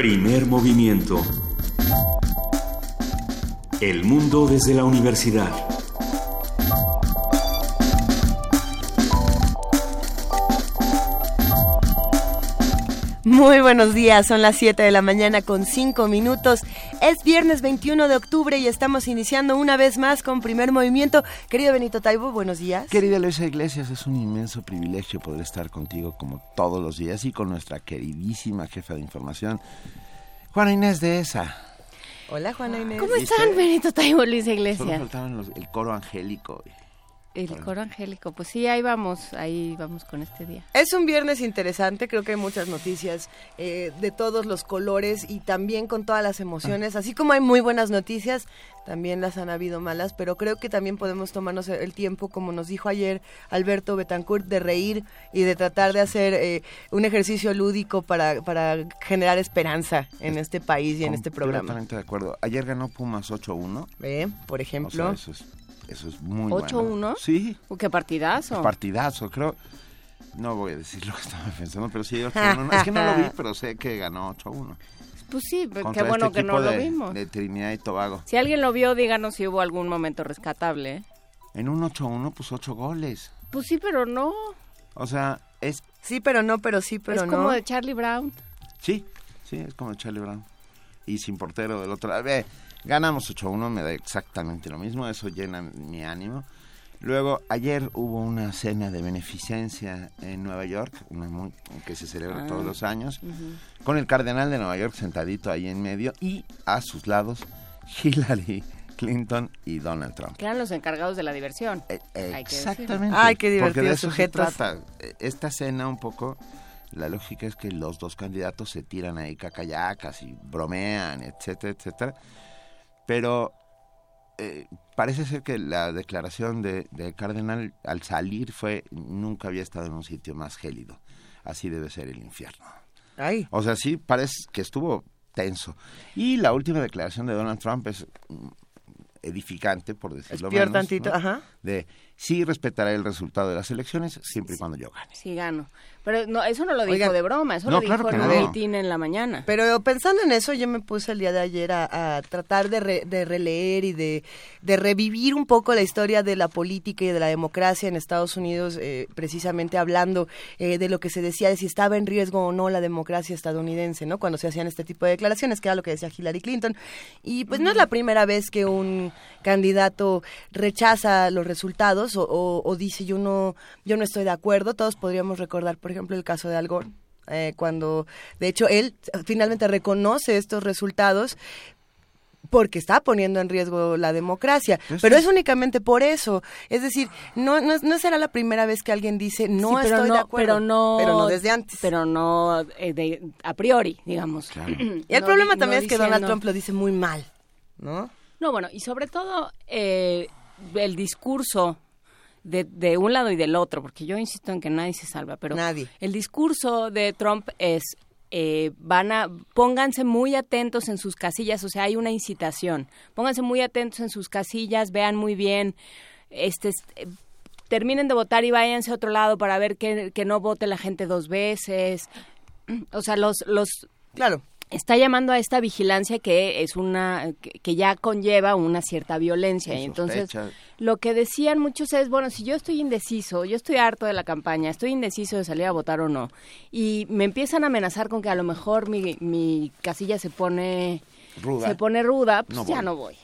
Primer movimiento. El mundo desde la universidad. Muy buenos días, son las 7 de la mañana con 5 minutos. Es viernes 21 de octubre y estamos iniciando una vez más con primer movimiento. Querido Benito Taibo, buenos días. Querida Luisa Iglesias, es un inmenso privilegio poder estar contigo como todos los días y con nuestra queridísima jefa de información, Juana Inés de ESA. Hola Juana Inés. ¿Cómo están, Benito Taibo, Luisa Solo Iglesias? faltaban los- el coro angélico. El coro angélico, pues sí, ahí vamos, ahí vamos con este día. Es un viernes interesante, creo que hay muchas noticias eh, de todos los colores y también con todas las emociones. Así como hay muy buenas noticias, también las han habido malas, pero creo que también podemos tomarnos el tiempo, como nos dijo ayer Alberto Betancourt, de reír y de tratar de hacer eh, un ejercicio lúdico para, para generar esperanza en este país y en este programa. Completamente de acuerdo. Ayer ganó Pumas 8-1. ¿Ve? Por O ejemplo. sea, eso es, eso es muy ¿8-1? bueno. Sí, ¡Qué partidazo! partidazo, creo. No voy a decir lo que estaba pensando, pero sí 8-1. No, es que no lo vi, pero sé que ganó 8-1. pues sí, pero Contra qué bueno este que no equipo lo de- vimos. De Trinidad y Tobago. Si alguien lo vio, díganos si hubo algún momento rescatable. ¿eh? En un 8-1, pues 8 goles. Pues sí, pero no. O sea, es... Sí, pero no, pero sí, pero es no. como de Charlie Brown. Sí, sí, es como Charlie Brown. Y sin portero del otro lado. Ve, ganamos 8-1, me da exactamente lo mismo. Eso llena mi ánimo. Luego, ayer hubo una cena de beneficencia en Nueva York, una muy- que se celebra Ah. todos los años, con el cardenal de Nueva York sentadito ahí en medio y a sus lados Hillary Clinton y Donald Trump. Que eran los encargados de la diversión. Eh, eh, Hay que Exactamente. Ay, qué Porque de eso sujetos. se trata. Esta cena un poco, la lógica es que los dos candidatos se tiran ahí cacayacas y bromean, etcétera, etcétera. Pero eh, parece ser que la declaración de, de Cardenal al salir fue nunca había estado en un sitio más gélido. Así debe ser el infierno. Ay. O sea, sí parece que estuvo tenso. Y la última declaración de Donald Trump es mm, edificante, por decirlo menos. tantito, ¿no? ajá. De sí respetará el resultado de las elecciones siempre y cuando yo gane. Sí, gano. Pero no, eso no lo dijo Oigan, de broma, eso no, lo dijo claro no. en la mañana. Pero pensando en eso, yo me puse el día de ayer a, a tratar de, re- de releer y de, de revivir un poco la historia de la política y de la democracia en Estados Unidos, eh, precisamente hablando eh, de lo que se decía de si estaba en riesgo o no la democracia estadounidense, ¿no? Cuando se hacían este tipo de declaraciones, que era lo que decía Hillary Clinton. Y pues no es la primera vez que un candidato rechaza los resultados o, o- o dice yo no, yo no estoy de acuerdo. Todos podríamos recordar, por ejemplo, el caso de Al Gore eh, cuando de hecho él finalmente reconoce estos resultados porque está poniendo en riesgo la democracia, Pues pero es únicamente por eso. Es decir, no, no, no será la primera vez que alguien dice no Sí, pero estoy no, de acuerdo, pero no, pero no desde antes. Pero no eh, de- a priori, digamos. Claro. y el No problema también no es que Donald Trump lo dice muy mal, ¿no? No, bueno, y sobre todo eh, el discurso de, de un lado y del otro, porque yo insisto en que nadie se salva, pero Nadie. el discurso de Trump es eh, van a pónganse muy atentos en sus casillas, o sea, hay una incitación. Pónganse muy atentos en sus casillas, vean muy bien, este es- eh, terminen de votar y váyanse a otro lado para ver que, que no vote la gente dos veces. O sea, los los Claro. Está llamando a esta vigilancia que es una que, ya conlleva una cierta violencia y entonces lo que decían muchos es bueno si yo estoy indeciso yo estoy harto de la campaña estoy indeciso de salir a votar o no y me empiezan a amenazar con que a lo mejor mi, mi casilla se pone Ruda. se pone ruda pues No ya no voy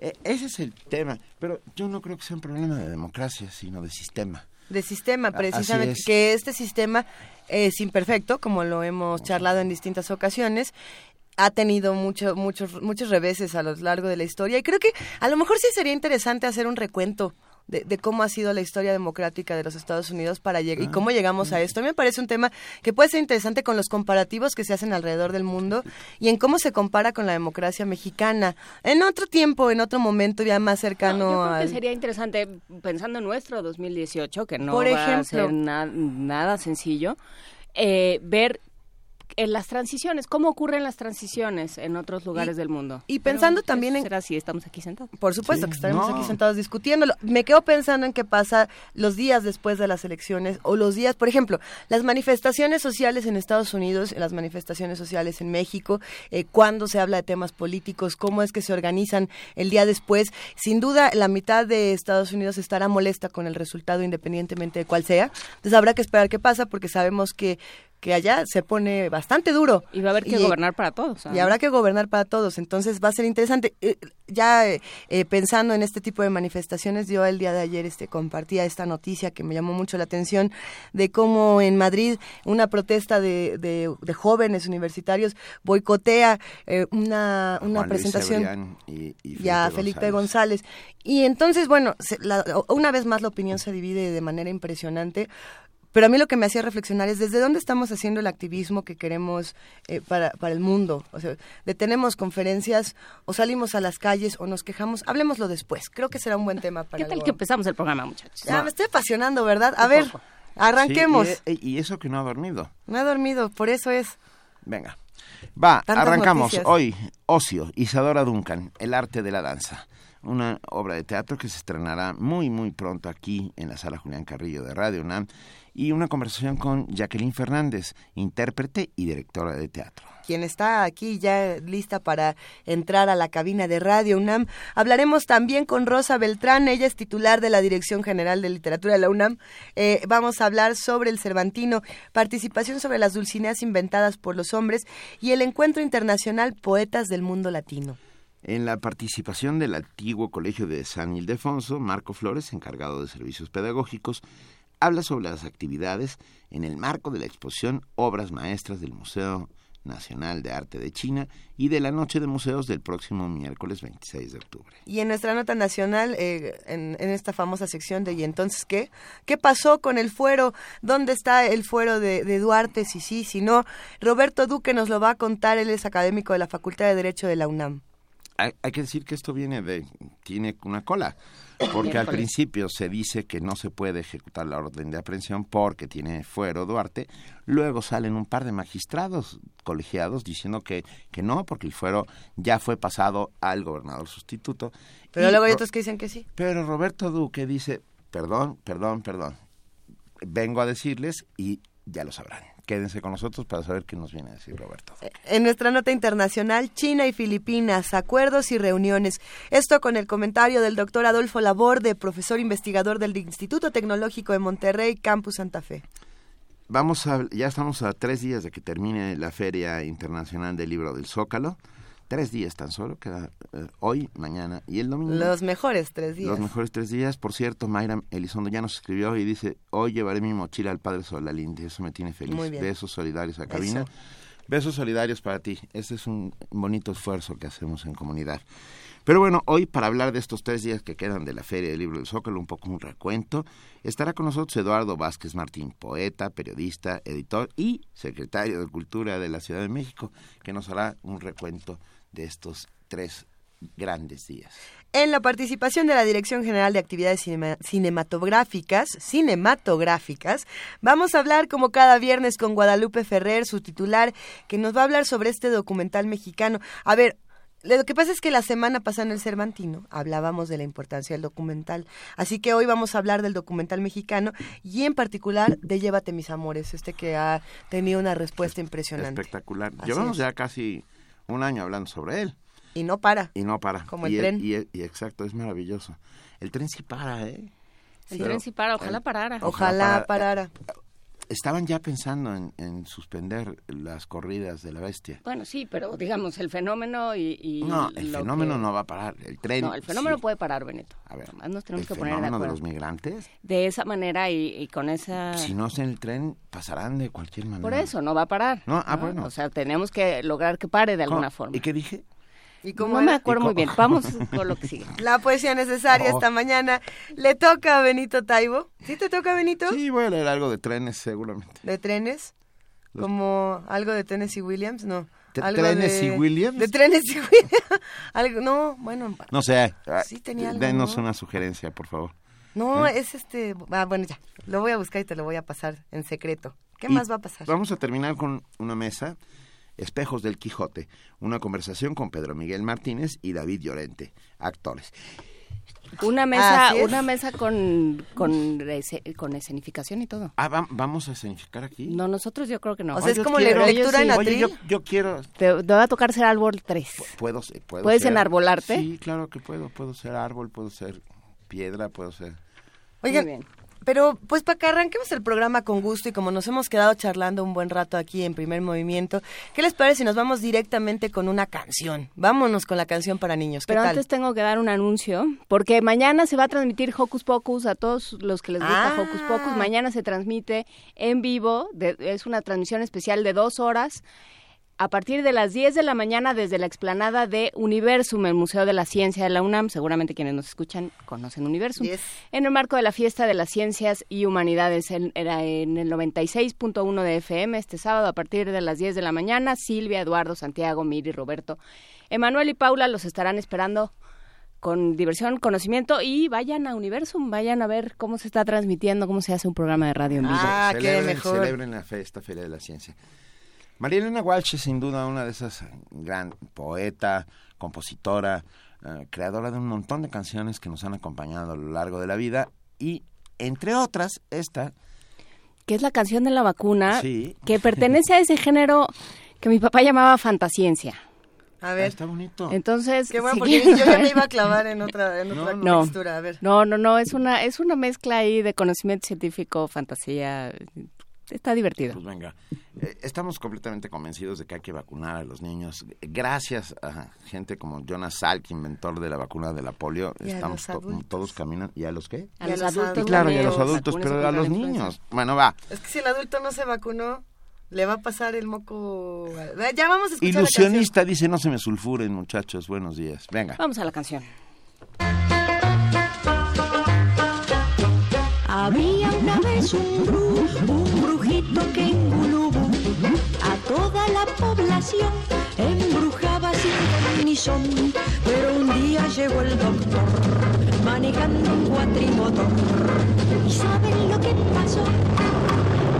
Eh, ese es el tema. Pero yo no creo que sea un problema de democracia, sino de sistema. De sistema, precisamente, es. que este sistema es imperfecto, como lo hemos charlado en distintas ocasiones, ha tenido mucho, muchos, muchos reveses a lo largo de la historia y creo que a lo mejor sí sería interesante hacer un recuento de, de cómo ha sido la historia democrática de los Estados Unidos para llegar y cómo llegamos a esto. A mí me parece un tema que puede ser interesante con los comparativos que se hacen alrededor del mundo y en cómo se compara con la democracia mexicana. En otro tiempo, en otro momento ya más cercano No, yo creo al... que sería interesante pensando en nuestro 2018 que no Por va a ser na- nada sencillo eh, ver en las transiciones, cómo ocurren las transiciones en otros lugares del mundo. Y pensando también en... Será si estamos aquí sentados. Por supuesto que estaremos aquí sentados discutiéndolo. Me quedo pensando en qué pasa los días después de las elecciones o los días, por ejemplo, las manifestaciones sociales en Estados Unidos, las manifestaciones sociales en México, eh, cuando se habla de temas políticos, cómo es que se organizan el día después. Sin duda, la mitad de Estados Unidos estará molesta con el resultado independientemente de cuál sea. Entonces habrá que esperar qué pasa porque sabemos que que allá se pone bastante duro. Y va a haber que gobernar para todos. Y habrá que gobernar para todos. Entonces va a ser interesante. Eh, ya eh, eh, pensando en este tipo de manifestaciones, yo el día de ayer este, compartía esta noticia que me llamó mucho la atención de cómo en Madrid una protesta de, de, jóvenes universitarios boicotea una, una presentación y, a Felipe González. Y entonces, bueno, una vez más la opinión se divide de manera impresionante. Pero a mí lo que me hacía reflexionar es desde dónde estamos haciendo el activismo que queremos eh, para, para el mundo. O sea, detenemos conferencias o salimos a las calles o nos quejamos. Hablemoslo después. Creo que será un buen tema para ¿Qué tal que empezamos el programa, muchachos? Ya, me estoy apasionando, ¿verdad? A ver, arranquemos. y, eso que no ha dormido. No ha dormido, por eso es. Venga. Va, arrancamos hoy. Ocio, Isadora Duncan, El arte de la danza una obra de teatro que se estrenará muy muy pronto aquí en la sala Julián Carrillo de Radio UNAM y una conversación con Jacqueline Fernández, intérprete y directora de teatro. Quien está aquí ya lista para entrar a la cabina de Radio UNAM. Hablaremos también con Rosa Beltrán, ella es titular de la Dirección General de Literatura de la UNAM. Eh, vamos a hablar sobre el Cervantino, participación sobre las dulcineas inventadas por los hombres y el Encuentro Internacional Poetas del Mundo Latino. En la participación del antiguo Colegio de San Ildefonso, Marco Flores, encargado de servicios pedagógicos, habla sobre las actividades en el marco de la exposición Obras Maestras del Museo Nacional de Arte de China y de la Noche de Museos del próximo miércoles 26 de octubre. Y en nuestra nota nacional, eh, en, esta famosa sección de ¿Y entonces qué? ¿Qué pasó con el fuero? ¿Dónde está el fuero de, de Duarte? Si sí, si no. Roberto Duque nos lo va a contar, él es académico de la Facultad de Derecho de la UNAM. Hay, hay que decir que esto viene de, tiene una cola porque al principio se dice que no se puede ejecutar la orden de aprehensión porque tiene fuero Duarte. Luego salen un par de magistrados colegiados diciendo que, que no, porque el fuero ya fue pasado al gobernador sustituto. Pero luego hay otros que dicen que sí. Pero Roberto Duque dice, perdón, perdón, perdón. Vengo a decirles y ya lo sabrán. Quédense con nosotros para saber qué nos viene a decir Roberto. Eh, en nuestra nota internacional, China y Filipinas, acuerdos y reuniones. Esto con el comentario del doctor Adolfo Laborde, profesor investigador del Instituto Tecnológico de Monterrey, Campus Santa Fe. Vamos a, ya estamos a tres días de que termine la Feria Internacional del Libro del Zócalo tres días tan solo, queda eh, hoy, mañana y el domingo. Los mejores tres días. Los mejores tres días. Por cierto, Mayra Elizondo ya nos escribió y dice, hoy llevaré mi mochila al Padre Solalinde. Eso me tiene feliz. Besos solidarios a cabina. Besos solidarios para ti. Este es un bonito esfuerzo que hacemos en comunidad. Pero bueno, hoy para hablar de estos tres días que quedan de la Feria del Libro del Zócalo, un poco un recuento, estará con nosotros Eduardo Vázquez Martín, poeta, periodista, editor y secretario de Cultura de la Ciudad de México, que nos hará un recuento de estos tres grandes días. En la participación de la Dirección General de Actividades Cinematográficas, cinematográficas, vamos a hablar como cada viernes con Guadalupe Ferrer, su titular, que nos va a hablar sobre este documental mexicano. A ver, lo que pasa es que la semana pasada en el Cervantino hablábamos de la importancia del documental, así que hoy vamos a hablar del documental mexicano y en particular de Llévate mis amores, este que ha tenido una respuesta impresionante. Espectacular. Llevamos ya casi un año hablando sobre él. Y no para. Y no para. Como el tren. Y, exacto, es maravilloso. El tren sí para, ¿eh? El tren sí para, ojalá parara. Ojalá parara estaban ya pensando en, suspender las corridas de la bestia. Bueno, sí, pero digamos, el fenómeno y... no, el fenómeno no va a parar, el tren... No, el fenómeno puede parar, Benito. A ver, Además nos tenemos que poner de acuerdo. de los migrantes? De esa manera y, con esa... Si no es en el tren, pasarán de cualquier manera. Por eso, no va a parar. No, ah, bueno. O sea, tenemos que lograr que pare de alguna forma. ¿Y qué dije? ¿Y no me acuerdo muy bien. Vamos con lo que sigue. La poesía necesaria esta mañana le toca a Benito Taibo. ¿Sí te toca, Benito? Sí, voy a leer algo de trenes, seguramente. ¿De trenes? ¿Como algo de Tennessee Williams? No. ¿Algo ¿Tennessee Williams? De Tennessee Williams. algo, no, bueno. No sé. Sí tenía algo, Denos una sugerencia, por favor. No, ¿Eh? es este... Ah, bueno, ya. Lo voy a buscar y te lo voy a pasar en secreto. ¿Qué Y más va a pasar? Vamos a terminar con una mesa, Espejos del Quijote, una conversación con Pedro Miguel Martínez y David Llorente, actores. Una mesa, una mesa con, con, escenificación y todo. Ah, va- vamos a escenificar aquí. No, nosotros yo creo que no. O sea, es como quiero- le- lectura en Oye, yo, atril. yo quiero... Te, te va a tocar ser árbol 3. Puedo, ser- puedo ¿Puedes ser- enarbolarte? Sí, claro que puedo. Puedo ser árbol, puedo ser piedra, puedo ser... Oigan, Muy bien. Pero pues para que arranquemos el programa con gusto y como nos hemos quedado charlando un buen rato aquí en primer movimiento, ¿qué les parece si nos vamos directamente con una canción? Vámonos con la canción para niños. ¿Qué Pero tal? antes tengo que dar un anuncio, porque mañana se va a transmitir Hocus Pocus a todos los que les gusta Ah. Hocus Pocus. Mañana se transmite en vivo, de- es una transmisión especial de dos horas, a partir de las 10 de la mañana desde la explanada de Universum, el Museo de la Ciencia de la UNAM. Seguramente quienes nos escuchan conocen Universum. Yes. En el marco de la fiesta de las ciencias y humanidades, en- era en el 96.1 de FM este sábado a partir de las 10 de la mañana. Silvia, Eduardo, Santiago, Miri, Roberto, Emanuel y Paula los estarán esperando con diversión, conocimiento y vayan a Universum, vayan a ver cómo se está transmitiendo, cómo se hace un programa de radio en vivo. Ah, qué mejor. celebren la fe- esta Feria de la Ciencia. María Elena Walsh es sin duda una de esas eh, gran poeta, compositora, eh, creadora de un montón de canciones que nos han acompañado a lo largo de la vida y entre otras esta que es la canción de la vacuna, Sí. que pertenece a ese género que mi papá llamaba fantasciencia. A Ah, ver, está bonito. Entonces, qué bueno, porque yo ya me iba a clavar en otra, en otra No. textura. A ver. No, no, no, es una, es una mezcla ahí de conocimiento científico, fantasía. Está divertido. Pues venga, Eh, estamos completamente convencidos de que hay que vacunar a los niños. Gracias a gente como Jonas Salk, inventor de la vacuna de la polio, Y a estamos los to- adultos. todos caminan. ¿Y a los qué? A Y a los los adultos. adultos. Claro, y a los adultos, pero a los niños. Bueno, va. Es que si el adulto no se vacunó, le va a pasar el moco. Ya vamos a escuchar la Ilusionista dice, no se me sulfuren, muchachos. Buenos días. Venga. Vamos a la canción. Había una vez un bru, brujito que en Gulubú a toda la población embrujaba sin ni son. Pero un día llegó el doctor manejando un cuatrimotor. ¿Y saben lo que pasó?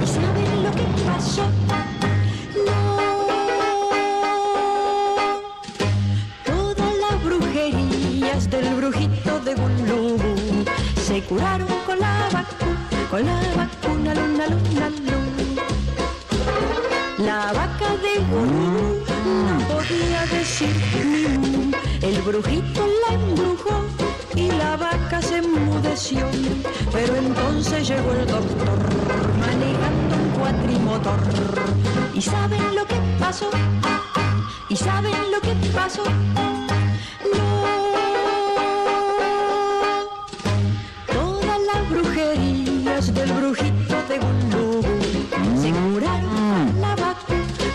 ¿Y saben lo que pasó? Todas las brujerías del brujito de Gulubú se curaron con la vacuna, con la vacuna, luna, luna, luna. La vaca de Gulubú no podía decir ni. El brujito la embrujó y la vaca se enmudeció. Pero entonces llegó el doctor manejando un cuatrimotor. ¿Y saben lo que pasó? ¿Y saben lo que pasó?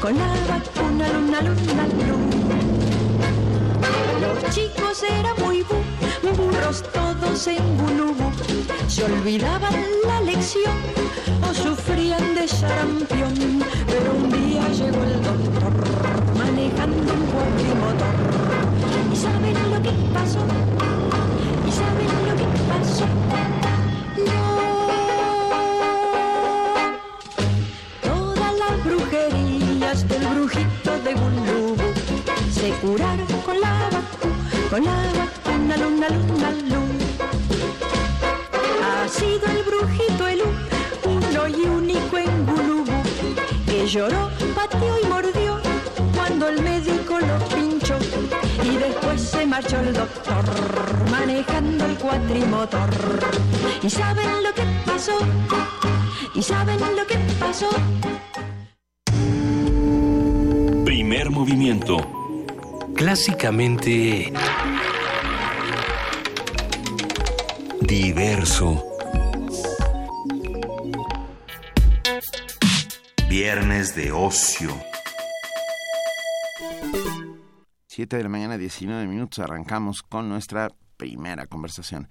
Con la vacuna, luna, luna, luna. Los chicos eran muy bu- burros todos en Gulubú. Se olvidaban la lección o sufrían de sarampión. Pero un día llegó el doctor manejando un cuatrimotor. ¿Y saben lo que pasó? ¿Y saben lo que pasó? Se curaron con la vacuna, con la vacuna, luna, luna, luna. Ha sido el brujito el uno y único en Gulubú que lloró, pateó y mordió cuando el médico lo pinchó y después se marchó el doctor manejando el cuatrimotor. ¿Y saben lo que pasó? ¿Y saben lo que pasó? Primer movimiento. Clásicamente diverso. Viernes de ocio. 7 de la mañana, 19 minutos, arrancamos con nuestra primera conversación.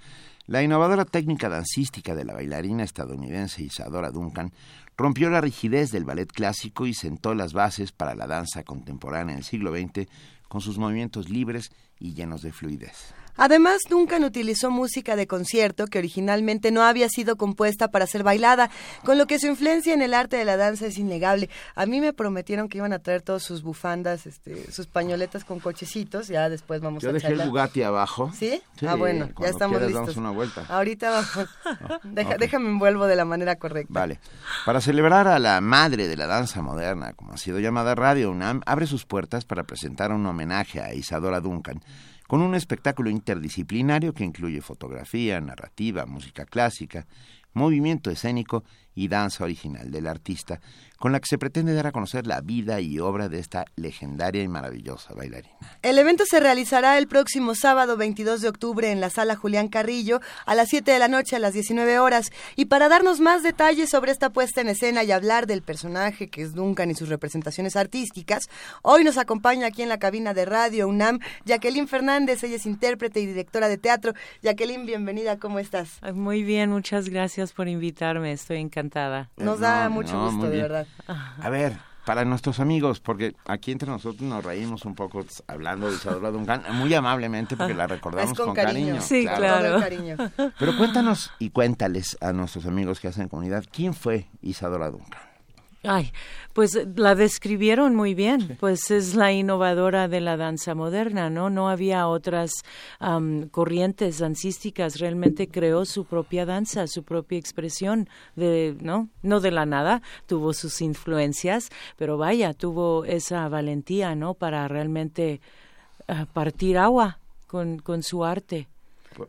La innovadora técnica dancística de la bailarina estadounidense Isadora Duncan rompió la rigidez del ballet clásico y sentó las bases para la danza contemporánea en el siglo XX con sus movimientos libres y llenos de fluidez. Además, Duncan utilizó música de concierto que originalmente no había sido compuesta para ser bailada, con lo que su influencia en el arte de la danza es innegable. A mí me prometieron que iban a traer todas sus bufandas, este, sus pañoletas con cochecitos, ya después vamos Yo a dejé charlar. el Bugatti abajo. ¿Sí? Sí, ah, bueno, ya estamos quieras listos. damos una vuelta. Ahorita vamos. Deja-. Déjame envuelvo de la manera correcta. Vale. Para celebrar a la madre de la danza moderna, como ha sido llamada Radio UNAM, abre sus puertas para presentar un homenaje a Isadora Duncan, con un espectáculo interdisciplinario que incluye fotografía, narrativa, música clásica, movimiento escénico y danza original del artista, con la que se pretende dar a conocer la vida y obra de esta legendaria y maravillosa bailarina. El evento se realizará el próximo sábado 22 de octubre en la sala Julián Carrillo a las 7 de la noche a las 19 horas. Y para darnos más detalles sobre esta puesta en escena y hablar del personaje que es Duncan y sus representaciones artísticas, hoy nos acompaña aquí en la cabina de Radio UNAM Jacqueline Fernández. Ella es intérprete y directora de teatro. Jacqueline, bienvenida, ¿cómo estás? Muy bien, muchas gracias por invitarme, estoy encantada. Nos da No, mucho no, gusto, de verdad. A ver, para nuestros amigos, porque aquí entre nosotros nos reímos un poco hablando de Isadora Duncan, muy amablemente porque la recordamos Es con con, cariño. Sí, claro. cariño. Pero cuéntanos y cuéntales a nuestros amigos que hacen comunidad, ¿quién fue Isadora Duncan? Ay, pues eh, la describieron muy bien, pues es la innovadora de la danza moderna, ¿no? No había otras am, corrientes dancísticas, realmente creó su propia danza, su propia expresión, de, ¿no? No de la nada, tuvo sus influencias, pero vaya, tuvo esa valentía, ¿no? Para realmente ah, partir agua con, con su arte.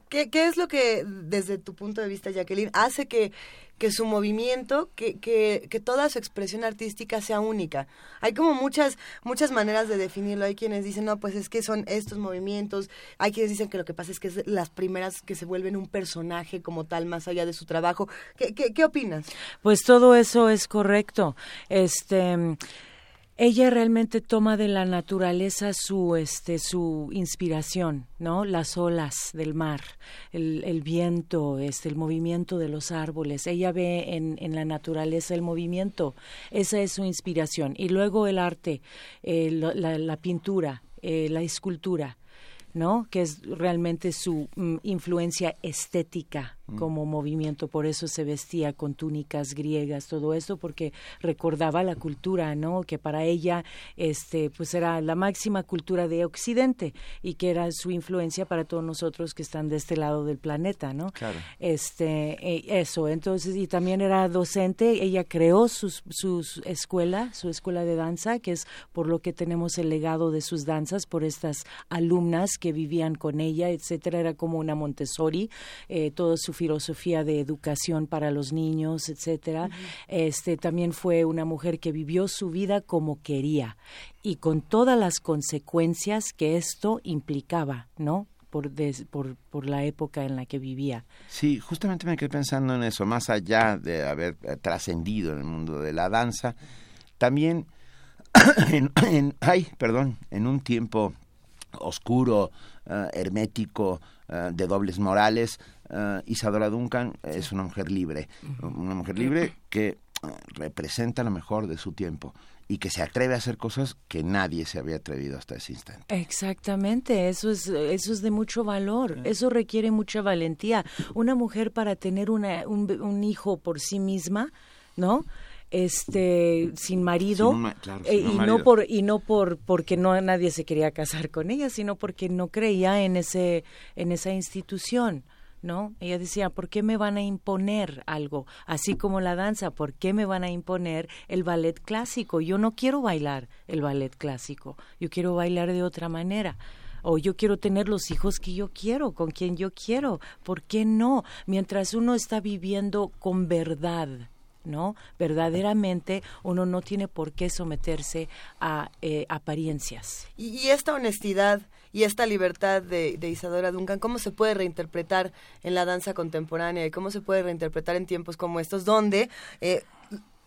¿Qué, qué es lo que, desde tu punto de vista, Jacqueline, hace que, que su movimiento, que, que, que toda su expresión artística sea única? Hay como muchas, muchas maneras de definirlo. Hay quienes dicen, no, pues es que son estos movimientos. Hay quienes dicen que lo que pasa es que es las primeras que se vuelven un personaje como tal, más allá de su trabajo. ¿Qué, qué, qué opinas? Pues todo eso es correcto. Este ella realmente toma de la naturaleza su este su inspiración, ¿no? Las olas del mar, el, el viento, este el movimiento de los árboles. Ella ve en, en la naturaleza el movimiento. Esa es su inspiración. Y luego el arte, eh, la, la pintura, eh, la escultura. ¿no? Que es realmente su mm, influencia estética como movimiento, por eso se vestía con túnicas griegas, todo esto, porque recordaba la cultura, ¿no? Que para ella, este, pues era la máxima cultura de Occidente y que era su influencia para todos nosotros que están de este lado del planeta, ¿no? Claro. Este, eh, eso, entonces, y también era docente, ella creó sus, sus escuela, su escuela de danza, que es por lo que tenemos el legado de sus danzas, por estas alumnas que vivían con ella, etcétera, era como una Montessori, eh, toda su filosofía de educación para los niños, etcétera. Este también fue una mujer que vivió su vida como quería y con todas las consecuencias que esto implicaba, ¿no? Por, des- por, por la época en la que vivía. Sí, justamente me quedé pensando en eso, más allá de haber eh, trascendido en el mundo de la danza, también en, en- ay, perdón, en un tiempo oscuro, eh, hermético, eh, de dobles morales, eh, Isadora Duncan es una mujer libre, una mujer libre que eh, representa lo mejor de su tiempo y que se atreve a hacer cosas que nadie se había atrevido hasta ese instante. Exactamente, eso es, eso es de mucho valor, eso requiere mucha valentía. Una mujer para tener una, un, un hijo por sí misma, ¿no? Este, sin marido, Sin un ma- claro, eh, sin y marido. no por y no por porque no nadie se quería casar con ella, sino porque no creía en ese en esa institución. ¿No? Ella decía, ¿por qué me van a imponer algo? Así como la danza, ¿por qué me van a imponer el ballet clásico? Yo no quiero bailar el ballet clásico, yo quiero bailar de otra manera. O yo quiero tener los hijos que yo quiero, con quien yo quiero. ¿Por qué no? Mientras uno está viviendo con verdad, ¿no? Verdaderamente uno no tiene por qué someterse a eh, apariencias. Y, y esta honestidad y esta libertad de, de Isadora Duncan, ¿cómo se puede reinterpretar en la danza contemporánea y cómo se puede reinterpretar en tiempos como estos, donde eh,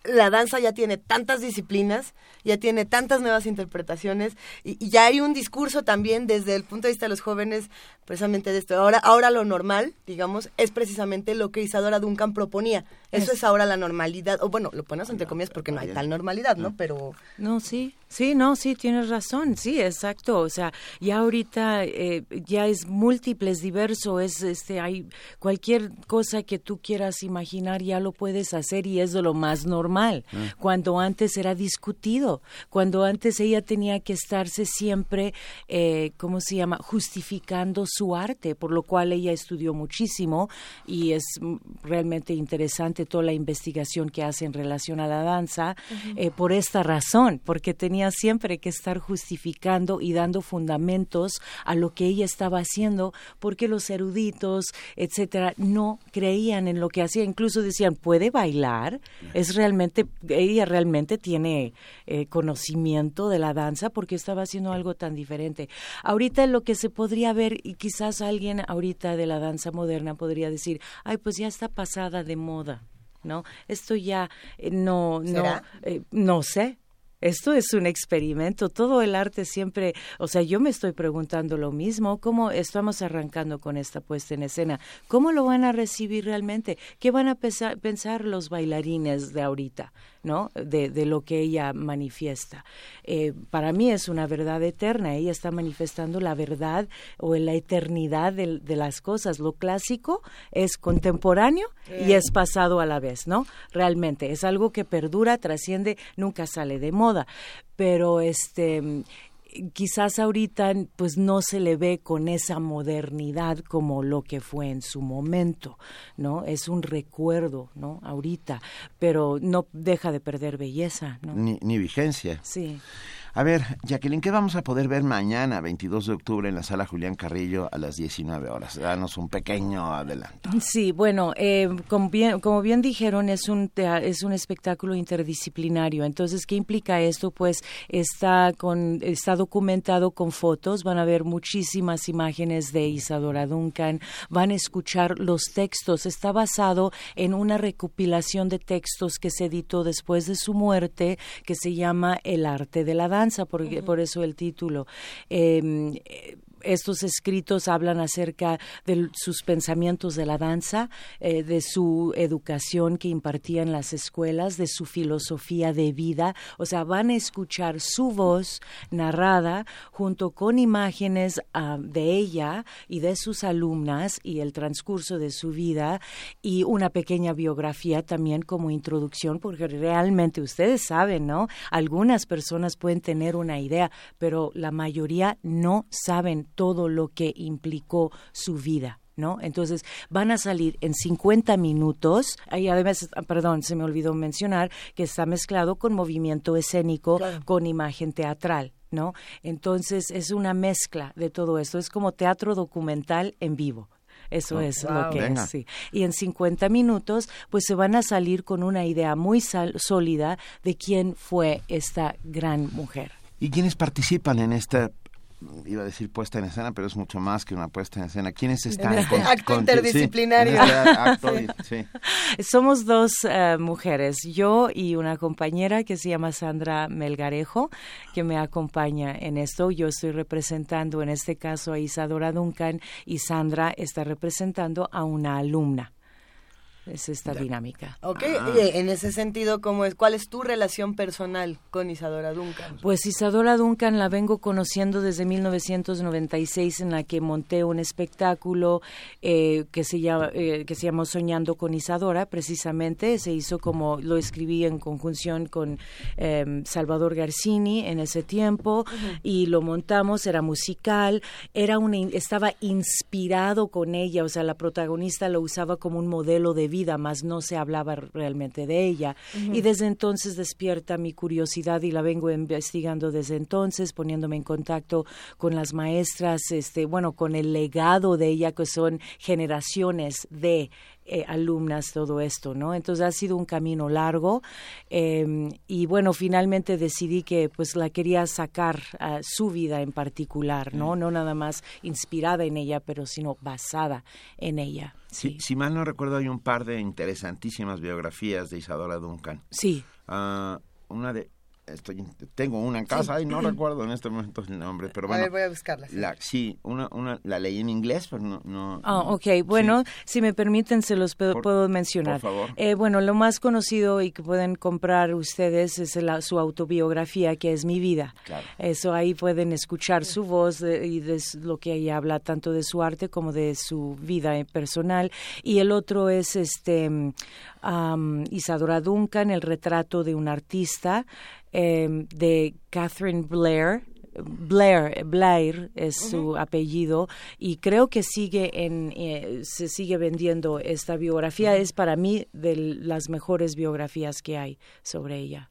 la danza ya tiene tantas disciplinas, ya tiene tantas nuevas interpretaciones y, y ya hay un discurso también desde el punto de vista de los jóvenes precisamente de esto. Ahora, ahora lo normal, digamos, es precisamente lo que Isadora Duncan proponía. Eso es, ahora la normalidad, o bueno, lo ponemos entre comillas porque no hay tal normalidad, ¿no? Pero No, sí, Sí, no, sí, tienes razón, sí, exacto. O sea, ya ahorita eh, ya es múltiples, diverso, es, este, hay cualquier cosa que tú quieras imaginar ya lo puedes hacer y es de lo más normal. Ah. Cuando antes era discutido, cuando antes ella tenía que estarse siempre, eh, ¿cómo se llama?, justificando su arte, por lo cual ella estudió muchísimo y es mm, realmente interesante toda la investigación que hace en relación a la danza eh, por esta razón, porque tenía siempre que estar justificando y dando fundamentos a lo que ella estaba haciendo, porque los eruditos, etcétera, no creían en lo que hacía, incluso decían, ¿puede bailar? Es realmente, ella realmente tiene eh, conocimiento de la danza porque estaba haciendo algo tan diferente. Ahorita lo que se podría ver, y quizás alguien ahorita de la danza moderna podría decir, ay, pues ya está pasada de moda. ¿No? Esto ya eh, no, no, eh, no sé, esto es un experimento, todo el arte siempre, o sea, yo me estoy preguntando lo mismo, cómo estamos arrancando con esta puesta en escena, cómo lo van a recibir realmente, qué van a pensar, pensar los bailarines de ahorita, ¿no? De, de lo que ella manifiesta. Eh, para mí es una verdad eterna, ella está manifestando la verdad o la eternidad de, de las cosas. Lo clásico es contemporáneo y es pasado a la vez, ¿no? Realmente es algo que perdura, trasciende, nunca sale de moda, pero este quizás ahorita pues no se le ve con esa modernidad como lo que fue en su momento, ¿no? Es un recuerdo, ¿no? Ahorita, pero no deja de perder belleza, ¿no? Ni, ni vigencia. Sí. A ver, Jacqueline, ¿qué vamos a poder ver mañana, 22 de octubre, en la sala Julián Carrillo a las 19 horas? Danos un pequeño adelanto. Sí, bueno, eh, como, bien, como bien dijeron, es un, es un espectáculo interdisciplinario. Entonces, ¿qué implica esto? Pues está, con, está documentado con fotos, van a ver muchísimas imágenes de Isadora Duncan, van a escuchar los textos. Está basado en una recopilación de textos que se editó después de su muerte, que se llama El arte de la danza, por, por eso el título. Eh, eh, estos escritos hablan acerca de sus pensamientos de la danza, eh, de su educación que impartía en las escuelas, de su filosofía de vida. O sea, van a escuchar su voz narrada junto con imágenes ah, de ella y de sus alumnas y el transcurso de su vida y una pequeña biografía también como introducción, porque realmente ustedes saben, ¿no? Algunas personas pueden tener una idea, pero la mayoría no saben todo lo que implicó su vida. ¿No? Entonces van a salir en 50 minutos. Y además, ah, perdón, se me olvidó mencionar que está mezclado con movimiento escénico, con imagen teatral. ¿no? Entonces es una mezcla de todo esto. Es como teatro documental en vivo. Eso Oh, es wow. lo que Venga. es, sí. Y en 50 minutos, pues se van a salir con una idea muy sal- sólida de quién fue esta gran mujer. ¿Y quiénes participan en esta, iba a decir puesta en escena, pero es mucho más que una puesta en escena? ¿Quiénes están? En este acto interdisciplinario. sí, este acto, sí. Somos dos eh, mujeres, yo y una compañera que se llama Sandra Melgarejo, que me acompaña en esto. Yo estoy representando en este caso a Isadora Duncan y Sandra está representando a una alumna. Es esta dinámica. Ok, Ah. y en ese sentido, ¿cómo es, ¿cuál es tu relación personal con Isadora Duncan? Pues Isadora Duncan la vengo conociendo desde 1996 en la que monté un espectáculo eh, que se llama eh, que se llamó Soñando con Isadora precisamente se hizo como lo escribí en conjunción con eh, Salvador Garcini en ese tiempo y lo montamos era musical era una estaba inspirado con ella o sea la protagonista lo usaba como un modelo de vida más no se hablaba realmente de ella y desde entonces despierta mi curiosidad y la vengo investigando desde entonces poniéndome en contacto con las maestras este bueno con el legado de ella que son generaciones de eh, alumnas todo esto, ¿no? Entonces ha sido un camino largo eh, y bueno, finalmente decidí que pues la quería sacar a su vida en particular, ¿no? No nada más inspirada en ella, pero sino basada en ella. Si, Sí, si mal no recuerdo, hay un par de interesantísimas biografías de Isadora Duncan. sí, Ah, una de estoy tengo una en casa y no recuerdo en este momento el nombre, pero bueno. A ver, voy a buscarla. La, sí, una, una, la leí en inglés, pero no... no ah, ok. Bueno, si me permiten, se los puedo, mencionar. Por favor. Eh, bueno, lo más conocido y que pueden comprar ustedes es su autobiografía, que es Mi Vida. Claro. Eso ahí pueden escuchar su voz y de lo que ella habla tanto de su arte como de su vida personal. Y el otro es este Isadora Duncan, el retrato de un artista Em, de Catherine Blair. Blair, Blair es su apellido y creo que sigue en eh, se sigue vendiendo esta biografía es para mí de las mejores biografías que hay sobre ella.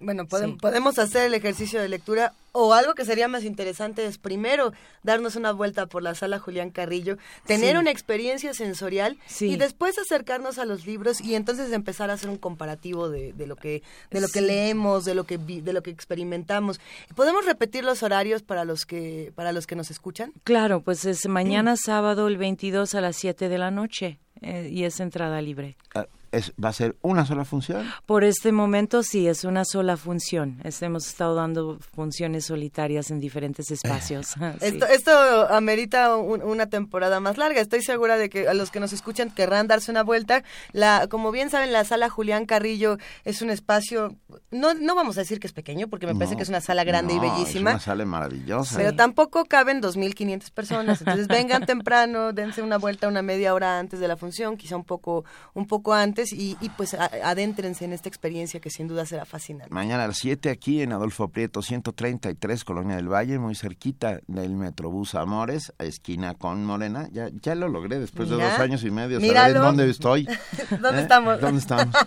Bueno, podemos hacer el ejercicio de lectura o algo que sería más interesante es primero darnos una vuelta por la sala Julián Carrillo, tener una experiencia sensorial y después acercarnos a los libros y entonces empezar a hacer un comparativo de, lo que de lo que leemos, de lo que de lo que experimentamos. ¿Podemos repetir los horarios para los que para los que nos escuchan? Claro, pues es mañana sábado el 22 a las 7 de la noche eh, y es entrada libre. Ah, es, ¿Va a ser una sola función? Por este momento sí, es una sola función. hemos estado dando funciones solitarias en diferentes espacios. esto, esto, amerita una temporada más larga. Estoy segura de que a los que nos escuchan querrán darse una vuelta. La, como bien saben, la sala Julián Carrillo es un espacio, no, no vamos a decir que es pequeño, porque me parece que es una sala grande y bellísima. Es una sala maravillosa. Pero tampoco caben 2.500 personas. Entonces vengan temprano, dense una vuelta una media hora antes de la función, quizá un poco, un poco antes y, pues adéntrense en esta experiencia que sin duda será fascinante. Mañana a las 7 aquí en Adolfo Prieto 133, Colonia del Valle, muy cerquita del Metrobús Amores, a esquina con Morena. Ya, ya lo logré después de dos años y medio. ¿Sabes dónde estoy? ¿Dónde ¿Eh? estamos? ¿Dónde estamos?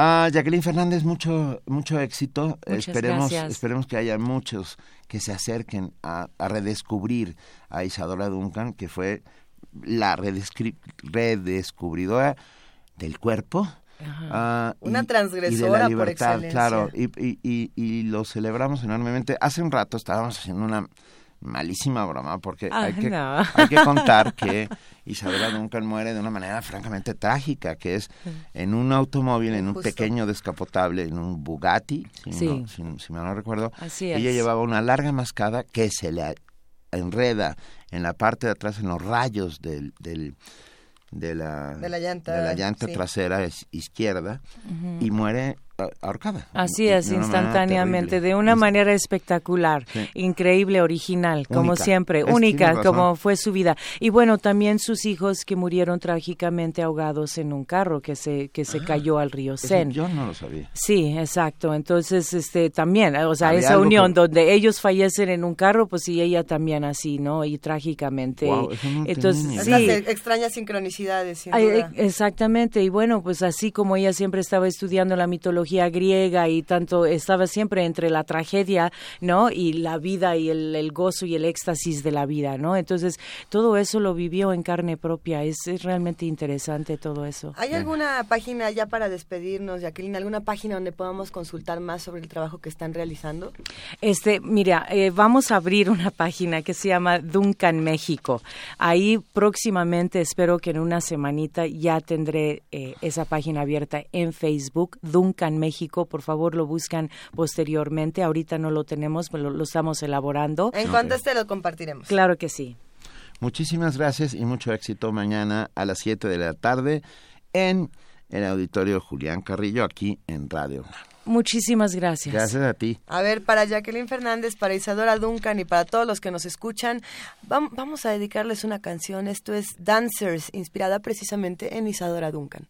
Ah, Jacqueline Fernández, mucho, mucho éxito. esperemos, esperemos que haya muchos que se acerquen a, a redescubrir a Isadora Duncan, que fue la redescubridora del cuerpo. Uh, Una transgresora y por excelencia. claro, y, y, y, lo celebramos enormemente. Hace un rato estábamos haciendo una malísima broma porque hay, que, hay que contar que Isabela Duncan muere de una manera francamente trágica, que es en un automóvil, en un pequeño descapotable, en un Bugatti, si, no, si, me no recuerdo. ella llevaba una larga mascada que se le enreda en la parte de atrás, en los rayos del, del de la, de la llanta, de la llanta trasera izquierda y muere ahorcada. Así es, instantáneamente, de una manera espectacular, increíble, original, como siempre, única, como fue su vida. Y bueno, también sus hijos que murieron trágicamente ahogados en un carro que se que se ah, cayó al río Sen. Yo no lo sabía. Sí, exacto. Entonces, este también, o sea, esa unión donde ellos fallecen en un carro, pues y ella también así, ¿no? Y trágicamente. Entonces, sí. extrañas sincronicidades. exactamente. Y bueno, pues así como ella siempre estaba estudiando la mitología griega y tanto estaba siempre entre la tragedia, ¿no? Y la vida y el, gozo y el éxtasis de la vida, ¿no? Entonces, todo eso lo vivió en carne propia. Es, realmente interesante todo eso. ¿Hay alguna página ya para despedirnos, Jacqueline? ¿Alguna página donde podamos consultar más sobre el trabajo que están realizando? Este, mira, eh, vamos a abrir una página que se llama Duncan México. Ahí próximamente, espero que en una semanita ya tendré eh, esa página abierta en Facebook, Duncan México, por favor lo buscan posteriormente. Ahorita no lo tenemos, pero lo, estamos elaborando. En cuanto esté lo compartiremos. Claro que sí. Muchísimas gracias y mucho éxito mañana a las 7 de la tarde en el auditorio Julián Carrillo aquí en Radio Muchísimas gracias. Gracias a ti. A ver, para Jacqueline Fernández, para Isadora Duncan y para todos los que nos escuchan, vamos a dedicarles una canción. Esto es Dancers, inspirada precisamente en Isadora Duncan.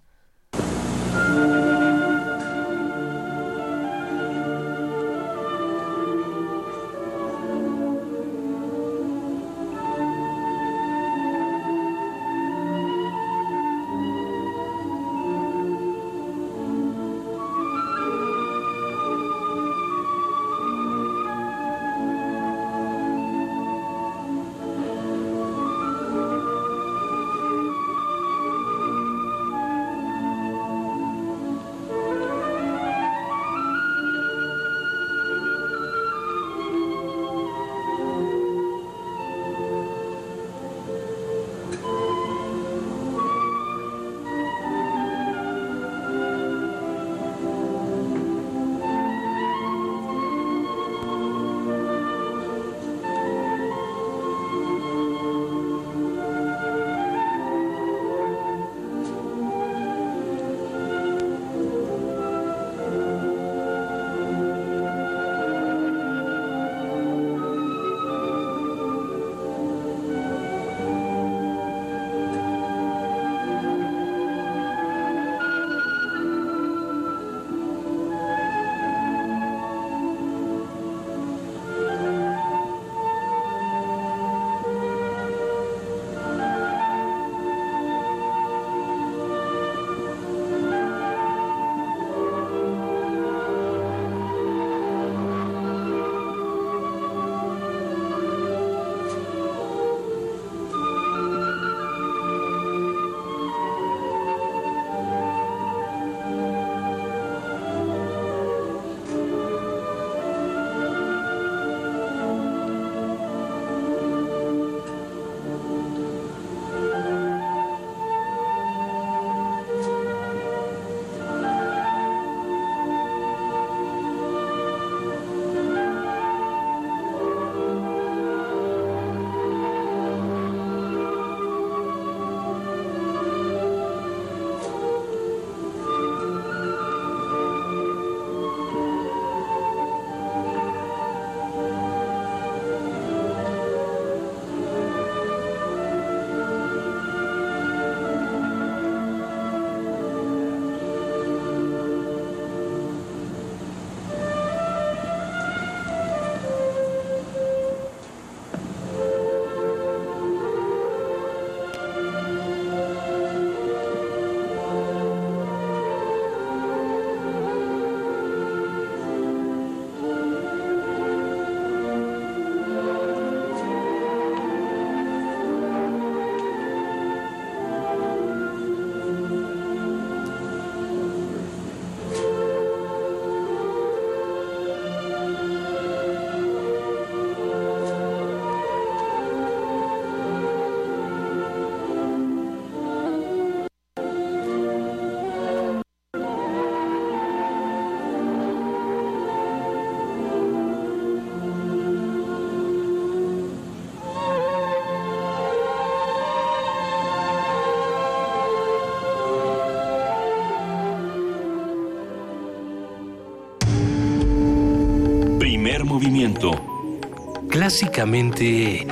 Clásicamente...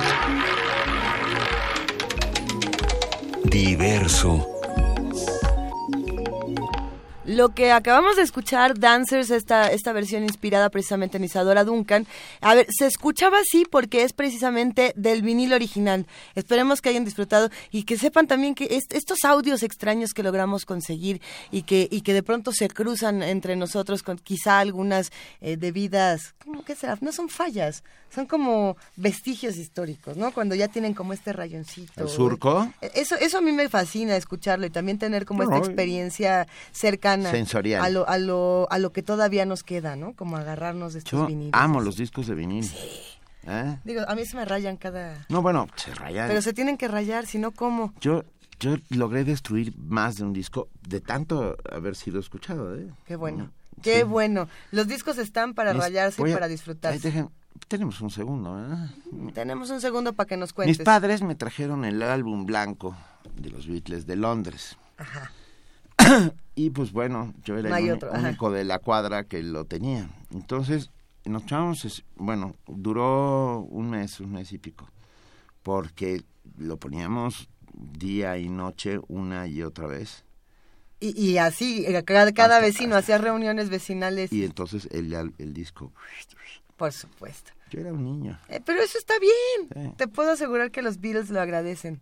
Diverso. Lo que acabamos de escuchar, Dancers, esta, esta versión inspirada precisamente en Isadora Duncan, a ver, se escuchaba así porque es precisamente del vinilo original. Esperemos que hayan disfrutado y que sepan también que estos audios extraños que logramos conseguir y que, y que de pronto se cruzan entre nosotros con quizá algunas eh, debidas, ¿cómo que será? No son fallas, son como vestigios históricos, ¿no? Cuando ya tienen como este rayoncito. ¿El surco? Eso, eso a mí me fascina escucharlo y también tener como esta experiencia cercana Sensorial. A lo, a, lo, a lo que todavía nos queda, ¿no? Como agarrarnos de estos Yo amo los discos de vinil. Sí. ¿Eh? Digo, a mí se me rayan cada... No, bueno, se rayan. Pero se tienen que rayar, si no, ¿cómo? Yo, yo logré destruir más de un disco de tanto haber sido escuchado, ¿eh? Qué bueno. Qué bueno. Los discos están para rayarse y para disfrutar. Tenemos un segundo, ¿eh? Tenemos un segundo para que nos cuentes. Mis padres me trajeron el álbum blanco de los Beatles de Londres. Ajá. y pues bueno, yo era el único de la cuadra que lo tenía. Entonces, nos echamos, bueno, duró un mes, un mes y pico, porque lo poníamos día y noche una y otra vez. Y, y así, eh, cada, cada vecino hacía reuniones vecinales. Y entonces el, el disco. Por supuesto. Yo era un niño. Eh, pero eso está bien. Te puedo asegurar que los Beatles lo agradecen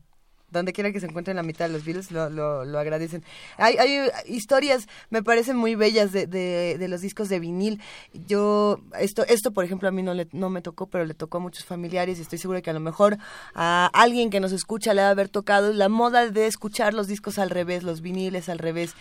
donde quiera que se encuentren la mitad de los Beatles lo, lo, agradecen. Hay, hay, historias, me parecen muy bellas de, de, los discos de vinil. Yo, esto, esto por ejemplo a mí no, le, no me tocó, pero le tocó a muchos familiares y estoy segura que a lo mejor a alguien que nos escucha le va a haber tocado la moda de escuchar los discos al revés, los viniles al revés.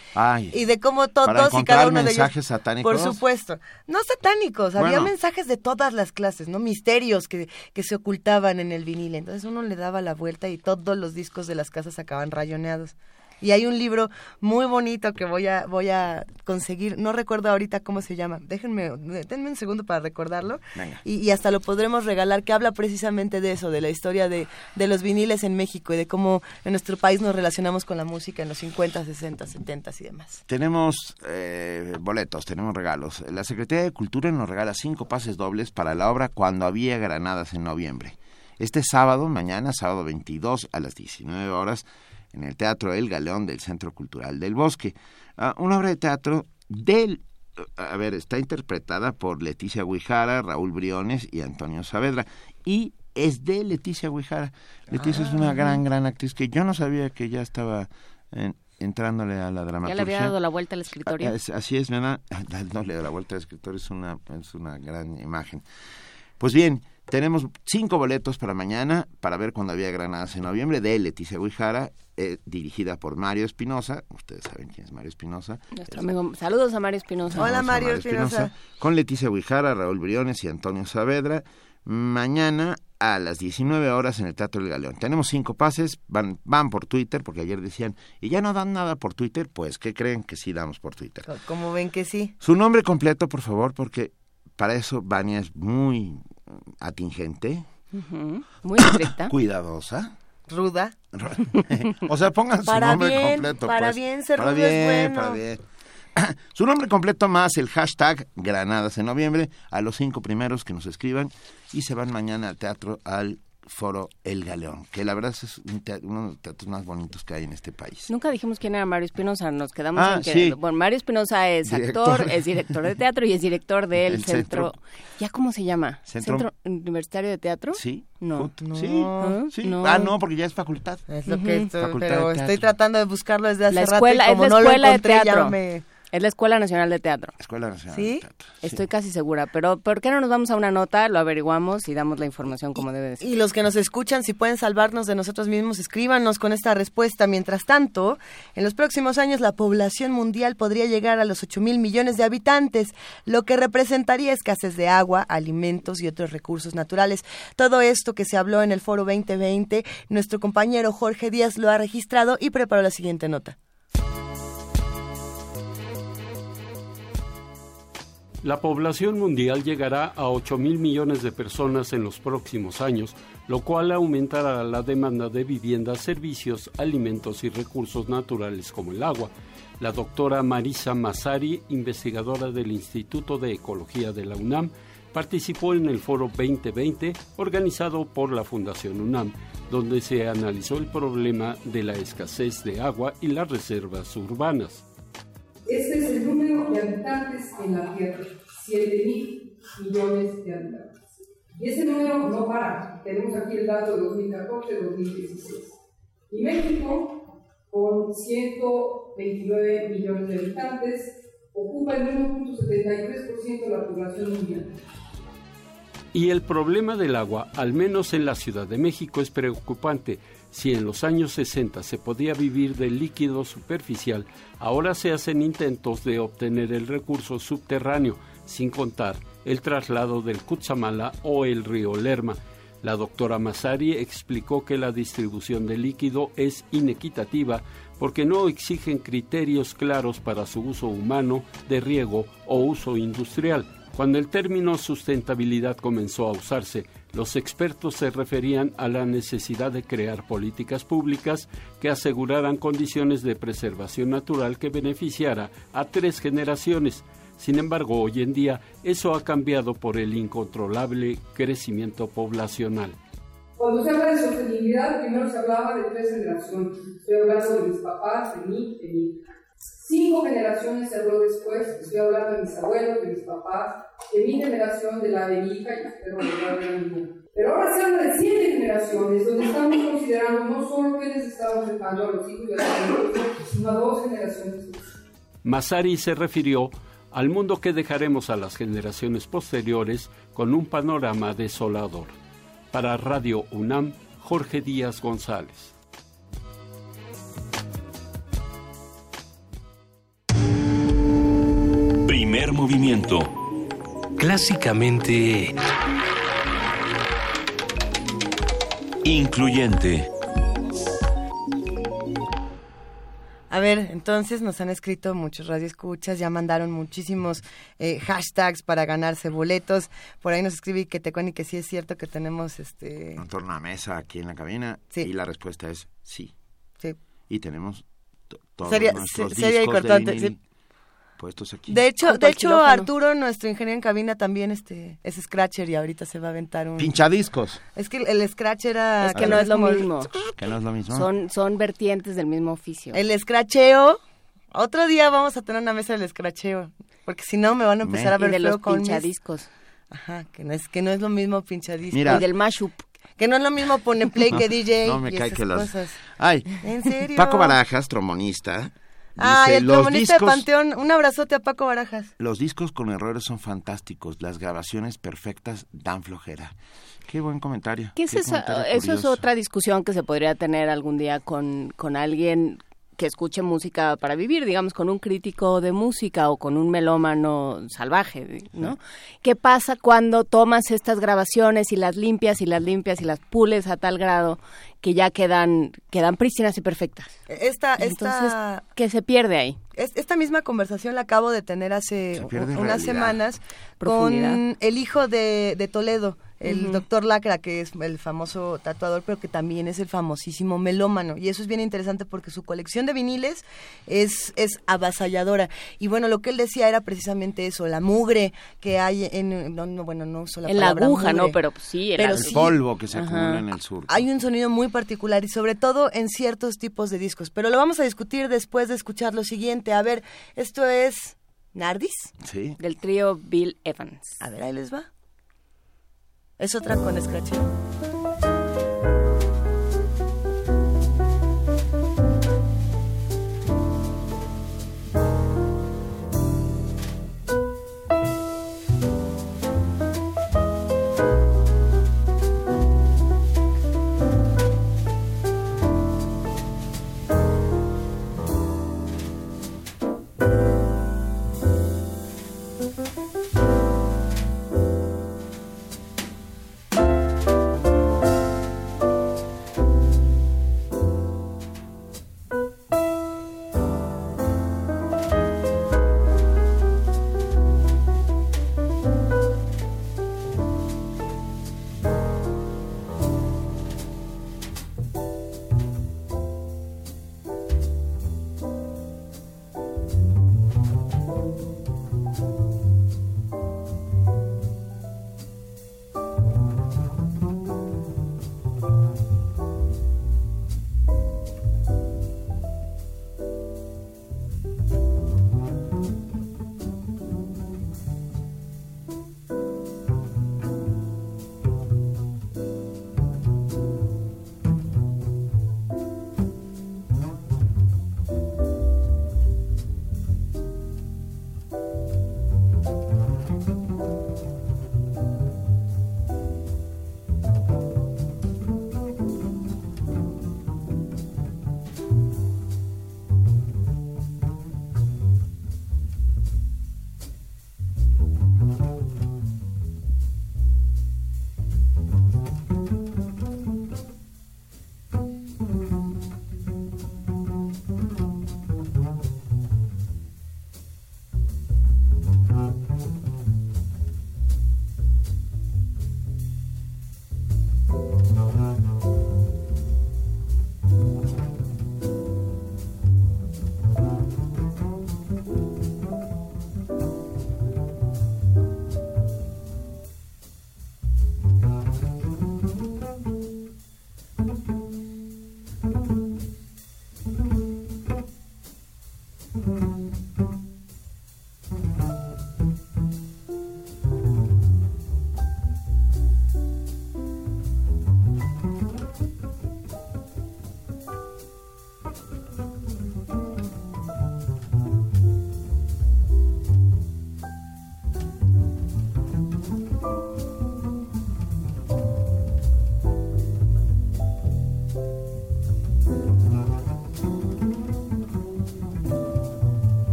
y de cómo todos y cada uno de ellos... satánicos? Por supuesto. No satánicos, había mensajes de todas las clases, ¿no? Misterios que, que se ocultaban en el vinil. Entonces uno le daba la vuelta y todos los discos de las casas acaban rayoneados. Y hay un libro muy bonito que voy a voy a conseguir, no recuerdo ahorita cómo se llama. Déjenme, denme un segundo para recordarlo. Y, hasta lo podremos regalar, que habla precisamente de eso, de la historia de, de, los viniles en México y de cómo en nuestro país nos relacionamos con la música en los 50, 60, 70 y demás. Tenemos eh, boletos, tenemos regalos. La Secretaría de Cultura nos regala cinco pases dobles para la obra Cuando había granadas en noviembre. Este sábado, mañana, sábado 22 a las 19 horas, en el Teatro El Galeón del Centro Cultural del Bosque. Ah, una obra de teatro del... A ver, está interpretada por Leticia Guijara, Raúl Briones y Antonio Saavedra. Y es de Leticia Guijara. Leticia es una ah. gran, gran actriz que yo no sabía que ya estaba entrándole a la dramaturgia. Ya le había dado la vuelta al escritorio. Ah, así es, ¿verdad? No le da la vuelta al escritorio, es una, es una gran imagen. Pues bien, tenemos cinco boletos para mañana para ver cuando había granadas en noviembre de Leticia Guijara, eh, dirigida por Mario Espinosa. Ustedes saben quién es Mario Espinosa. Nuestro amigo. Saludos a Mario Espinosa. Hola Mario, Espinosa. Con Leticia Guijara, Raúl Briones y Antonio Saavedra. Mañana a las 19 horas en el Teatro del Galeón. Tenemos cinco pases, van, van por Twitter, porque ayer decían, y ya no dan nada por Twitter, pues, ¿qué creen que sí damos por Twitter? ¿Cómo ven que sí? Su nombre completo, por favor, porque para eso Vania es muy atingente. Muy estricta. Cuidadosa. Ruda. o sea, pongan su nombre completo. Para pues. bien, ser para bien, Para bien. Su nombre completo más el hashtag Granadas en noviembre a los cinco primeros que nos escriban y se van mañana al teatro al foro El Galeón, que la verdad es uno de los teatros más bonitos que hay en este país. Nunca dijimos quién era Mario Espinosa, nos quedamos ah, en que... Bueno, Mario Espinosa es actor, es director de teatro y es director del centro, ¿Ya cómo se llama? ¿Centro, Universitario de Teatro? Sí. No. Sí, Ah, no, porque ya es facultad. Es lo que estoy, pero estoy tratando de buscarlo desde hace la escuela, rato y como es la escuela no de teatro. Es la Escuela Nacional de Teatro. Escuela Nacional ¿Sí? de Teatro. Estoy casi segura, pero ¿por qué no nos vamos a una nota? Lo averiguamos y damos la información como debe ser. Y los que nos escuchan, si pueden salvarnos de nosotros mismos, escríbanos con esta respuesta. Mientras tanto, en los próximos años la población mundial podría llegar a los 8 mil millones de habitantes, lo que representaría escasez de agua, alimentos y otros recursos naturales. Todo esto que se habló en el Foro 2020, nuestro compañero Jorge Díaz lo ha registrado y preparó la siguiente nota. La población mundial llegará a 8 mil millones de personas en los próximos años, lo cual aumentará la demanda de viviendas, servicios, alimentos y recursos naturales como el agua. La doctora Marisa Masari, investigadora del Instituto de Ecología de la UNAM, participó en el Foro 2020 organizado por la Fundación UNAM, donde se analizó el problema de la escasez de agua y las reservas urbanas. Este es el número de habitantes en la Tierra, 7 mil millones de habitantes. Y ese número no para. Tenemos aquí el dato de 2014-2016. Y México, con 129 millones de habitantes, ocupa el 1.73% de la población mundial. Y el problema del agua, al menos en la Ciudad de México, es preocupante. Si en los años 60 se podía vivir del líquido superficial, ahora se hacen intentos de obtener el recurso subterráneo, sin contar el traslado del Cutzamala o el río Lerma. La doctora Masari explicó que la distribución de líquido es inequitativa porque no exigen criterios claros para su uso humano, de riego o uso industrial. Cuando el término sustentabilidad comenzó a usarse, los expertos se referían a la necesidad de crear políticas públicas que aseguraran condiciones de preservación natural que beneficiara a tres generaciones. Sin embargo, hoy en día eso ha cambiado por el incontrolable crecimiento poblacional. Cuando se habla de sostenibilidad, primero se hablaba de tres generaciones. Estoy hablando de mis papás, de mí, de mi. Cinco generaciones se habló después, estoy hablando de mis abuelos, de mis papás, de mi generación, de la de mi hija y espero de la Pero ahora se habla de siete generaciones, donde estamos considerando no solo que les estamos dejando a los hijos de la sino a dos generaciones. Masari se refirió al mundo que dejaremos a las generaciones posteriores con un panorama desolador. Para Radio UNAM, Jorge Díaz González. Primer movimiento. Clásicamente... Incluyente. A ver, entonces nos han escrito muchos radioescuchas, ya mandaron muchísimos eh, hashtags para ganarse boletos. Por ahí nos escribe que te y que sí es cierto que tenemos este un tornamesa aquí en la cabina Sí. y la respuesta es sí. Sí. Y tenemos to- todos Sería- nuestros se- sería discos importante, de vinil sí. Puestos aquí. De hecho, de hecho quirófano. Arturo, nuestro ingeniero en cabina también este es scratcher y ahorita se va a aventar un Pinchadiscos, Es que el, el scratch era Es que no es lo mismo. que no es lo mismo. Son, son vertientes del mismo oficio. El escracheo. Otro día vamos a tener una mesa del escracheo, porque si no me van a empezar a y ver de feo los con mis- pinchadiscos. Ajá, que no es que no es lo mismo pinchadisco. Mira. Y del mashup. Que no es lo mismo poner play que DJ no me y cae esas que las... cosas. Ay, ¿En serio? Paco Barajas, trombonista, Ah, el los discos, de Panteón. Un abrazote a Paco Barajas. los discos con errores son fantásticos, las grabaciones perfectas dan flojera. Qué buen comentario. ¿Qué es qué comentario Eso es otra discusión que se podría tener algún día con, con alguien que escuche música para vivir, digamos, con un crítico de música o con un melómano salvaje, ¿no? ¿Qué pasa cuando tomas estas grabaciones y las limpias y las limpias y las pules a tal grado que ya quedan, quedan prístinas y perfectas? Esta, Entonces, esta, ¿qué se pierde ahí? es- esta misma conversación la acabo de tener hace unas realidad. semanas con el hijo de, de Toledo, el doctor Lacra, que es el famoso tatuador, pero que también es el famosísimo melómano. Y eso es bien interesante porque su colección de viniles es, es avasalladora. Y bueno, lo que él decía era precisamente eso, la mugre que hay en... No, no, bueno, no uso la en la palabra aguja, ¿no? Pero pues, sí, Pero era- El sí. polvo que se acumula en el sur. Hay un sonido muy particular y sobre todo en ciertos tipos de discos. Pero lo vamos a discutir después de escuchar lo siguiente. A ver, esto es Nardis. Sí. del trío Bill Evans. A ver, ahí les va. Es otra con scratcheo.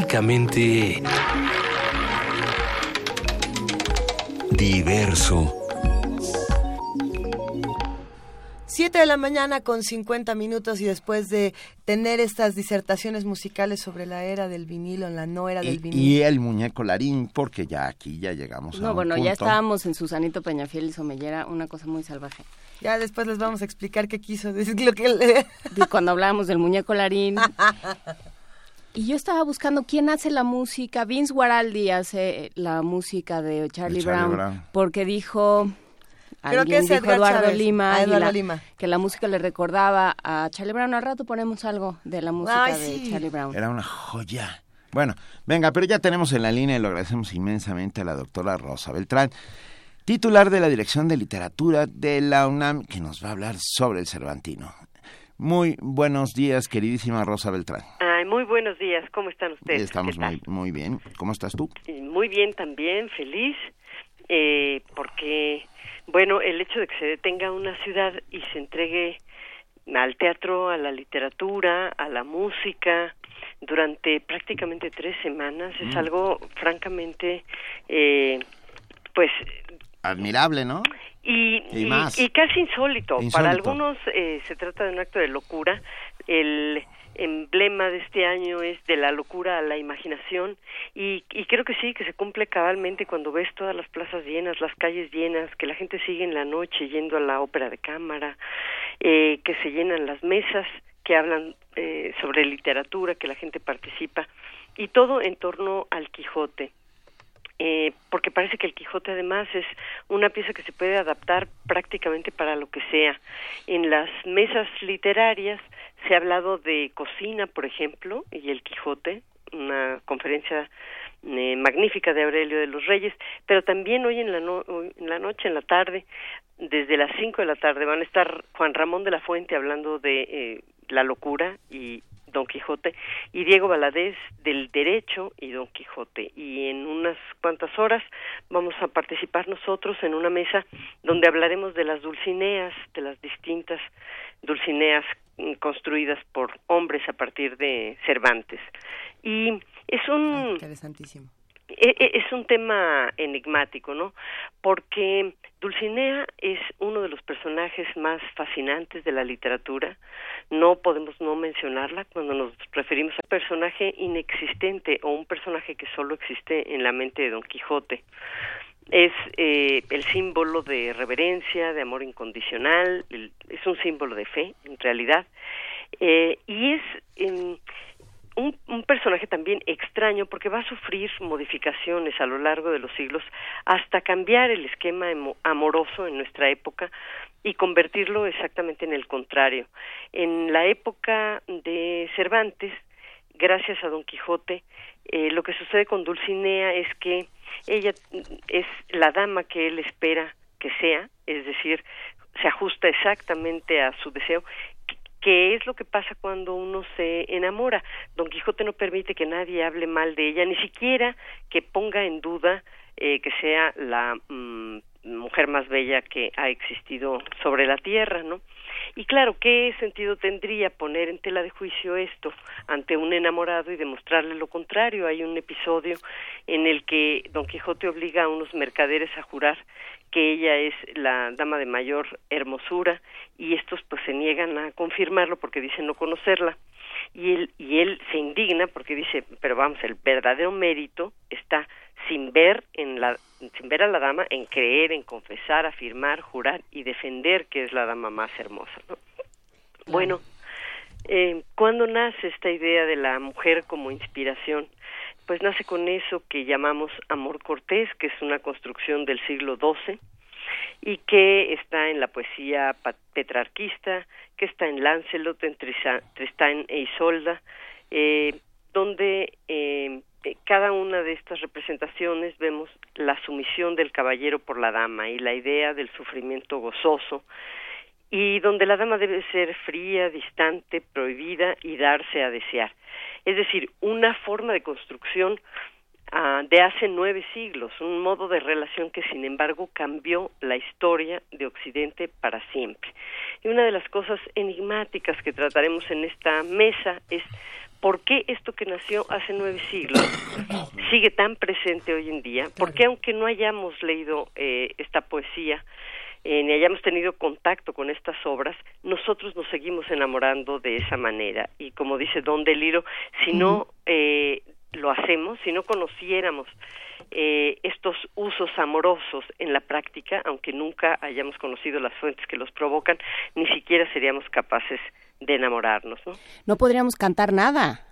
Básicamente diverso. 7 de la mañana con 50 minutos y después de tener estas disertaciones musicales sobre la era del vinilo, en la no era del Y, vinilo. y el muñeco Larín, porque ya aquí ya llegamos a No, un bueno, ya estábamos en Susanito Peñafiel y Somellera, una cosa muy salvaje. Ya después les vamos a explicar qué quiso decir lo que le- cuando hablábamos del muñeco Larín. Y yo estaba buscando quién hace la música. Vince Guaraldi hace la música de Charlie, De Charlie Brown, Brown. porque dijo, Creo que es Edgar Eduardo Chávez. Lima, y Eduardo la- Lima. que la música le recordaba a Charlie Brown. Al rato ponemos algo de la música Ay, de sí. Charlie Brown. Era una joya. Bueno, venga, pero ya tenemos en la línea y lo agradecemos inmensamente a la doctora Rosa Beltrán, titular de la Dirección de Literatura de la UNAM, que nos va a hablar sobre el Cervantino. Muy buenos días, queridísima Rosa Beltrán. Muy buenos días, ¿cómo están ustedes? Estamos muy, muy bien. ¿Cómo estás tú? Muy bien también, feliz, eh, porque, bueno, el hecho de que se detenga una ciudad y se entregue al teatro, a la literatura, a la música, durante prácticamente tres semanas, es Mm. algo francamente, eh, pues, Admirable, ¿no? y, Y y casi insólito. Insólito. Para algunos eh, se trata de un acto de locura. El emblema de este año es de la locura a la imaginación y, y creo que sí, que se cumple cabalmente cuando ves todas las plazas llenas, las calles llenas, que la gente sigue en la noche yendo a la ópera de cámara, eh, que se llenan las mesas, que hablan eh, sobre literatura, que la gente participa y todo en torno al Quijote eh, porque parece que el Quijote además es una pieza que se puede adaptar prácticamente para lo que sea. En las mesas literarias se ha hablado de cocina, por ejemplo, y el Quijote, una conferencia eh, magnífica de Aurelio de los Reyes, pero también hoy en la, no- en la noche, en la tarde, desde las 5 de la tarde, van a estar Juan Ramón de la Fuente hablando de eh, la locura y Don Quijote y Diego Valadez del Derecho y Don Quijote. Y en unas cuantas horas vamos a participar nosotros en una mesa donde hablaremos de las dulcineas, de las distintas dulcineas construidas por hombres a partir de Cervantes. Y es un Interesantísimo. e- e- es un tema enigmático, ¿no? Porque Dulcinea es uno de los personajes más fascinantes de la literatura. No podemos no mencionarla cuando nos referimos a un personaje inexistente o un personaje que solo existe en la mente de Don Quijote. Es eh, el símbolo de reverencia, de amor incondicional, el- es un símbolo de fe, en realidad. Eh, y es em, un, un personaje también extraño porque va a sufrir modificaciones a lo largo de los siglos hasta cambiar el esquema amoroso en nuestra época y convertirlo exactamente en el contrario. En la época de Cervantes, gracias a Don Quijote, eh, lo que sucede con Dulcinea es que ella es la dama que él espera que sea, es decir, se ajusta exactamente a su deseo que es lo que pasa cuando uno se enamora. Don Quijote no permite que nadie hable mal de ella, ni siquiera que ponga en duda eh, que sea la mm, mujer más bella que ha existido sobre la tierra, ¿no? Y claro, ¿qué sentido tendría poner en tela de juicio esto ante un enamorado y demostrarle lo contrario? Hay un episodio en el que Don Quijote obliga a unos mercaderes a jurar que ella es la dama de mayor hermosura y estos pues se niegan a confirmarlo porque dicen no conocerla y él y él se indigna porque dice pero vamos el verdadero mérito está sin ver en la sin ver a la dama en creer en confesar afirmar jurar y defender que es la dama más hermosa ¿no? bueno eh, ¿cuándo nace esta idea de la mujer como inspiración? Pues nace con eso que llamamos amor cortés, que es una construcción del siglo XII y que está en la poesía petrarquista, que está en Lancelot, en Tristán e Isolda, eh, donde eh, eh, cada una de estas representaciones vemos la sumisión del caballero por la dama y la idea del sufrimiento gozoso, y donde la dama debe ser fría, distante, prohibida y darse a desear. Es decir, una forma de construcción ah, de hace nueve siglos, un modo de relación que sin embargo cambió la historia de Occidente para siempre. Y una de las cosas enigmáticas que trataremos en esta mesa es por qué esto que nació hace nueve siglos sigue tan presente hoy en día, por qué aunque no hayamos leído eh, esta poesía, eh, ni hayamos tenido contacto con estas obras, nosotros nos seguimos enamorando de esa manera. Y como dice Don Deliro, si no eh, lo hacemos, si no conociéramos eh, estos usos amorosos en la práctica, aunque nunca hayamos conocido las fuentes que los provocan, ni siquiera seríamos capaces de enamorarnos, ¿no? No podríamos cantar nada.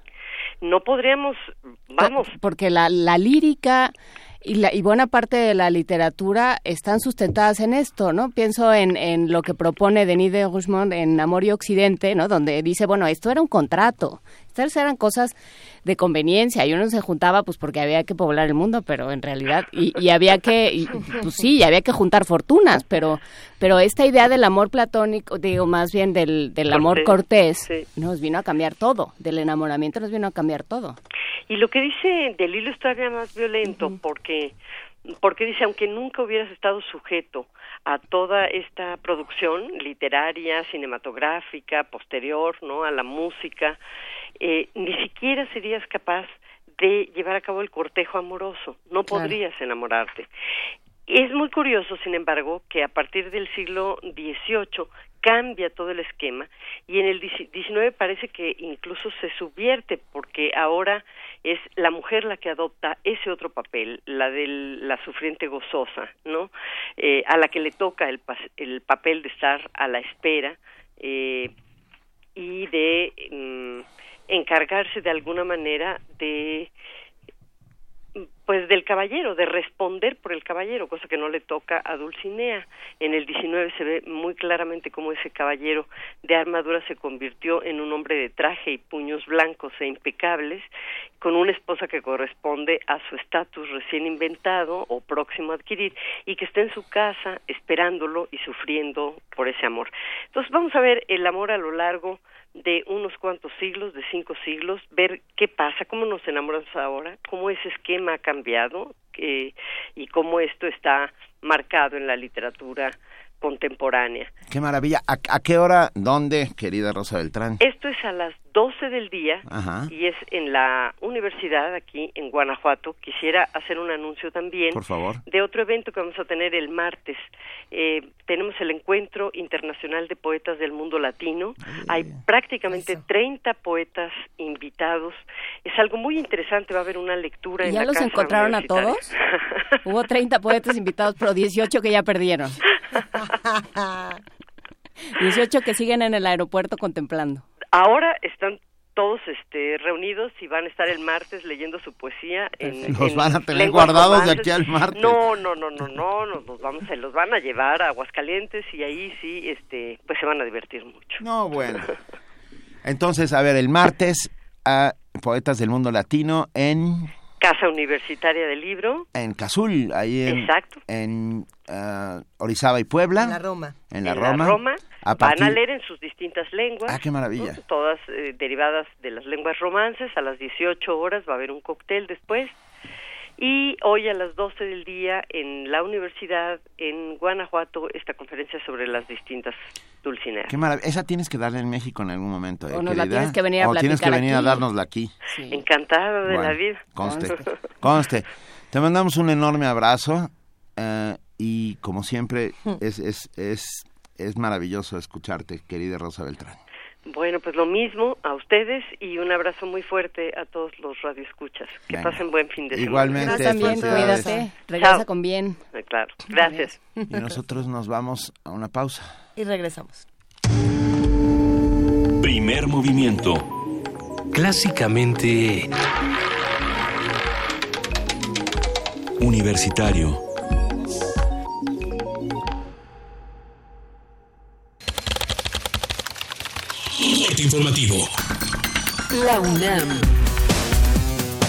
No podríamos, vamos. Porque la, la lírica y, la, y buena parte de la literatura están sustentadas en esto, ¿no? Pienso en, en lo que propone Denis de Guzmán en Amor y Occidente, ¿no? Donde dice, bueno, esto era un contrato, estas eran cosas de conveniencia. Y uno se juntaba pues porque había que poblar el mundo, pero en realidad, y, y había que, y, pues sí, y había que juntar fortunas, pero, pero esta idea del amor platónico, digo, más bien del, del amor cortés, nos vino a cambiar todo, del enamoramiento nos vino a cambiar todo. Y lo que dice del hilo es todavía más violento porque porque dice aunque nunca hubieras estado sujeto a toda esta producción literaria, cinematográfica, posterior, ¿no? a la música, eh, ni siquiera serías capaz de llevar a cabo el cortejo amoroso, no Claro. podrías enamorarte. Es muy curioso, sin embargo, que a partir del siglo XVIII cambia todo el esquema y en el XIX parece que incluso se subvierte porque ahora es la mujer la que adopta ese otro papel, la de la sufriente gozosa, ¿no? Eh, a la que le toca el, el papel de estar a la espera eh, y de mm, encargarse de alguna manera de pues del caballero, de responder por el caballero, cosa que no le toca a Dulcinea. En el 19 se ve muy claramente cómo ese caballero de armadura se convirtió en un hombre de traje y puños blancos e impecables, con una esposa que corresponde a su estatus recién inventado o próximo a adquirir y que está en su casa esperándolo y sufriendo por ese amor. Entonces vamos a ver el amor a lo largo de unos cuantos siglos, de cinco siglos, ver qué pasa, cómo nos enamoramos ahora, cómo ese esquema ha cambiado eh, y cómo esto está marcado en la literatura contemporánea. Qué maravilla. ¿A, a qué hora? ¿Dónde, querida Rosa Beltrán? Esto es a las 12 del día Ajá. y es en la universidad aquí en Guanajuato. Quisiera hacer un anuncio también Por favor. de otro evento que vamos a tener el martes. Eh, tenemos el Encuentro Internacional de Poetas del Mundo Latino. Hay prácticamente 30 poetas invitados. Es algo muy interesante. Va a haber una lectura ¿Y en ya la los casa encontraron a todos? Hubo 30 poetas invitados, pero 18 que ya perdieron. 18 que siguen en el aeropuerto contemplando. Ahora están todos este, reunidos y van a estar el martes leyendo su poesía en, Los en van a tener guardados de romances. aquí al martes. No, no, no, no, no, nos los vamos, se los van a llevar a Aguascalientes y ahí sí, este, pues se van a divertir mucho. No, bueno. Entonces, a ver, el martes a Poetas del Mundo Latino en, Casa Universitaria del Libro, en Cazul, ahí en, Exacto. en ah, Orizaba y Puebla. En la Roma. En la en Roma. la Roma, A van a leer en sus distintas lenguas. Ah, qué maravilla. ¿no? Todas eh, derivadas de las lenguas romances. A las 18 horas va a haber un cóctel después. Y hoy a las 12 del día en la universidad en Guanajuato esta conferencia sobre las distintas dulcineas. Qué maravilla. Esa tienes que darla en México en algún momento, ¿eh, O nos la tienes que venir a O tienes que platicar venir a aquí. dárnosla aquí. Encantada de la Bueno, vida. Conste, conste. Te mandamos un enorme abrazo eh, y como siempre es, es, es, es maravilloso escucharte, querida Rosa Beltrán. Bueno, pues lo mismo a ustedes y un abrazo muy fuerte a todos los radioescuchas. Que Venga. pasen buen fin de semana. Igualmente, también, cuídate. Regresa Chao. con bien. Eh, Claro, gracias. Y nosotros nos vamos a una pausa. Y regresamos. Primer movimiento. Clásicamente Universitario. Informativo. La UNAM.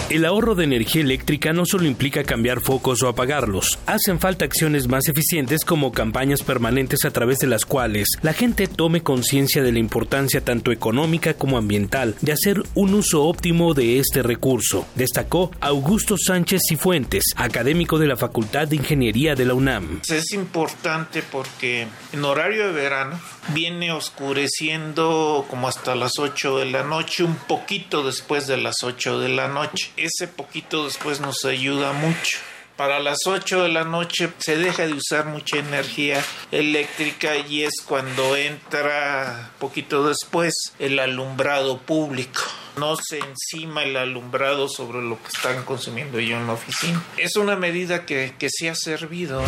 El ahorro de energía eléctrica no solo implica cambiar focos o apagarlos, hacen falta acciones más eficientes como campañas permanentes a través de las cuales la gente tome conciencia de la importancia tanto económica como ambiental de hacer un uso óptimo de este recurso, destacó Augusto Sánchez Cifuentes, académico de la Facultad de Ingeniería de la UNAM. Es importante porque en horario de verano viene oscureciendo como hasta las 8 de la noche, un poquito después de las 8 de la noche ese poquito después nos ayuda mucho. Para las 8 de la noche se deja de usar mucha energía eléctrica y es cuando entra poquito después el alumbrado público. No se encima el alumbrado sobre lo que están consumiendo yo en la oficina. Es una medida que, que sí ha servido.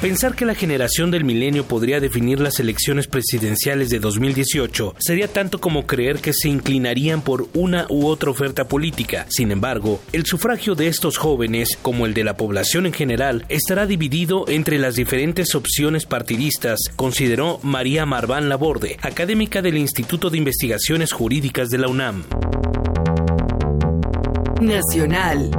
Pensar que la generación del milenio podría definir las elecciones presidenciales de 2018 sería tanto como creer que se inclinarían por una u otra oferta política. Sin embargo, el sufragio de estos jóvenes, como el de la población en general, estará dividido entre las diferentes opciones partidistas, consideró María Marván Laborde, académica del Instituto de Investigaciones Jurídicas de la UNAM. Nacional.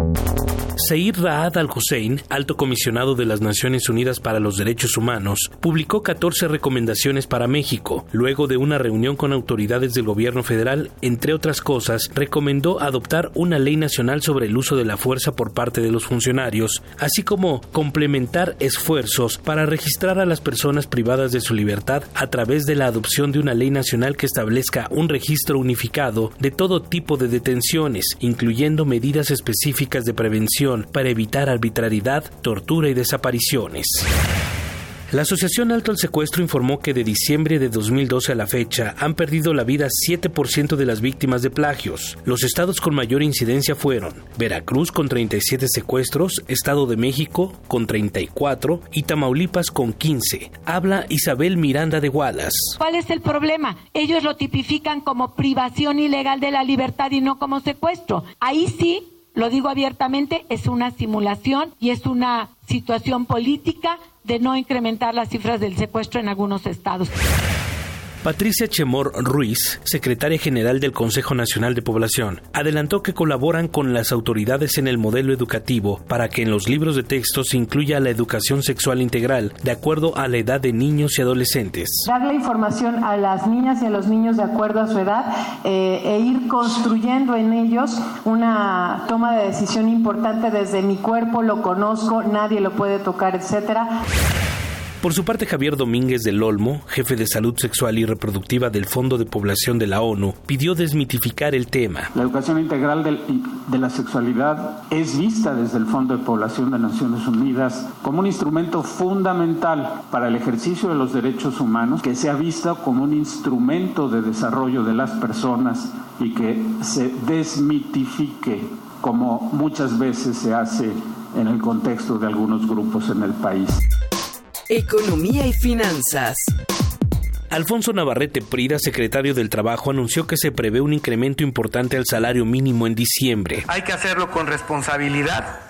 Seir Raad al-Hussein, alto comisionado de las Naciones Unidas para los Derechos Humanos, publicó 14 recomendaciones para México. Luego de una reunión con autoridades del gobierno federal, entre otras cosas, recomendó adoptar una ley nacional sobre el uso de la fuerza por parte de los funcionarios, así como complementar esfuerzos para registrar a las personas privadas de su libertad a través de la adopción de una ley nacional que establezca un registro unificado de todo tipo de detenciones, incluyendo medidas específicas de prevención para evitar arbitrariedad, tortura y desapariciones. La Asociación Alto al Secuestro informó que de diciembre de 2012 a la fecha han perdido la vida 7% de las víctimas de plagios. Los estados con mayor incidencia fueron Veracruz con 37 secuestros, Estado de México con 34 y Tamaulipas con 15. Habla Isabel Miranda de Wallace. ¿Cuál es el problema? Ellos lo tipifican como privación ilegal de la libertad y no como secuestro. Ahí sí lo digo abiertamente, es una simulación y es una situación política de no incrementar las cifras del secuestro en algunos estados. Patricia Chemor Ruiz, secretaria general del Consejo Nacional de Población, adelantó que colaboran con las autoridades en el modelo educativo para que en los libros de texto se incluya la educación sexual integral de acuerdo a la edad de niños y adolescentes. Dar la información a las niñas y a los niños de acuerdo a su edad eh, e ir construyendo en ellos una toma de decisión importante desde mi cuerpo, lo conozco, nadie lo puede tocar, etcétera. Por su parte, Javier Domínguez del Olmo, jefe de salud sexual y reproductiva del Fondo de Población de la ONU, pidió desmitificar el tema. La educación integral de la sexualidad es vista desde el Fondo de Población de Naciones Unidas como un instrumento fundamental para el ejercicio de los derechos humanos, que se ha visto como un instrumento de desarrollo de las personas y que se desmitifique como muchas veces se hace en el contexto de algunos grupos en el país. Economía y finanzas. Alfonso Navarrete Prida, secretario del Trabajo, anunció que se prevé un incremento importante al salario mínimo en diciembre. Hay que hacerlo con responsabilidad,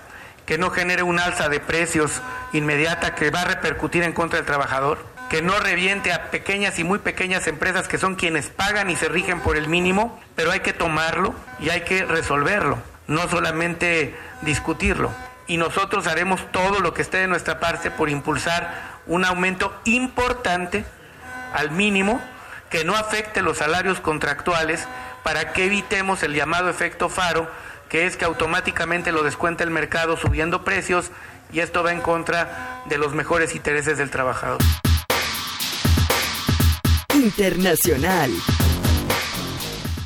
que no genere un alza de precios inmediata que va a repercutir en contra del trabajador, que no reviente a pequeñas y muy pequeñas empresas que son quienes pagan y se rigen por el mínimo, pero hay que tomarlo y hay que resolverlo, no solamente discutirlo y nosotros haremos todo lo que esté de nuestra parte por impulsar un aumento importante al mínimo que no afecte los salarios contractuales para que evitemos el llamado efecto faro, que es que automáticamente lo descuenta el mercado subiendo precios y esto va en contra de los mejores intereses del trabajador. Internacional.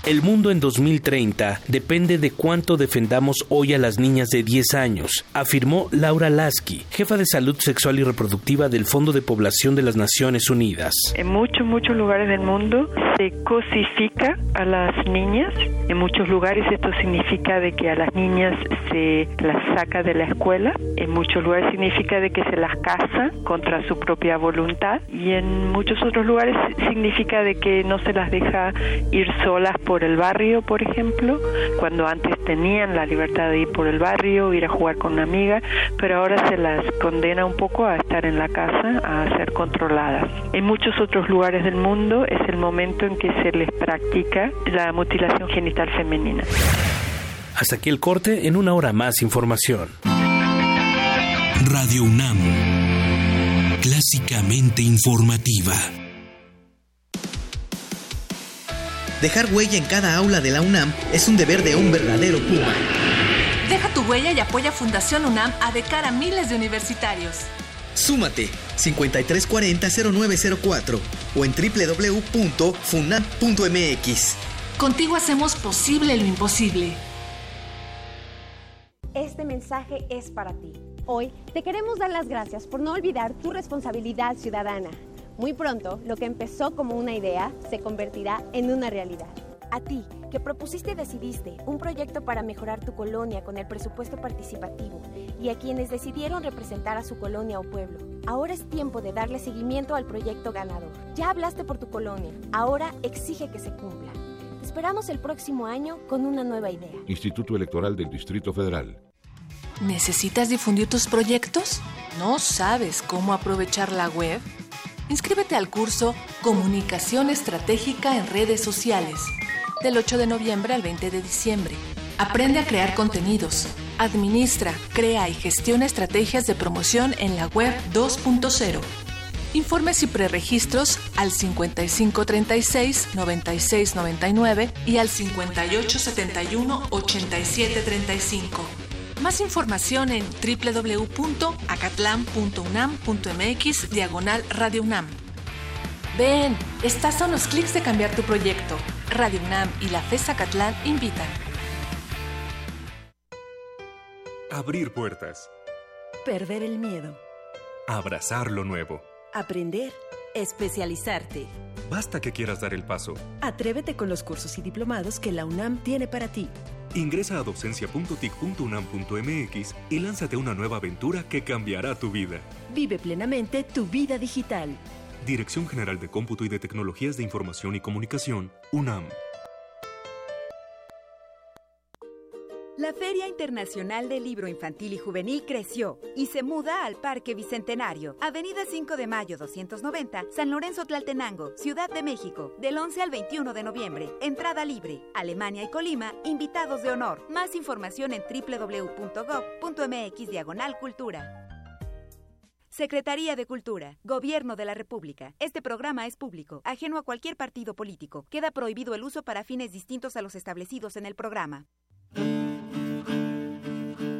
El mundo en 2030 depende de cuánto defendamos hoy a las niñas de 10 años, afirmó Laura Lasky, jefa de salud sexual y reproductiva del Fondo de Población de las Naciones Unidas. En muchos, muchos lugares del mundo se cosifica a las niñas. En muchos lugares esto significa de que a las niñas se las saca de la escuela. En muchos lugares significa de que se las casa contra su propia voluntad. Y en muchos otros lugares significa de que no se las deja ir solas por el barrio, por ejemplo, cuando antes tenían la libertad de ir por el barrio, ir a jugar con una amiga, pero ahora se las condena un poco a estar en la casa, a ser controladas. En muchos otros lugares del mundo es el momento en que se les practica la mutilación genital femenina. Hasta aquí el corte, en una hora más información. Radio UNAM, clásicamente informativa. Dejar huella en cada aula de la UNAM es un deber de un verdadero Puma. Deja tu huella y apoya Fundación UNAM a de cara a miles de universitarios. Súmate 5340-0904 o en www.funam.mx. Contigo hacemos posible lo imposible. Este mensaje es para ti. Hoy te queremos dar las gracias por no olvidar tu responsabilidad ciudadana. Muy pronto, lo que empezó como una idea se convertirá en una realidad. A ti, que propusiste y decidiste un proyecto para mejorar tu colonia con el presupuesto participativo y a quienes decidieron representar a su colonia o pueblo. Ahora es tiempo de darle seguimiento al proyecto ganador. Ya hablaste por tu colonia, ahora exige que se cumpla. Te esperamos el próximo año con una nueva idea. Instituto Electoral del Distrito Federal. ¿Necesitas difundir tus proyectos? ¿No sabes cómo aprovechar la web? Inscríbete al curso Comunicación Estratégica en Redes Sociales del 8 de noviembre al 20 de diciembre. Aprende a crear contenidos. Administra, crea y gestiona estrategias de promoción en la web 2.0. Informes y preregistros al 5536-9699 y al 5871-8735. Más información en www.acatlan.unam.mx diagonal Radio UNAM. Ven, estás a unos clics de cambiar tu proyecto. Radio UNAM y la FES Acatlán invitan. Abrir puertas. Perder el miedo. Abrazar lo nuevo. Aprender. Especializarte. Basta que quieras dar el paso. Atrévete con los cursos y diplomados que la UNAM tiene para ti. Ingresa a docencia.tic.unam.mx y lánzate a una nueva aventura que cambiará tu vida. Vive plenamente tu vida digital. Dirección General de Cómputo y de Tecnologías de Información y Comunicación, UNAM. La Feria Internacional del Libro Infantil y Juvenil creció y se muda al Parque Bicentenario, Avenida 5 de Mayo 290, San Lorenzo Tlaltenango, Ciudad de México, del 11 al 21 de noviembre. Entrada libre. Alemania y Colima, invitados de honor. Más información en www.gov.mx diagonal cultura. Secretaría de Cultura, Gobierno de la República. Este programa es público, ajeno a cualquier partido político. Queda prohibido el uso para fines distintos a los establecidos en el programa.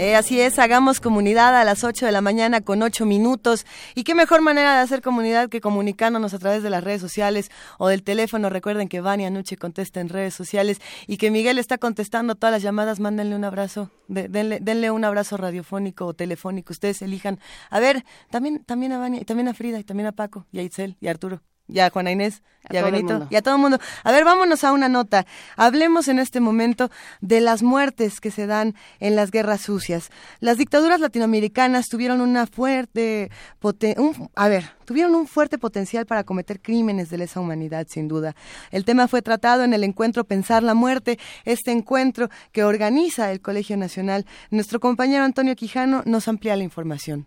Eh, así es, hagamos comunidad a las 8 de la mañana con 8 minutos. Y qué mejor manera de hacer comunidad que comunicándonos a través de las redes sociales o del teléfono. Recuerden que Vania Nuche contesta en redes sociales y que Miguel está contestando todas las llamadas. Mándenle un abrazo, de, denle, denle, un abrazo radiofónico o telefónico. Ustedes elijan. A ver, también, también a Vania, y también a Frida, y también a Paco, y a Itzel, y a Arturo y a Juana Inés, y a, Benito, y a todo el mundo. A ver, vámonos a una nota. Hablemos en este momento de las muertes que se dan en las guerras sucias. Las dictaduras latinoamericanas tuvieron una fuerte, un, a ver, tuvieron un fuerte potencial para cometer crímenes de lesa humanidad, sin duda. El tema fue tratado en el encuentro Pensar la Muerte, este encuentro que organiza el Colegio Nacional. Nuestro compañero Antonio Quijano nos amplía la información.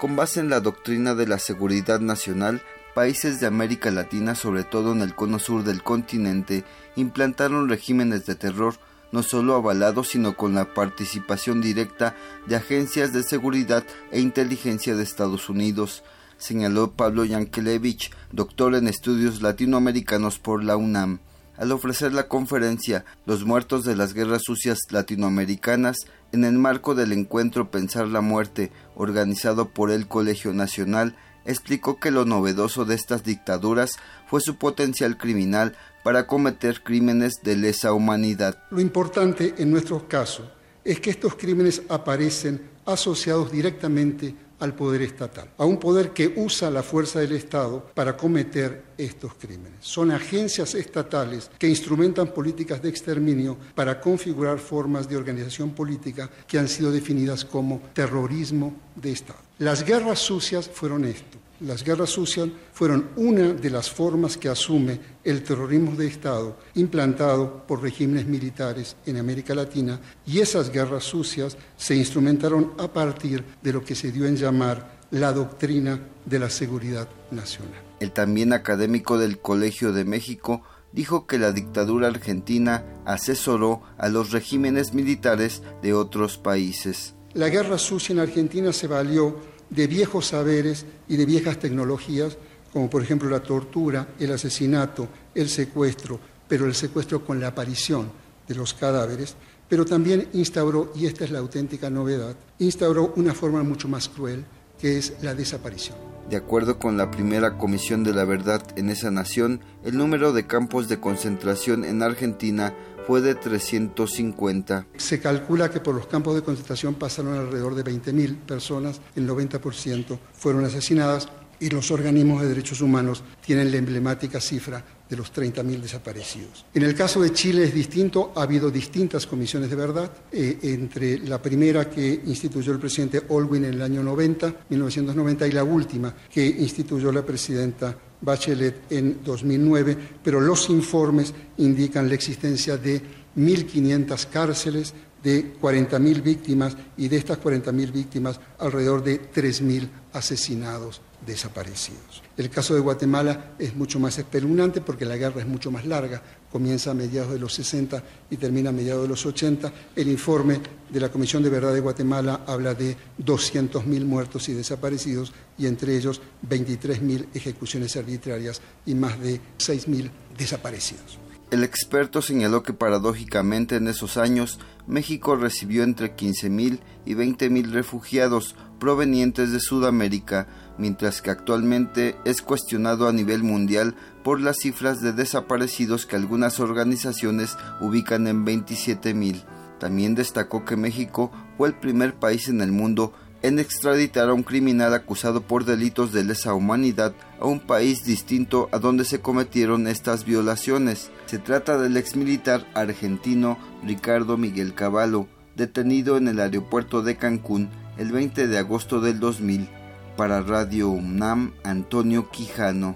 Con base en la doctrina de la seguridad nacional, países de América Latina, sobre todo en el cono sur del continente, implantaron regímenes de terror no solo avalados, sino con la participación directa de agencias de seguridad e inteligencia de Estados Unidos, señaló Pablo Yankelevich, doctor en estudios latinoamericanos por la UNAM. Al ofrecer la conferencia Los muertos de las guerras sucias latinoamericanas, en el marco del encuentro Pensar la Muerte, organizado por el Colegio Nacional, explicó que lo novedoso de estas dictaduras fue su potencial criminal para cometer crímenes de lesa humanidad. Lo importante en nuestro caso es que estos crímenes aparecen asociados directamente al poder estatal, a un poder que usa la fuerza del Estado para cometer estos crímenes. Son agencias estatales que instrumentan políticas de exterminio para configurar formas de organización política que han sido definidas como terrorismo de Estado. Las guerras sucias fueron esto. Las guerras sucias fueron una de las formas que asume el terrorismo de Estado implantado por regímenes militares en América Latina y esas guerras sucias se instrumentaron a partir de lo que se dio en llamar la doctrina de la seguridad nacional. El también académico del Colegio de México dijo que la dictadura argentina asesoró a los regímenes militares de otros países. La guerra sucia en Argentina se valió de viejos saberes y de viejas tecnologías, como por ejemplo la tortura, el asesinato, el secuestro, pero el secuestro con la aparición de los cadáveres, pero también instauró, y esta es la auténtica novedad, instauró una forma mucho más cruel, que es la desaparición. De acuerdo con la primera Comisión de la Verdad en esa nación, el número de campos de concentración en Argentina fue de 350. Se calcula que por los campos de concentración pasaron alrededor de 20.000 personas, el 90% fueron asesinadas y los organismos de derechos humanos tienen la emblemática cifra de los 30.000 desaparecidos. En el caso de Chile es distinto, ha habido distintas comisiones de verdad, eh, entre la primera que instituyó el presidente Olwin en el año 90, 1990, y la última que instituyó la presidenta Bachelet en 2009, pero los informes indican la existencia de 1.500 cárceles, de 40.000 víctimas y de estas 40.000 víctimas alrededor de 3.000 asesinados desaparecidos. El caso de Guatemala es mucho más espeluznante porque la guerra es mucho más larga, comienza a mediados de los 60 y termina a mediados de los 80. El informe de la Comisión de Verdad de Guatemala habla de 200.000 muertos y desaparecidos y entre ellos 23.000 ejecuciones arbitrarias y más de 6.000 desaparecidos. El experto señaló que paradójicamente en esos años México recibió entre 15.000 y 20.000 refugiados provenientes de Sudamérica, mientras que actualmente es cuestionado a nivel mundial por las cifras de desaparecidos que algunas organizaciones ubican en 27.000. También destacó que México fue el primer país en el mundo en extraditar a un criminal acusado por delitos de lesa humanidad a un país distinto a donde se cometieron estas violaciones. Se trata del exmilitar argentino Ricardo Miguel Cavallo, detenido en el aeropuerto de Cancún el 20 de agosto del 2000. Para Radio UNAM, Antonio Quijano.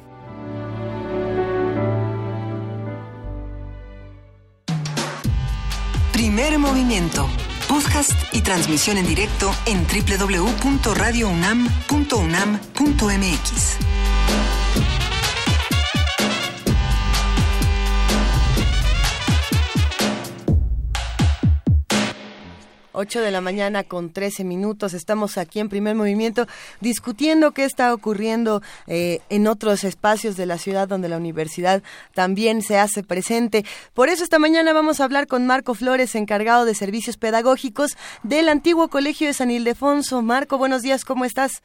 Primer movimiento podcast y transmisión en directo en www.radiounam.unam.mx. 8 de la mañana con 13 minutos. Estamos aquí en primer movimiento discutiendo qué está ocurriendo eh, en otros espacios de la ciudad donde la universidad también se hace presente. Por eso esta mañana vamos a hablar con Marco Flores, encargado de servicios pedagógicos del antiguo Colegio de San Ildefonso. Marco, buenos días, ¿cómo estás?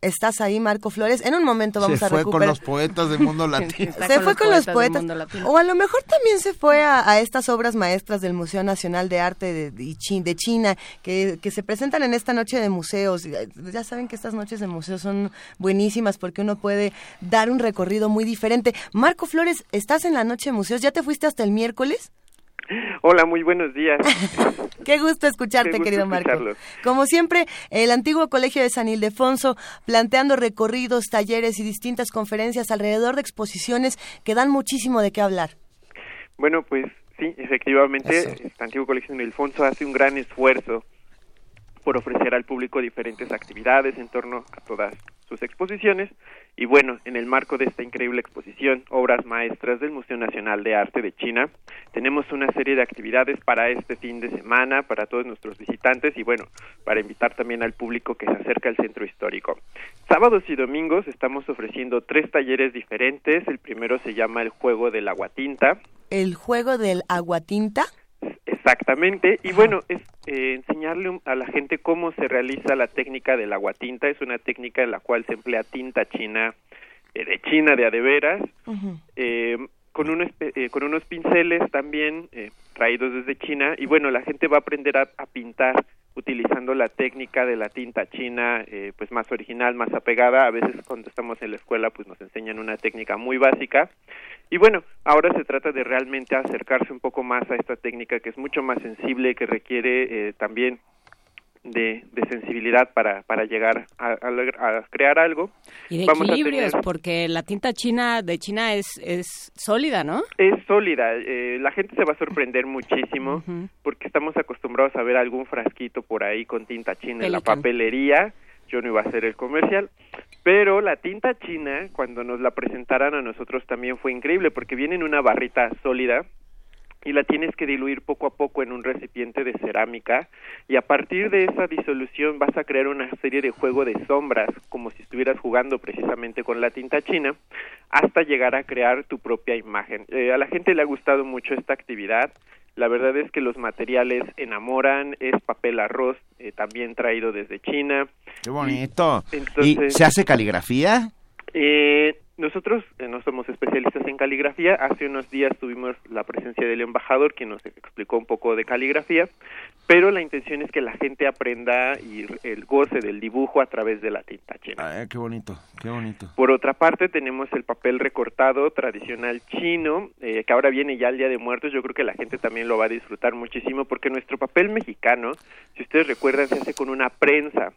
Estás ahí, Marco Flores. En un momento vamos a recuperar. Se fue con los poetas del mundo latino. se fue con los poetas. O a lo mejor también se fue a, estas obras maestras del Museo Nacional de Arte de, de China, que, que, se presentan en esta noche de museos. Ya saben que estas noches de museos son buenísimas porque uno puede dar un recorrido muy diferente. Marco Flores, ¿estás en la noche de museos? ¿Ya te fuiste hasta el miércoles? Hola, muy buenos días. Qué gusto escucharte, querido Marco. Como siempre, el antiguo Colegio de San Ildefonso planteando recorridos, talleres y distintas conferencias alrededor de exposiciones que dan muchísimo de qué hablar. Bueno, pues sí, efectivamente, el antiguo Colegio de San Ildefonso hace un gran esfuerzo por ofrecer al público diferentes actividades en torno a todas sus exposiciones y bueno, en el marco de esta increíble exposición, Obras Maestras del Museo Nacional de Arte de China, tenemos una serie de actividades para este fin de semana, para todos nuestros visitantes y bueno, para invitar también al público que se acerca al centro histórico. Sábados y domingos estamos ofreciendo tres talleres diferentes. El primero se llama el juego del aguatinta. ¿El juego del aguatinta? Exactamente, y bueno, es eh, enseñarle a la gente cómo se realiza la técnica del aguatinta. Es una técnica en la cual se emplea tinta china, eh, de China de adeveras, eh, con, unos, eh, con unos pinceles también eh, traídos desde China. Y bueno, la gente va a aprender a, a pintar utilizando la técnica de la tinta china, eh, pues más original, más apegada. A veces cuando estamos en la escuela, pues nos enseñan una técnica muy básica. Y bueno, ahora se trata de realmente acercarse un poco más a esta técnica que es mucho más sensible, que requiere eh, también de, de sensibilidad para, para llegar a, a- a crear algo. Y de Vamos a equilibrios, tener- porque la tinta china de China es, es sólida, ¿no? Es sólida, eh, la gente se va a sorprender muchísimo porque estamos acostumbrados a ver algún frasquito por ahí con tinta china en la papelería, yo no iba a hacer el comercial, pero la tinta china cuando nos la presentaran a nosotros también fue increíble porque viene en una barrita sólida y la tienes que diluir poco a poco en un recipiente de cerámica y a partir de esa disolución vas a crear una serie de juego de sombras como si estuvieras jugando precisamente con la tinta china hasta llegar a crear tu propia imagen. Eh, a la gente le ha gustado mucho esta actividad. La verdad es que los materiales enamoran, es papel arroz eh, también traído desde China. Qué bonito. Entonces- ¿Y se hace caligrafía? Eh, nosotros eh, no somos especialistas en caligrafía. Hace unos días tuvimos la presencia del embajador que nos explicó un poco de caligrafía, pero la intención es que la gente aprenda y el goce del dibujo a través de la tinta china. Ay, qué bonito, qué bonito. Por otra parte, tenemos el papel recortado tradicional chino, eh, que ahora viene ya el Día de Muertos. Yo creo que la gente también lo va a disfrutar muchísimo, porque nuestro papel mexicano, si ustedes recuerdan, se hace con una prensa.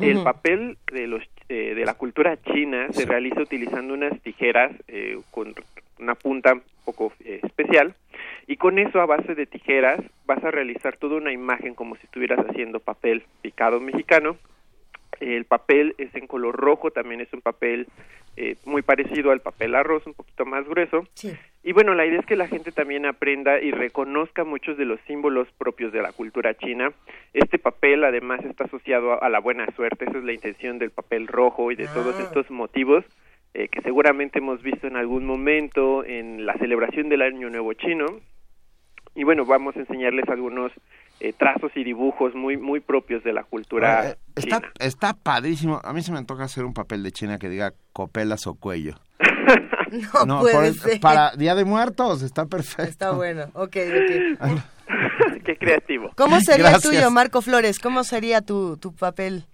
El papel de los eh, de la cultura china se realiza utilizando unas tijeras eh, con una punta un poco eh, especial y con eso a base de tijeras vas a realizar toda una imagen como si estuvieras haciendo papel picado mexicano. El papel es en color rojo, también es un papel eh, muy parecido al papel arroz, un poquito más grueso. Y bueno, la idea es que la gente también aprenda y reconozca muchos de los símbolos propios de la cultura china. Este papel además está asociado a, la buena suerte, esa es la intención del papel rojo y de todos Ah. estos motivos eh, que seguramente hemos visto en algún momento en la celebración del Año Nuevo Chino. Y bueno, vamos a enseñarles algunos eh, trazos y dibujos muy muy propios de la cultura Eh, está, china. está padrísimo. A mí se me antoja hacer un papel de China que diga copelas o cuello. No, puede por- ser. Para Día de Muertos, está perfecto. Está bueno, ok, ok. Qué creativo. ¿Cómo sería el tuyo, Marco Flores? ¿Cómo sería tu, tu papel?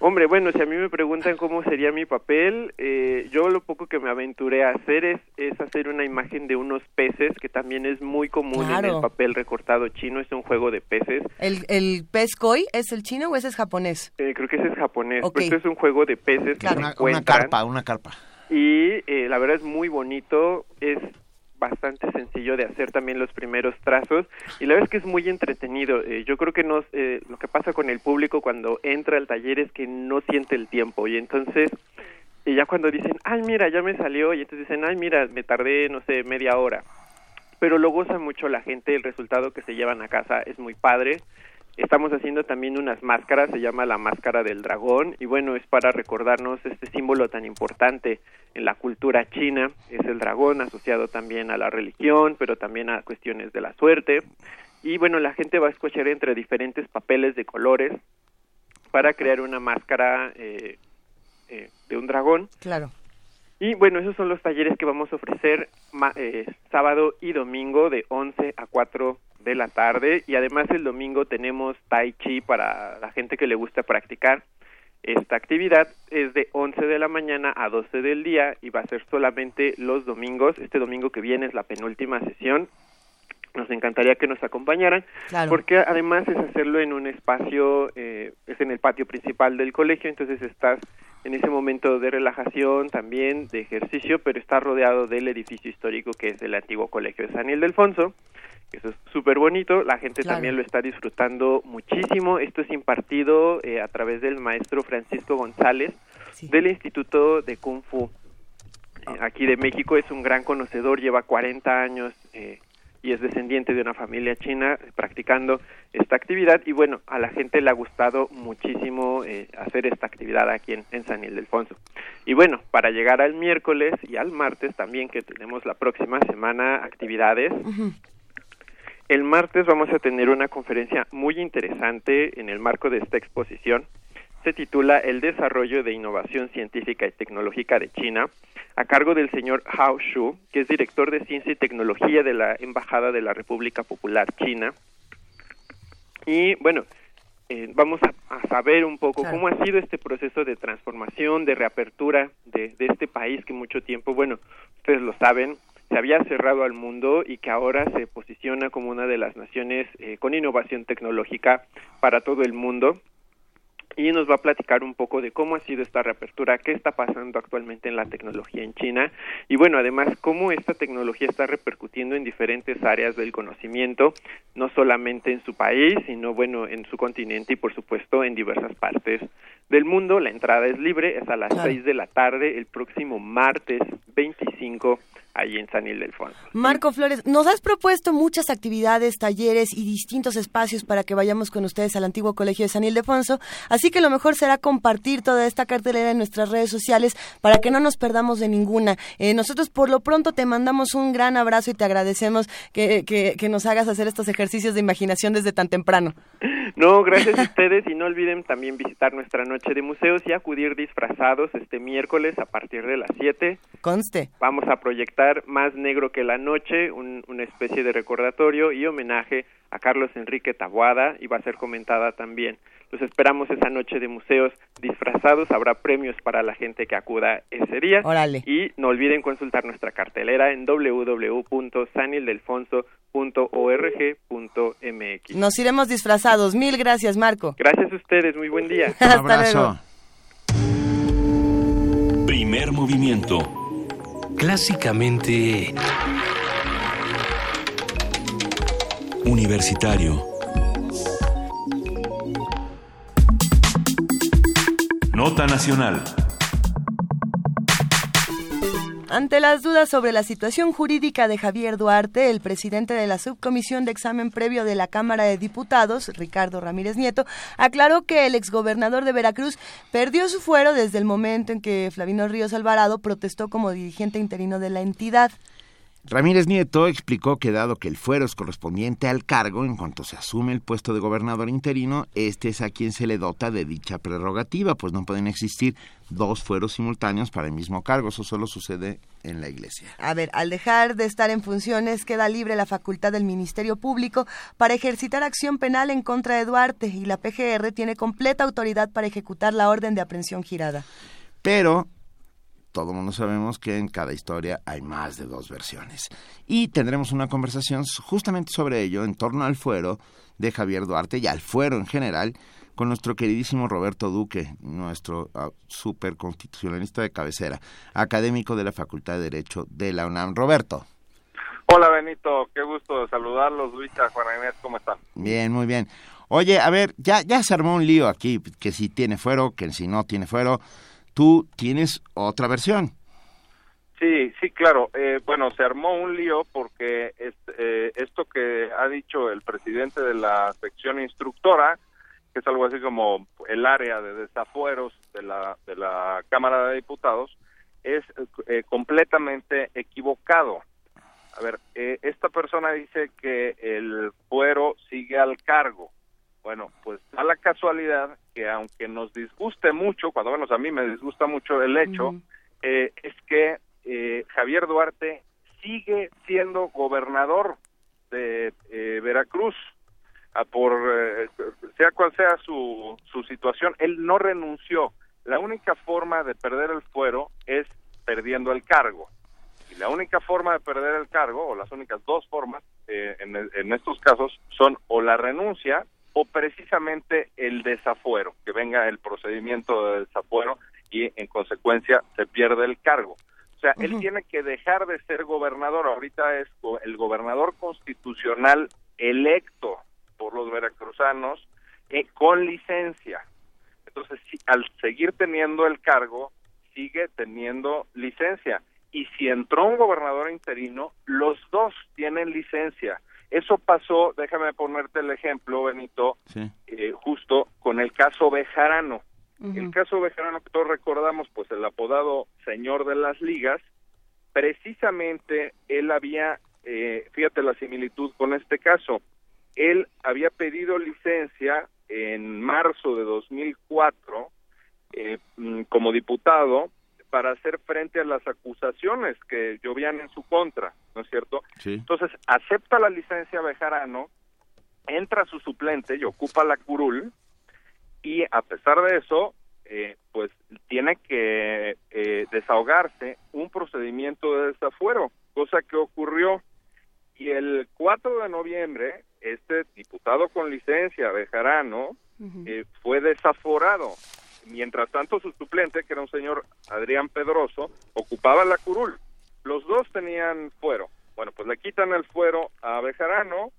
Hombre, bueno, si a mí me preguntan cómo sería mi papel, eh, yo lo poco que me aventuré a hacer es, es hacer una imagen de unos peces, que también es muy común en el papel recortado chino, es un juego de peces. ¿El, el pez koi es el chino o ese es japonés? Eh, creo que ese es japonés, Ok. pero este es un juego de peces que se Una, una carpa, una carpa. y eh, la verdad es muy bonito, es bastante sencillo de hacer también los primeros trazos y la verdad es que es muy entretenido. Eh, yo creo que nos, eh, lo que pasa con el público cuando entra al taller es que no siente el tiempo y entonces ya cuando dicen, ay mira, ya me salió y entonces dicen, ay mira, me tardé, no sé, media hora. Pero lo goza mucho la gente, el resultado que se llevan a casa es muy padre. Estamos haciendo también unas máscaras, se llama la máscara del dragón y bueno, es para recordarnos este símbolo tan importante en la cultura china, es el dragón asociado también a la religión, pero también a cuestiones de la suerte. Y bueno, la gente va a escoger entre diferentes papeles de colores para crear una máscara eh, eh, de un dragón. Claro. Y bueno, esos son los talleres que vamos a ofrecer eh, sábado y domingo de 11 a 4 de la tarde. Y además el domingo tenemos Tai Chi para la gente que le gusta practicar. Esta actividad es de 11 de la mañana a 12 del día y va a ser solamente los domingos. Este domingo que viene es la penúltima sesión. Nos encantaría que nos acompañaran Claro. porque además es hacerlo en un espacio, eh, es en el patio principal del colegio, entonces estás en ese momento de relajación también, de ejercicio, pero está rodeado del edificio histórico que es el antiguo colegio de San Ildefonso, eso es súper bonito, la gente Claro. también lo está disfrutando muchísimo, esto es impartido eh, a través del maestro Francisco González del Instituto de Kung Fu eh, aquí de México, es un gran conocedor, lleva 40 años eh, y es descendiente de una familia china practicando esta actividad y bueno, a la gente le ha gustado muchísimo eh, hacer esta actividad aquí en, en San Ildefonso. Y bueno, para llegar al miércoles y al martes también que tenemos la próxima semana actividades, El martes vamos a tener una conferencia muy interesante en el marco de esta exposición. Se titula El desarrollo de innovación científica y tecnológica de China, a cargo del señor Hao Shu, que es director de ciencia y tecnología de la Embajada de la República Popular China. Y bueno, eh, vamos a, a saber un poco Claro. cómo ha sido este proceso de transformación, de reapertura de, de este país que mucho tiempo, bueno, ustedes lo saben, se había cerrado al mundo y que ahora se posiciona como una de las naciones eh, con innovación tecnológica para todo el mundo y nos va a platicar un poco de cómo ha sido esta reapertura, qué está pasando actualmente en la tecnología en China y bueno, además cómo esta tecnología está repercutiendo en diferentes áreas del conocimiento, no solamente en su país, sino bueno, en su continente y por supuesto en diversas partes del mundo. La entrada es libre, es a las Claro. 6 de la tarde el próximo martes 25 ahí en San Ildefonso. Marco Flores, nos has propuesto muchas actividades, talleres y distintos espacios para que vayamos con ustedes al antiguo colegio de San Ildefonso, así que lo mejor será compartir toda esta cartelera en nuestras redes sociales para que no nos perdamos de ninguna. Eh, nosotros por lo pronto te mandamos un gran abrazo y te agradecemos que, que- que nos hagas hacer estos ejercicios de imaginación desde tan temprano. No, gracias a ustedes y no olviden también visitar nuestra noche de museos y acudir disfrazados este miércoles a partir de las 7. Conste. Vamos a proyectar Más Negro que la Noche, un- una especie de recordatorio y homenaje a Carlos Enrique Taboada y va a ser comentada también. Los esperamos esa noche de museos disfrazados, habrá premios para la gente que acuda ese día. Órale. Y no olviden consultar nuestra cartelera en www.sanildelfonso.org.mx. Nos iremos disfrazados. Mil gracias, Marco. Gracias a ustedes, muy buen día. Hasta luego. Primer movimiento. Clásicamente... Universitario. Nota nacional. Ante las dudas sobre la situación jurídica de Javier Duarte, el presidente de la subcomisión de examen previo de la Cámara de Diputados, Ricardo Ramírez Nieto, aclaró que el exgobernador de Veracruz perdió su fuero desde el momento en que Flavino Ríos Alvarado protestó como dirigente interino de la entidad. Ramírez Nieto explicó que dado que el fuero es correspondiente al cargo, en cuanto se asume el puesto de gobernador interino, este es a quien se le dota de dicha prerrogativa, pues no pueden existir dos fueros simultáneos para el mismo cargo, eso solo sucede en la iglesia. A ver, al dejar de estar en funciones, queda libre la facultad del Ministerio Público para ejercitar acción penal en contra de Duarte y la PGR tiene completa autoridad para ejecutar la orden de aprehensión girada. Pero todo el mundo sabemos que en cada historia hay más de dos versiones. Y tendremos una conversación justamente sobre ello en torno al fuero de Javier Duarte y al fuero en general con nuestro queridísimo Roberto Duque, nuestro uh, super constitucionalista de cabecera, académico de la Facultad de Derecho de la UNAM. Roberto. Hola Benito, qué gusto saludarlos, Luisa, Juana Inés, ¿cómo están? Bien, muy bien. Oye, a ver, ya, ya se armó un lío aquí, que si tiene fuero, que si no tiene fuero. Tú tienes otra versión. Sí, sí, claro. Eh, bueno, se armó un lío porque es- eh, esto que ha dicho el presidente de la sección instructora, que es algo así como el área de desafueros de la, de la Cámara de Diputados, es eh, completamente equivocado. A ver, eh, esta persona dice que el fuero sigue al cargo. Bueno, pues da la casualidad que aunque nos disguste mucho, cuando menos a mí me disgusta mucho el hecho, eh, es que eh, Javier Duarte sigue siendo gobernador de eh, Veracruz. Ah, por eh, sea cual sea su, su situación, él no renunció. La única forma de perder el fuero es perdiendo el cargo. Y la única forma de perder el cargo, o las únicas dos formas eh, en, en estos casos, son o la renuncia o precisamente el desafuero, que venga el procedimiento de desafuero y en consecuencia se pierde el cargo. O sea, él tiene que dejar de ser gobernador, ahorita es el gobernador constitucional electo por los veracruzanos eh, con licencia. Entonces, sí, al seguir teniendo el cargo, sigue teniendo licencia. Y si entró un gobernador interino, los dos tienen licencia. Eso pasó, déjame ponerte el ejemplo, Benito, eh, justo con el caso Bejarano. El caso Bejarano que todos recordamos, pues el apodado señor de las ligas, precisamente él había eh, fíjate la similitud con este caso. Él había pedido licencia en marzo de 2004 eh, mm, como diputado para hacer frente a las acusaciones que llovían en su contra, ¿no es cierto? Entonces, acepta la licencia Bejarano, entra su suplente y ocupa la curul, y a pesar de eso, eh, pues tiene que eh, desahogarse un procedimiento de desafuero, cosa que ocurrió. Y el 4 de noviembre, este diputado con licencia, Bejarano, eh, fue desaforado. Mientras tanto, su suplente, que era un señor Adrián Pedroso, ocupaba la curul. Los dos tenían fuero. Bueno, pues le quitan el fuero a Bejarano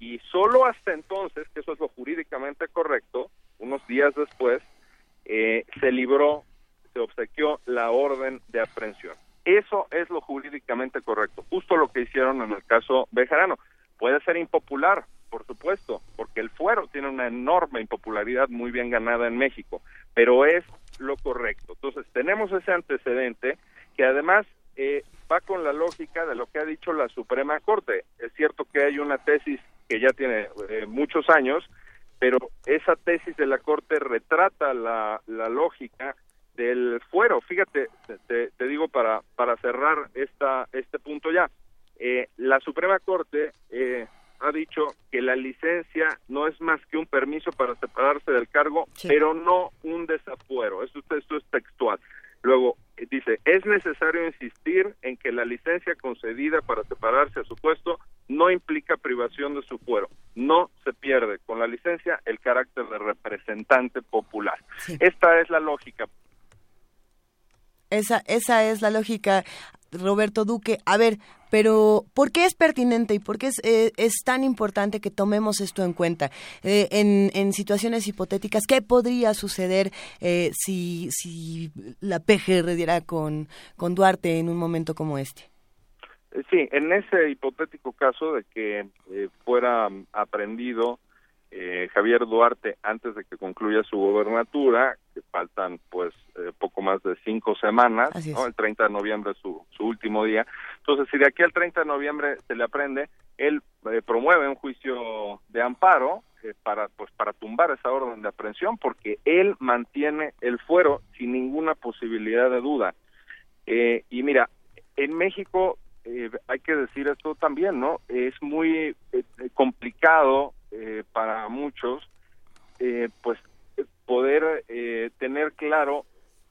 y solo hasta entonces, que eso es lo jurídicamente correcto, unos días después, eh, se libró, se obsequió la orden de aprehensión. Eso es lo jurídicamente correcto, justo lo que hicieron en el caso Bejarano. Puede ser impopular, por supuesto, porque el fuero tiene una enorme impopularidad muy bien ganada en México, pero es lo correcto. Entonces, tenemos ese antecedente que además eh, va con la lógica de lo que ha dicho la Suprema Corte. Es cierto que hay una tesis que ya tiene eh, muchos años, pero esa tesis de la Corte retrata la, la lógica del fuero. Fíjate, te, te, digo para, para cerrar esta, este punto ya. Eh, la Suprema Corte eh, ha dicho que la licencia no es más que un permiso para separarse del cargo, pero no un desafuero. Esto, esto es textual. Luego eh, dice, es necesario insistir en que la licencia concedida para separarse a su puesto no implica privación de su fuero. No se pierde con la licencia el carácter de representante popular. Esta es la lógica. Esa, esa es la lógica, Roberto Duque. A ver, pero ¿por qué es pertinente y por qué es, eh, tan importante que tomemos esto en cuenta? Eh, en, en, situaciones hipotéticas, ¿qué podría suceder eh, si, si la PGR diera con, con Duarte en un momento como este? Sí, en ese hipotético caso de que fuera aprendido eh, Javier Duarte antes de que concluya su gobernatura, que faltan pues eh, poco más de cinco semanas, ¿no? el 30 de noviembre es su, su último día. Entonces, si de aquí al 30 de noviembre se le aprende, él eh, promueve un juicio de amparo para pues para tumbar esa orden de aprehensión porque él mantiene el fuero sin ninguna posibilidad de duda. y mira, en México hay que decir esto también, ¿no? Es muy complicado eh, para muchos, eh, pues poder eh, tener claro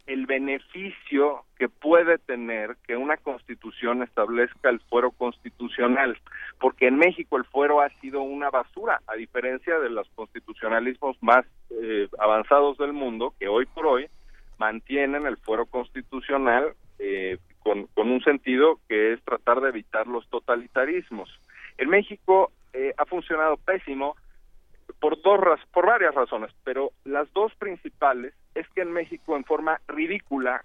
el beneficio que puede tener que una constitución establezca el fuero constitucional, porque en México el fuero ha sido una basura, a diferencia de los constitucionalismos más avanzados del mundo, que hoy por hoy mantienen el fuero constitucional con, con un sentido que es tratar de evitar los totalitarismos. En México eh, ha funcionado pésimo por dos por varias razones, pero las dos principales es que en México en forma ridícula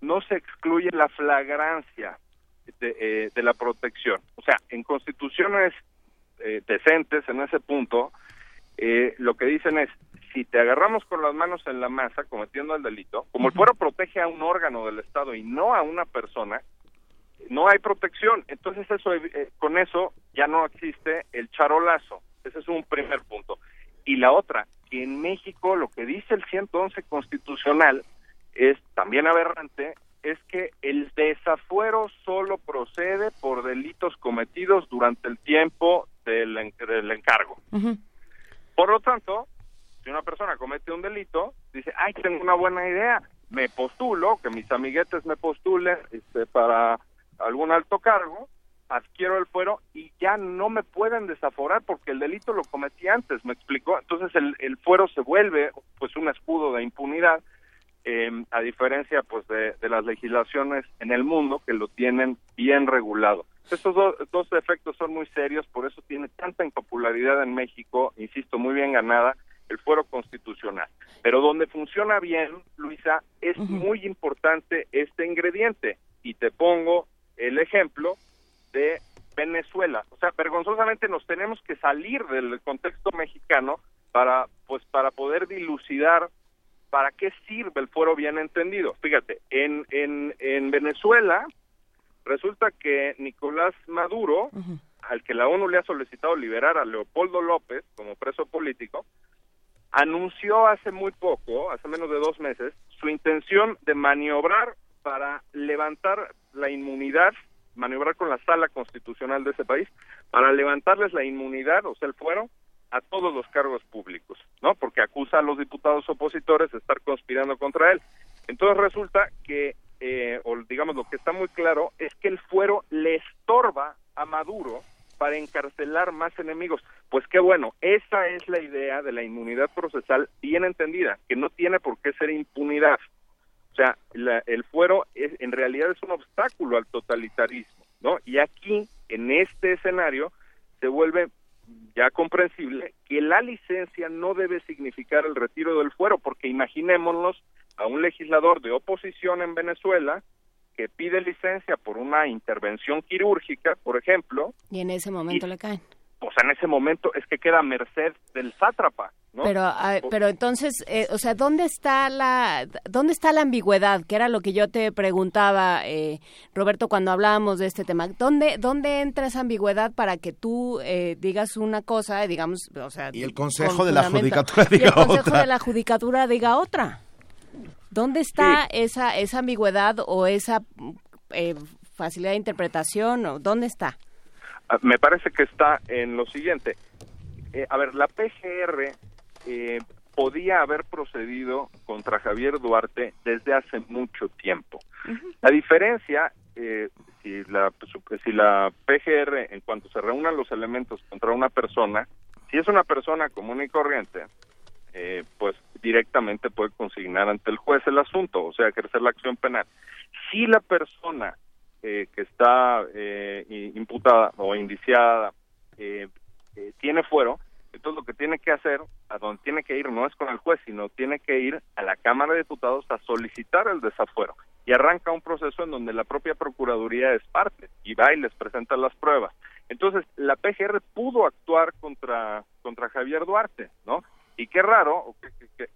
no se excluye la flagrancia de, eh, de la protección. O sea, en constituciones eh, decentes en ese punto, lo que dicen es, si te agarramos con las manos en la masa cometiendo el delito, como el fuero protege a un órgano del Estado y no a una persona, no hay protección. Entonces eso eh, con eso ya no existe el charolazo. Ese es un primer punto. Y la otra, que en México lo que dice el 111 constitucional es también aberrante, es que el desafuero solo procede por delitos cometidos durante el tiempo del, del encargo. Por lo tanto, si una persona comete un delito, dice, ay, tengo una buena idea, me postulo, que mis amiguetes me postulen este, para algún alto cargo, adquiero el fuero y ya no me pueden desaforar porque el delito lo cometí antes, me explicó. Entonces el, el fuero se vuelve pues un escudo de impunidad, eh, a diferencia pues de, las legislaciones en el mundo que lo tienen bien regulado. Estos dos efectos son muy serios, por eso tiene tanta impopularidad en México, insisto, muy bien ganada, el fuero constitucional. Pero donde funciona bien, Luisa, es muy importante este ingrediente. Y te pongo el ejemplo de Venezuela. O sea, vergonzosamente nos tenemos que salir del contexto mexicano para, pues, para poder dilucidar para qué sirve el fuero bien entendido. Fíjate, en, en, en Venezuela resulta que Nicolás Maduro, al que la ONU le ha solicitado liberar a Leopoldo López como preso político, anunció hace muy poco, hace menos de dos meses, su intención de maniobrar para levantar la inmunidad, maniobrar con la sala constitucional de ese país, para levantarles la inmunidad, o sea, el fuero, a todos los cargos públicos, ¿no? Porque acusa a los diputados opositores de estar conspirando contra él. Entonces resulta que, eh, o digamos, lo que está muy claro es que el fuero le estorba a Maduro para encarcelar más enemigos. Pues qué bueno, esa es la idea de la inmunidad procesal bien entendida, que no tiene por qué ser impunidad. O sea, la- el fuero es, en realidad es un obstáculo al totalitarismo, ¿no? Y aquí, en este escenario, se vuelve ya comprensible que la licencia no debe significar el retiro del fuero, porque imaginémonos a un legislador de oposición en Venezuela que pide licencia por una intervención quirúrgica, por ejemplo, Y en ese momento le caen. pues en ese momento es que queda a merced del sátrapa, ¿no? Pero, O- pero entonces, eh, o sea, ¿dónde está la, dónde está la ambigüedad? Que era lo que yo te preguntaba, eh, Roberto, cuando hablábamos de este tema. ¿Dónde, dónde entra esa ambigüedad para que tú eh, digas una cosa, eh, digamos, o sea, Y el Consejo con de la Judicatura y el diga Consejo otra. de la Judicatura diga otra? ¿Dónde está esa esa ambigüedad o esa eh, facilidad de interpretación? o ¿Dónde está? Ah, Me parece que está en lo siguiente. Eh, a ver, la PGR eh, podía haber procedido contra Javier Duarte desde hace mucho tiempo. La diferencia, eh, si, la, si la PGR, en cuanto se reúnan los elementos contra una persona, si es una persona común y corriente, eh, pues directamente puede consignar ante el juez el asunto, o sea, ejercer la acción penal. Si la persona eh, que está eh, imputada o indiciada eh, eh, tiene fuero, entonces lo que tiene que hacer, a donde tiene que ir, no es con el juez, sino tiene que ir a la Cámara de Diputados a solicitar el desafuero. Y arranca un proceso en donde la propia Procuraduría es parte y va y les presenta las pruebas. Entonces, la PGR pudo actuar contra, contra Javier Duarte, ¿no? Y qué raro, qué, qué-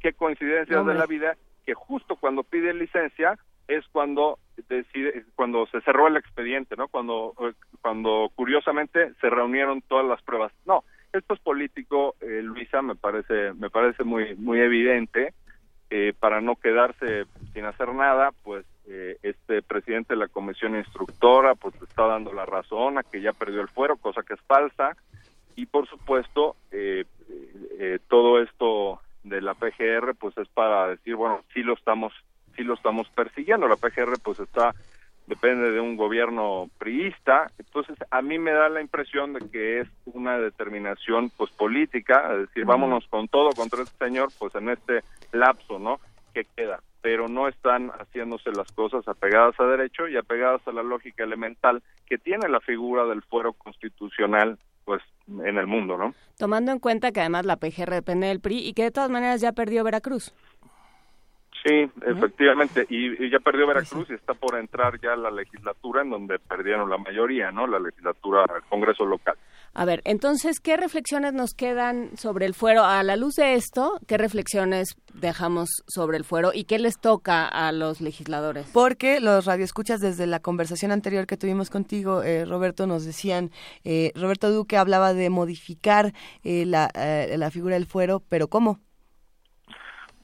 qué- coincidencias de la vida, que justo cuando pide licencia es cuando decide, cuando se cerró el expediente, ¿no? Cuando, eh, cuando curiosamente se reunieron todas las pruebas. No, esto es político, eh, Luisa, me parece, me parece muy, muy evidente. Eh, para no quedarse sin hacer nada, pues eh, este presidente de la comisión instructora, pues está dando la razón a que ya perdió el fuero, cosa que es falsa. Y por supuesto, eh, eh, todo esto de la PGR, pues es para decir, bueno, sí lo estamos, sí lo estamos persiguiendo. La PGR, pues está depende de un gobierno priista, entonces a mí me da la impresión de que es una determinación pues política, es decir, vámonos con todo contra este señor, pues en este lapso, ¿no? que queda, pero no están haciéndose las cosas apegadas a derecho y apegadas a la lógica elemental que tiene la figura del fuero constitucional pues en el mundo, ¿no? Tomando en cuenta que además la PGR depende del PRI y que de todas maneras ya perdió Veracruz. Sí, efectivamente, y, y ya perdió Veracruz y está por entrar ya la legislatura en donde perdieron la mayoría, ¿no? La legislatura, el Congreso local. A ver, entonces, ¿qué reflexiones nos quedan sobre el fuero? A la luz de esto, ¿qué reflexiones dejamos sobre el fuero y qué les toca a los legisladores? Porque los radioescuchas desde la conversación anterior que tuvimos contigo, eh, Roberto, nos decían, eh, Roberto Duque hablaba de modificar eh, la, eh, la figura del fuero, pero ¿cómo?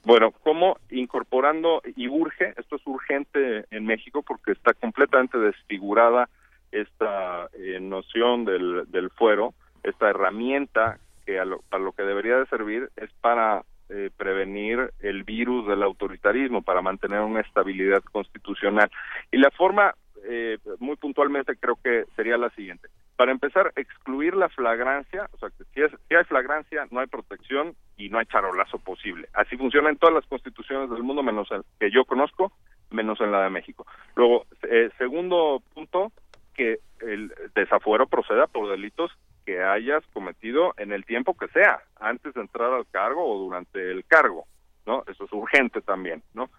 Bueno, como incorporando, y urge, esto es urgente en México porque está completamente desfigurada esta eh, noción del, del fuero, esta herramienta que a lo, para lo que debería de servir es para eh, prevenir el virus del autoritarismo, para mantener una estabilidad constitucional. Y la forma, eh, muy puntualmente, creo que sería la siguiente. Para empezar, excluir la flagrancia, o sea, que si, es, si hay flagrancia, no hay protección y no hay charolazo posible. Así funciona en todas las constituciones del mundo, menos el que yo conozco, menos en la de México. Luego, eh, segundo punto, que el desafuero proceda por delitos que hayas cometido en el tiempo que sea, antes de entrar al cargo o durante el cargo, ¿no? Eso es urgente también, ¿no?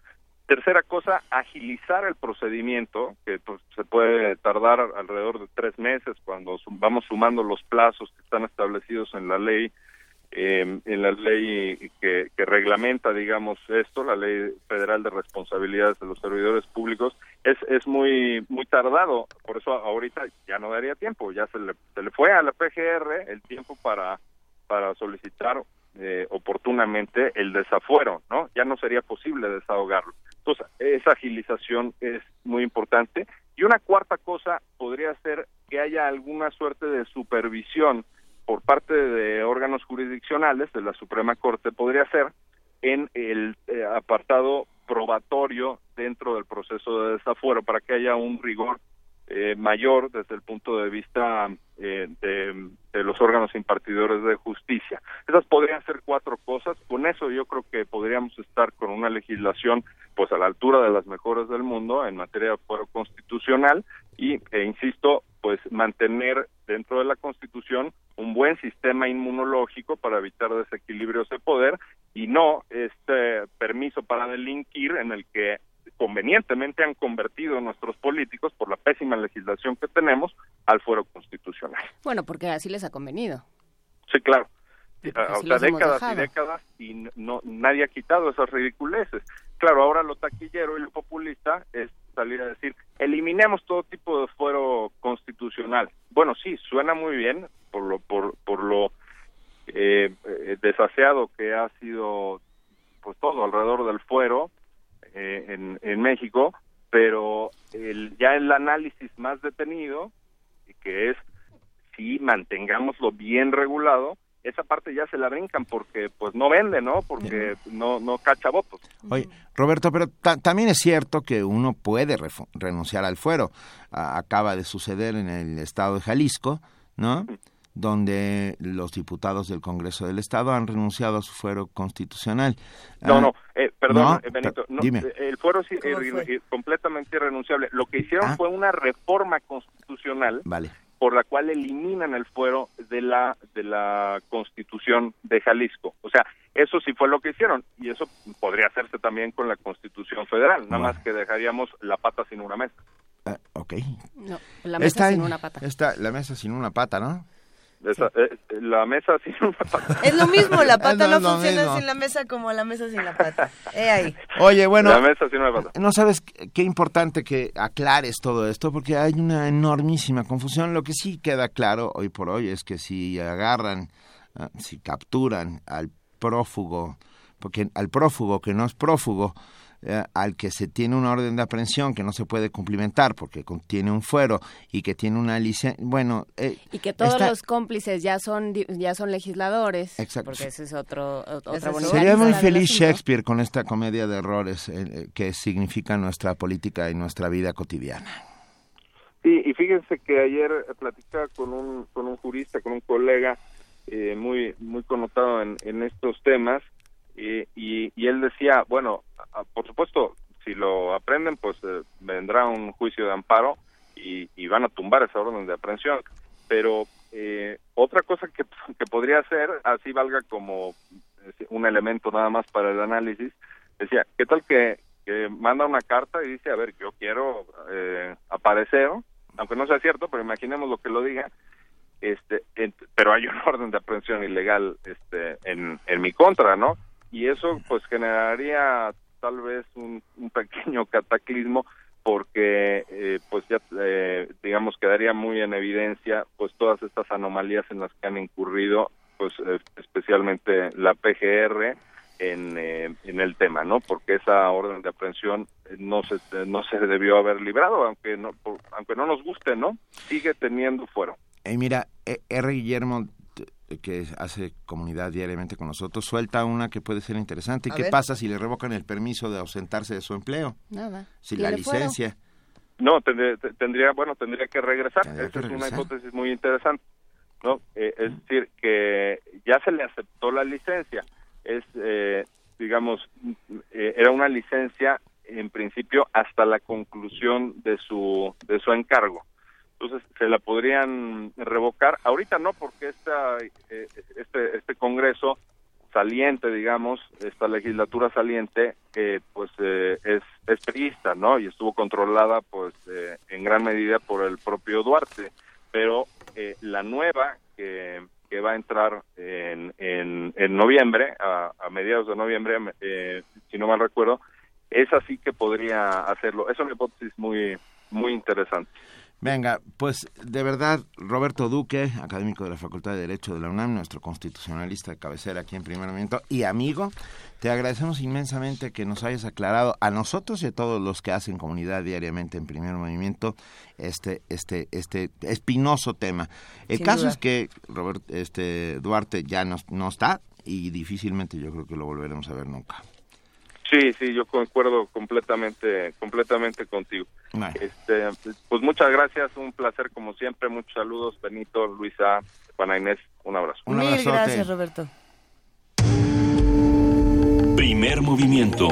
Tercera cosa, agilizar el procedimiento, que pues, se puede tardar alrededor de tres meses cuando vamos sumando los plazos que están establecidos en la ley eh, en la ley que, reglamenta, digamos, esto, la ley federal de responsabilidades de los servidores públicos, es, es muy muy tardado. Por eso ahorita ya no daría tiempo, ya se le, se le fue a la PGR el tiempo para, para solicitar eh, oportunamente el desafuero, ¿no? Ya no sería posible desahogarlo. Entonces, esa agilización es muy importante. Y una cuarta cosa podría ser que haya alguna suerte de supervisión por parte de órganos jurisdiccionales de la Suprema Corte podría ser en el eh, apartado probatorio dentro del proceso de desafuero para que haya un rigor eh, mayor desde el punto de vista eh, de, los órganos impartidores de justicia. Esas podrían ser cuatro cosas. Con eso yo creo que podríamos estar con una legislación pues a la altura de las mejores del mundo en materia de fuero constitucional y, e insisto, pues mantener dentro de la Constitución un buen sistema inmunológico para evitar desequilibrios de poder y no este permiso para delinquir en el que convenientemente han convertido nuestros políticos por la pésima legislación que tenemos al fuero constitucional. Bueno, porque así les ha convenido. Sí, claro. O sea, décadas y décadas y no nadie ha quitado esas ridiculeces. Claro, ahora lo taquillero y lo populista es salir a decir, eliminemos todo tipo de fuero constitucional. Bueno, sí, suena muy bien por lo por, por lo eh, desaseado que ha sido pues todo alrededor del fuero eh, en, en México, pero el, ya el análisis más detenido, que es si mantengámoslo bien regulado, esa parte ya se la brincan porque pues no vende, ¿no? Porque no no cacha votos. Oye, Roberto, pero también es cierto que uno puede renunciar al fuero. acaba de suceder en el estado de Jalisco, ¿no? donde los diputados del Congreso del Estado han renunciado a su fuero constitucional. No, no, eh, perdón, eh, Benito, no, dime. el fuero es completamente irrenunciable. Lo que hicieron ah. fue una reforma constitucional vale por la cual eliminan el fuero de la de la Constitución de Jalisco. O sea, eso sí fue lo que hicieron y eso podría hacerse también con la Constitución Federal, nada más que dejaríamos la pata sin una mesa. Ah, ok. No, la mesa sin una pata. Está la mesa sin una pata, ¿no? Esa, eh, la mesa sin una pata. Es lo mismo, la pata no, no funciona mismo. sin la mesa como la mesa sin la pata. Eh, ahí. Oye, bueno, la mesa sin una pata. no sabes qué importante que aclares todo esto porque hay una enormísima confusión. Lo que sí queda claro hoy por hoy es que si agarran, ah, si capturan al prófugo, porque al prófugo que no es prófugo, eh, al que se tiene una orden de aprehensión que no se puede cumplimentar porque contiene un fuero y que tiene una licencia, bueno... Eh, y que todos los cómplices ya son ya son legisladores. Exacto. Porque ese es otro... Otra Sería muy feliz Shakespeare con esta comedia de errores eh, que significa nuestra política y nuestra vida cotidiana. Sí, y fíjense que ayer platicaba con un, con un jurista, con un colega muy, muy connotado en, en estos temas, y, y, él decía, bueno, por supuesto, si lo aprenden, pues eh, vendrá un juicio de amparo y, y, van a tumbar esa orden de aprehensión. Pero eh, otra cosa que, que podría ser, así valga como un elemento nada más para el análisis, decía, ¿qué tal que, que manda una carta y dice, a ver, yo quiero eh, aparecer, aunque no sea cierto, pero imaginemos lo que lo diga, este, pero hay una orden de aprehensión ilegal este, en, en mi contra, ¿no? y eso pues generaría tal vez un, pequeño cataclismo porque eh, pues ya eh, digamos quedaría muy en evidencia pues todas estas anomalías en las que han incurrido pues eh, especialmente la PGR en, en el tema no porque esa orden de aprehensión no se no se debió haber librado aunque no aunque no nos guste no sigue teniendo fuero. Mira R. Guillermo que hace comunidad diariamente con nosotros, suelta una que puede ser interesante. ¿Y qué pasa si le revocan el permiso de ausentarse de su empleo? Nada. Si la licencia. No, tendría, bueno, tendría que regresar. Esa es una hipótesis muy interesante. ¿no? Eh, es decir, que ya se le aceptó la licencia. Es, eh, digamos, eh, era una licencia en principio hasta la conclusión de su, de su encargo entonces se la podrían revocar. Ahorita no, porque esta, eh, este, este Congreso saliente, digamos, esta legislatura saliente, eh, pues eh, es, es ¿no? Y estuvo controlada, pues, en gran medida por el propio Duarte. Pero la nueva, que, va a entrar en, en, en noviembre, a, a, mediados de noviembre, eh, si no mal recuerdo, es así que podría hacerlo. Es una hipótesis muy, muy interesante. Venga, pues de verdad, Roberto Duque, académico de la Facultad de Derecho de la UNAM, nuestro constitucionalista de cabecera aquí en Primer Movimiento y amigo, te agradecemos inmensamente que nos hayas aclarado a nosotros y a todos los que hacen comunidad diariamente en Primer Movimiento este este este espinoso tema. El Sin caso duda. es que Robert, este Duarte ya no, no está y difícilmente yo creo que lo volveremos a ver nunca. Sí, sí, yo concuerdo completamente, completamente contigo. Este, pues muchas gracias, un placer como siempre, muchos saludos, Benito, Luisa, Juana Inés, un abrazo. Mil gracias, Roberto. Primer movimiento.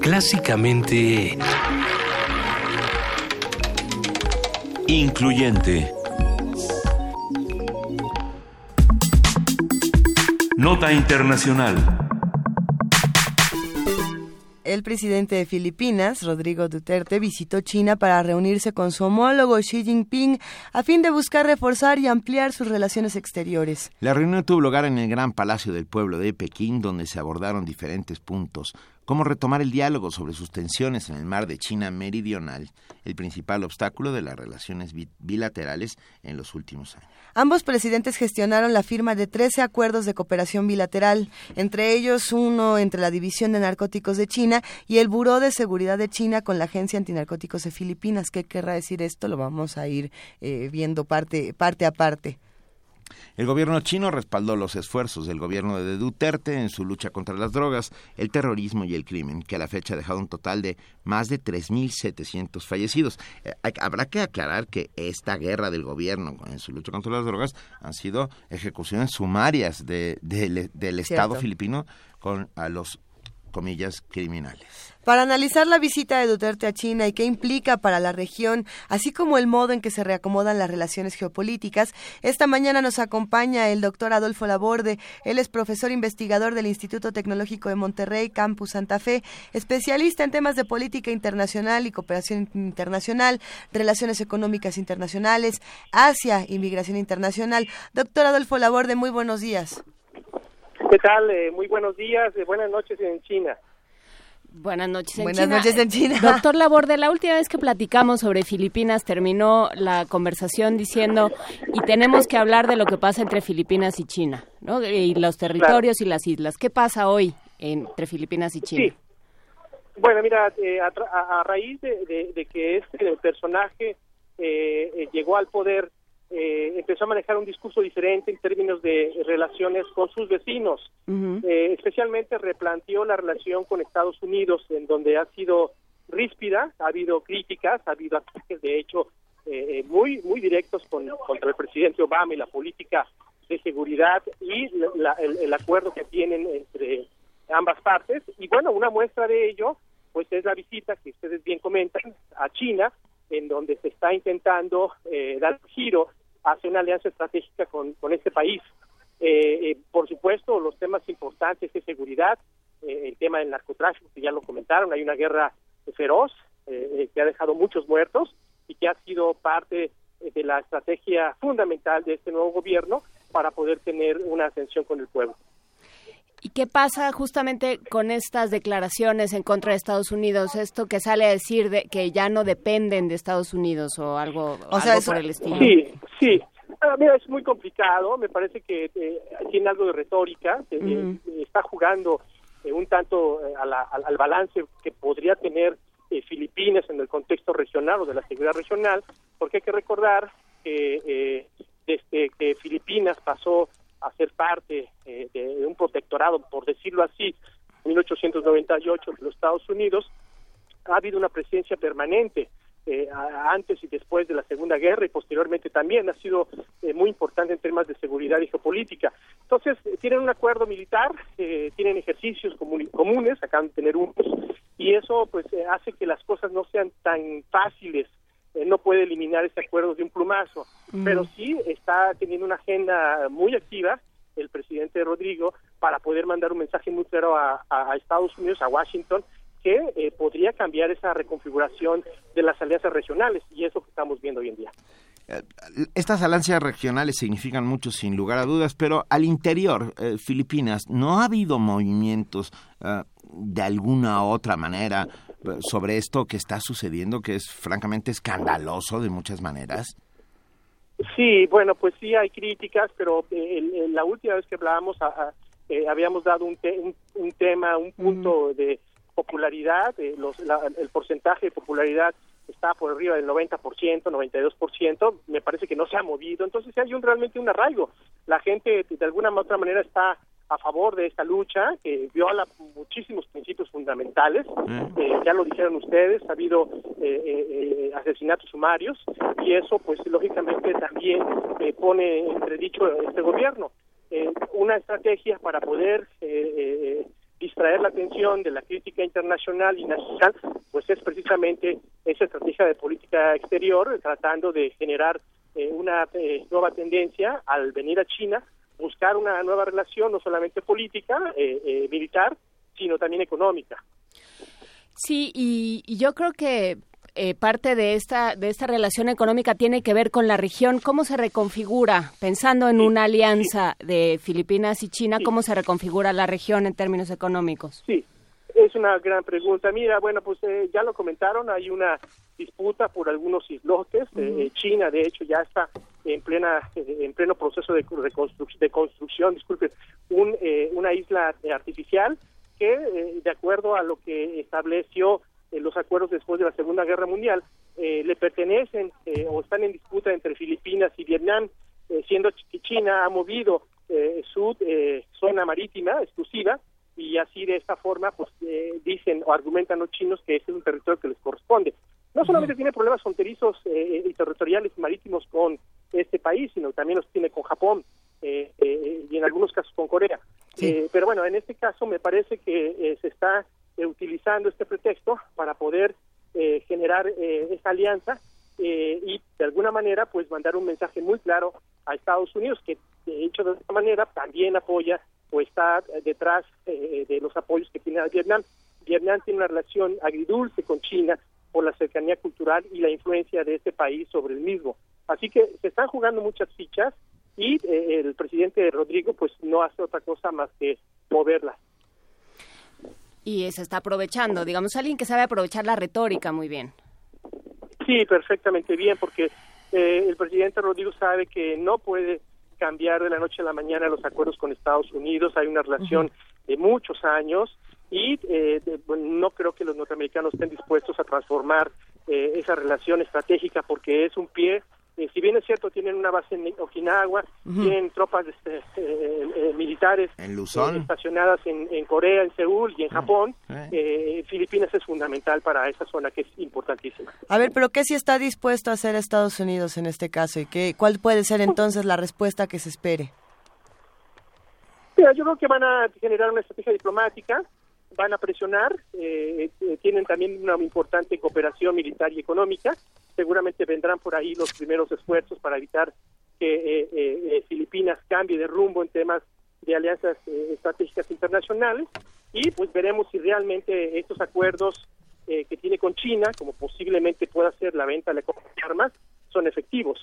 Clásicamente... Incluyente. Nota internacional. El presidente de Filipinas, Rodrigo Duterte, visitó China para reunirse con su homólogo Xi Jinping a fin de buscar reforzar y ampliar sus relaciones exteriores. La reunión tuvo lugar en el Gran Palacio del Pueblo de Pekín, donde se abordaron diferentes puntos, como retomar el diálogo sobre sus tensiones en el mar de China Meridional, el principal obstáculo de las relaciones bi- bilaterales en los últimos años. Ambos presidentes gestionaron la firma de 13 acuerdos de cooperación bilateral, entre ellos uno entre la División de Narcóticos de China y el Buró de Seguridad de China con la Agencia Antinarcóticos de Filipinas. ¿Qué querrá decir esto? Lo vamos a ir eh, viendo parte, parte a parte. El gobierno chino respaldó los esfuerzos del gobierno de Duterte en su lucha contra las drogas, el terrorismo y el crimen, que a la fecha ha dejado un total de más de 3.700 fallecidos. Eh, habrá que aclarar que esta guerra del gobierno en su lucha contra las drogas han sido ejecuciones sumarias de- del- del Estado Cierto. filipino con a los comillas criminales. Para analizar la visita de Duterte a China y qué implica para la región, así como el modo en que se reacomodan las relaciones geopolíticas, esta mañana nos acompaña el doctor Adolfo Laborde. Él es profesor investigador del Instituto Tecnológico de Monterrey, Campus Santa Fe, especialista en temas de política internacional y cooperación internacional, relaciones económicas internacionales, Asia, inmigración internacional. Doctor Adolfo Laborde, muy buenos días. ¿Qué tal? Eh, muy buenos días, eh, buenas noches en China. Buenas noches en Buenas China. noches en China. Doctor Laborde, la última vez que platicamos sobre Filipinas terminó la conversación diciendo y tenemos que hablar de lo que pasa entre Filipinas y China, ¿no? Y los territorios y las islas. ¿Qué pasa hoy entre Filipinas y China? Sí. Bueno, mira, eh, a, tra- a- a raíz de, de- de que este personaje eh, eh, llegó al poder, eh, empezó a manejar un discurso diferente en términos de relaciones con sus vecinos. Eh, especialmente replanteó la relación con Estados Unidos, en donde ha sido ríspida, ha habido críticas, ha habido ataques, de hecho, eh, eh, muy muy directos con, contra el presidente Obama y la política de seguridad y la- el, el acuerdo que tienen entre ambas partes. Y bueno, una muestra de ello, pues es la visita que ustedes bien comentan a China, en donde se está intentando eh, dar un giro hacia una alianza estratégica con, con este país. Eh, eh, por supuesto, los temas importantes de seguridad, eh, el tema del narcotráfico, que ya lo comentaron, hay una guerra feroz eh, eh, que ha dejado muchos muertos y que ha sido parte eh, de la estrategia fundamental de este nuevo gobierno para poder tener una ascensión con el pueblo. ¿Y qué pasa justamente con estas declaraciones en contra de Estados Unidos? Esto que sale a decir de que ya no dependen de Estados Unidos o algo, O sea, algo eso- por el estilo. Sí, sí. Ah, mira, es muy complicado. Me parece que eh, tiene algo de retórica. eh, está jugando eh, un tanto eh, a la- al, al balance que podría tener eh, Filipinas en el contexto regional o de la seguridad regional, porque hay que recordar que eh, desde que Filipinas pasó a ser parte eh, de, de un protectorado, por decirlo así, en 1898 de los Estados Unidos, ha habido una presencia permanente eh, antes y después de la Segunda Guerra y posteriormente también ha sido eh, muy importante en temas de seguridad y geopolítica. Entonces, eh, tienen un acuerdo militar, eh, tienen ejercicios comunes, acaban de tener unos, y eso pues hace que las cosas no sean tan fáciles. No puede eliminar ese acuerdo de un plumazo, Mm. pero sí está teniendo una agenda muy activa el presidente Rodrigo para poder mandar un mensaje muy claro a Estados Unidos, a Washington, que eh, podría cambiar esa reconfiguración de las alianzas regionales y es lo que estamos viendo hoy en día. eh, estas alianzas regionales significan mucho sin lugar a dudas, pero al interior, eh, Filipinas, ¿no ha habido movimientos eh, de alguna otra manera sobre esto que está sucediendo, que es francamente escandaloso de muchas maneras? Sí, bueno, pues sí hay críticas, pero la última vez que hablábamos habíamos dado un, un, tema, un punto de popularidad, los, el porcentaje de popularidad está por arriba del 90%, 92%, me parece que no se ha movido, entonces hay un, realmente un arraigo. La gente de alguna u otra manera está a favor de esta lucha, que viola muchísimos principios fundamentales, mm. eh, ya lo dijeron ustedes, ha habido eh, eh, asesinatos sumarios y eso pues lógicamente también pone en entredicho este gobierno. una estrategia para poder distraer la atención de la crítica internacional y nacional, pues es precisamente esa estrategia de política exterior, tratando de generar eh, una eh, nueva tendencia al venir a China, buscar una nueva relación, no solamente política, eh, militar, sino también económica. Sí, y yo creo que eh, parte de esta, de esta relación económica tiene que ver con la región. ¿Cómo se reconfigura, pensando en una alianza de Filipinas y China, cómo se reconfigura la región en términos económicos? Sí, es una gran pregunta. Mira, bueno, pues eh, ya lo comentaron, hay una disputa por algunos islotes. Eh, China, de hecho, ya está en plena en pleno proceso de, de construcción, disculpe, un, una isla artificial que, de acuerdo a lo que estableció eh, los acuerdos después de la Segunda Guerra Mundial, eh, le pertenecen eh, o están en disputa entre Filipinas y Vietnam, siendo que China ha movido su zona marítima exclusiva y así de esta forma pues dicen o argumentan los chinos que ese es un territorio que les corresponde. No solamente tiene problemas fronterizos y territoriales marítimos con este país, sino también los tiene con Japón y en algunos casos con Corea. pero bueno, en este caso me parece que se está eh, utilizando este pretexto para poder eh, generar eh, esta alianza y de alguna manera pues mandar un mensaje muy claro a Estados Unidos que de hecho de esta manera también apoya o está detrás de los apoyos que tiene Vietnam. Vietnam tiene una relación agridulce con China por la cercanía cultural y la influencia de este país sobre el mismo. Así que se están jugando muchas fichas y el presidente Rodrigo pues no hace otra cosa más que moverlas y se está aprovechando, digamos, alguien que sabe aprovechar la retórica muy bien. Sí, perfectamente bien, porque eh, el presidente Rodrigo sabe que no puede cambiar de la noche a la mañana los acuerdos con Estados Unidos, hay una relación de muchos años y eh, no creo que los norteamericanos estén dispuestos a transformar eh, esa relación estratégica porque es un pie eh, si bien es cierto, tienen una base en Okinawa, tienen tropas este, eh, eh, militares estacionadas en, Corea, en Seúl y en Japón, Filipinas es fundamental para esa zona que es importantísima. A ver, pero ¿qué si está dispuesto a hacer Estados Unidos en este caso y qué, cuál puede ser entonces la respuesta que se espere? Mira, yo creo que van a generar una estrategia diplomática, van a presionar, tienen también una importante cooperación militar y económica, seguramente vendrán por ahí los primeros esfuerzos para evitar que eh, eh, eh, Filipinas cambie de rumbo en temas de alianzas estratégicas internacionales y pues veremos si realmente estos acuerdos que tiene con China, como posiblemente pueda ser la venta de armas, son efectivos.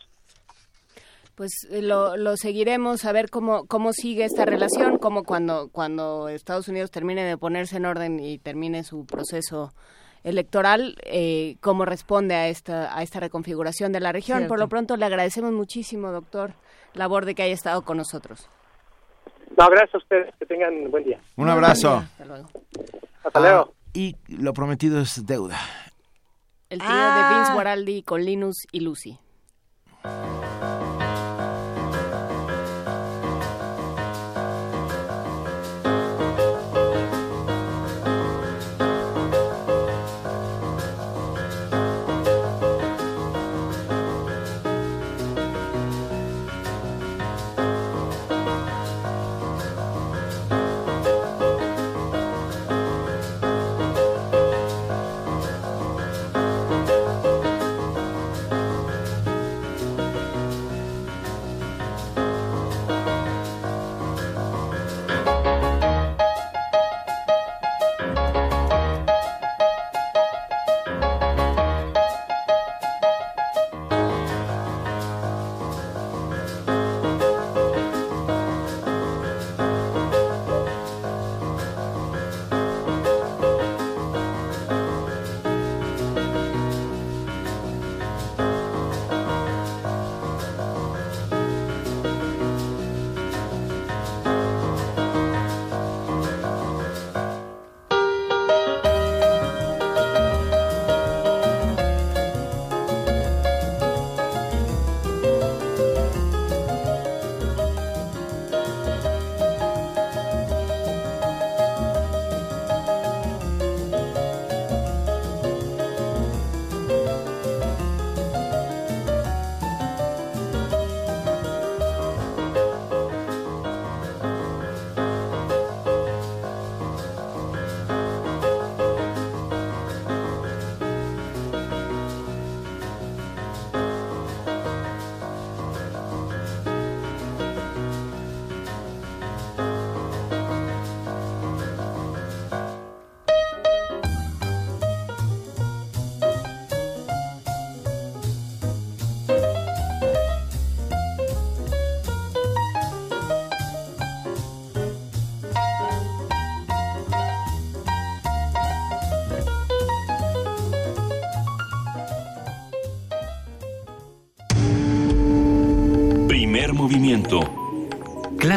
Pues lo, lo, seguiremos a ver cómo, cómo sigue esta relación, como cuando, cuando Estados Unidos termine de ponerse en orden y termine su proceso electoral, eh, cómo responde a esta, a esta reconfiguración de la región. Por lo pronto le agradecemos muchísimo, doctor, labor de que haya estado con nosotros. No, gracias a ustedes, que tengan buen día. Un abrazo. Hasta luego. Hasta luego. Ah, y lo prometido es deuda. El trío de Vince Guaraldi con Linus y Lucy.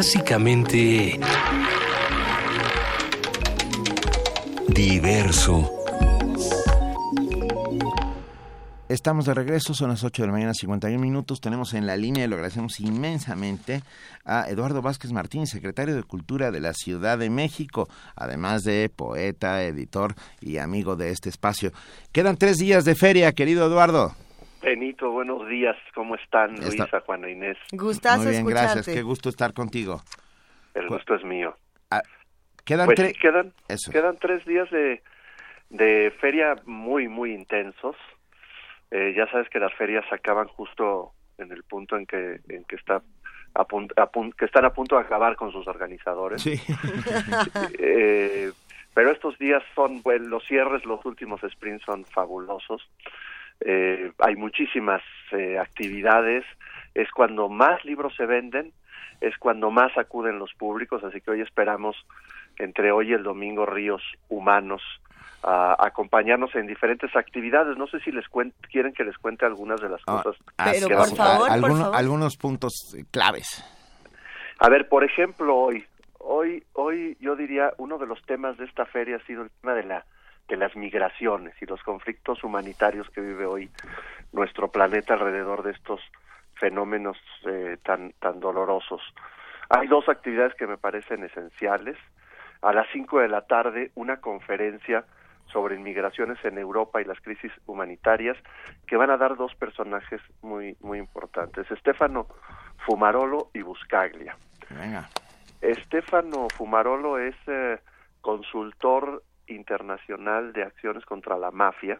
Clásicamente diverso. Estamos de regreso, son las 8 de la mañana, 51 minutos. Tenemos en la línea, y lo agradecemos inmensamente, a Eduardo Vázquez Martín, secretario de Cultura de la Ciudad de México, además de poeta, editor y amigo de este espacio. Quedan tres días de feria, querido Eduardo. Benito, buenos días, ¿cómo están Luisa, Juana Inés? Gustazo Muy bien, escucharte. gracias, qué gusto estar contigo. El gusto es mío. Quedan Pues quedan, Eso. quedan tres días de, de feria muy, muy intensos. Eh, ya sabes que las ferias acaban justo en el punto en que, en que está a pun- a pun- que están a punto de acabar con sus organizadores. Sí. Eh, pero estos días son, bueno, los cierres, los últimos sprints son fabulosos. Eh, hay muchísimas eh, actividades, es cuando más libros se venden, es cuando más acuden los públicos, así que hoy esperamos entre hoy y el domingo ríos humanos a acompañarnos en diferentes actividades. No sé si les cuen- quieren que les cuente algunas de las cosas. Así que es. vamos a- A- alguno- Algunos puntos eh, claves. a ver, por ejemplo, hoy, hoy, hoy yo diría uno de los temas de esta feria ha sido el tema de la de las migraciones y los conflictos humanitarios que vive hoy nuestro planeta alrededor de estos fenómenos eh, tan tan dolorosos. Hay dos actividades que me parecen esenciales. A las 5 de la tarde, una conferencia sobre inmigraciones en Europa y las crisis humanitarias que van a dar dos personajes muy muy importantes, Stefano Fumarolo y Buscaglia. Venga. Estefano Fumarolo es eh, consultor internacional de acciones contra la mafia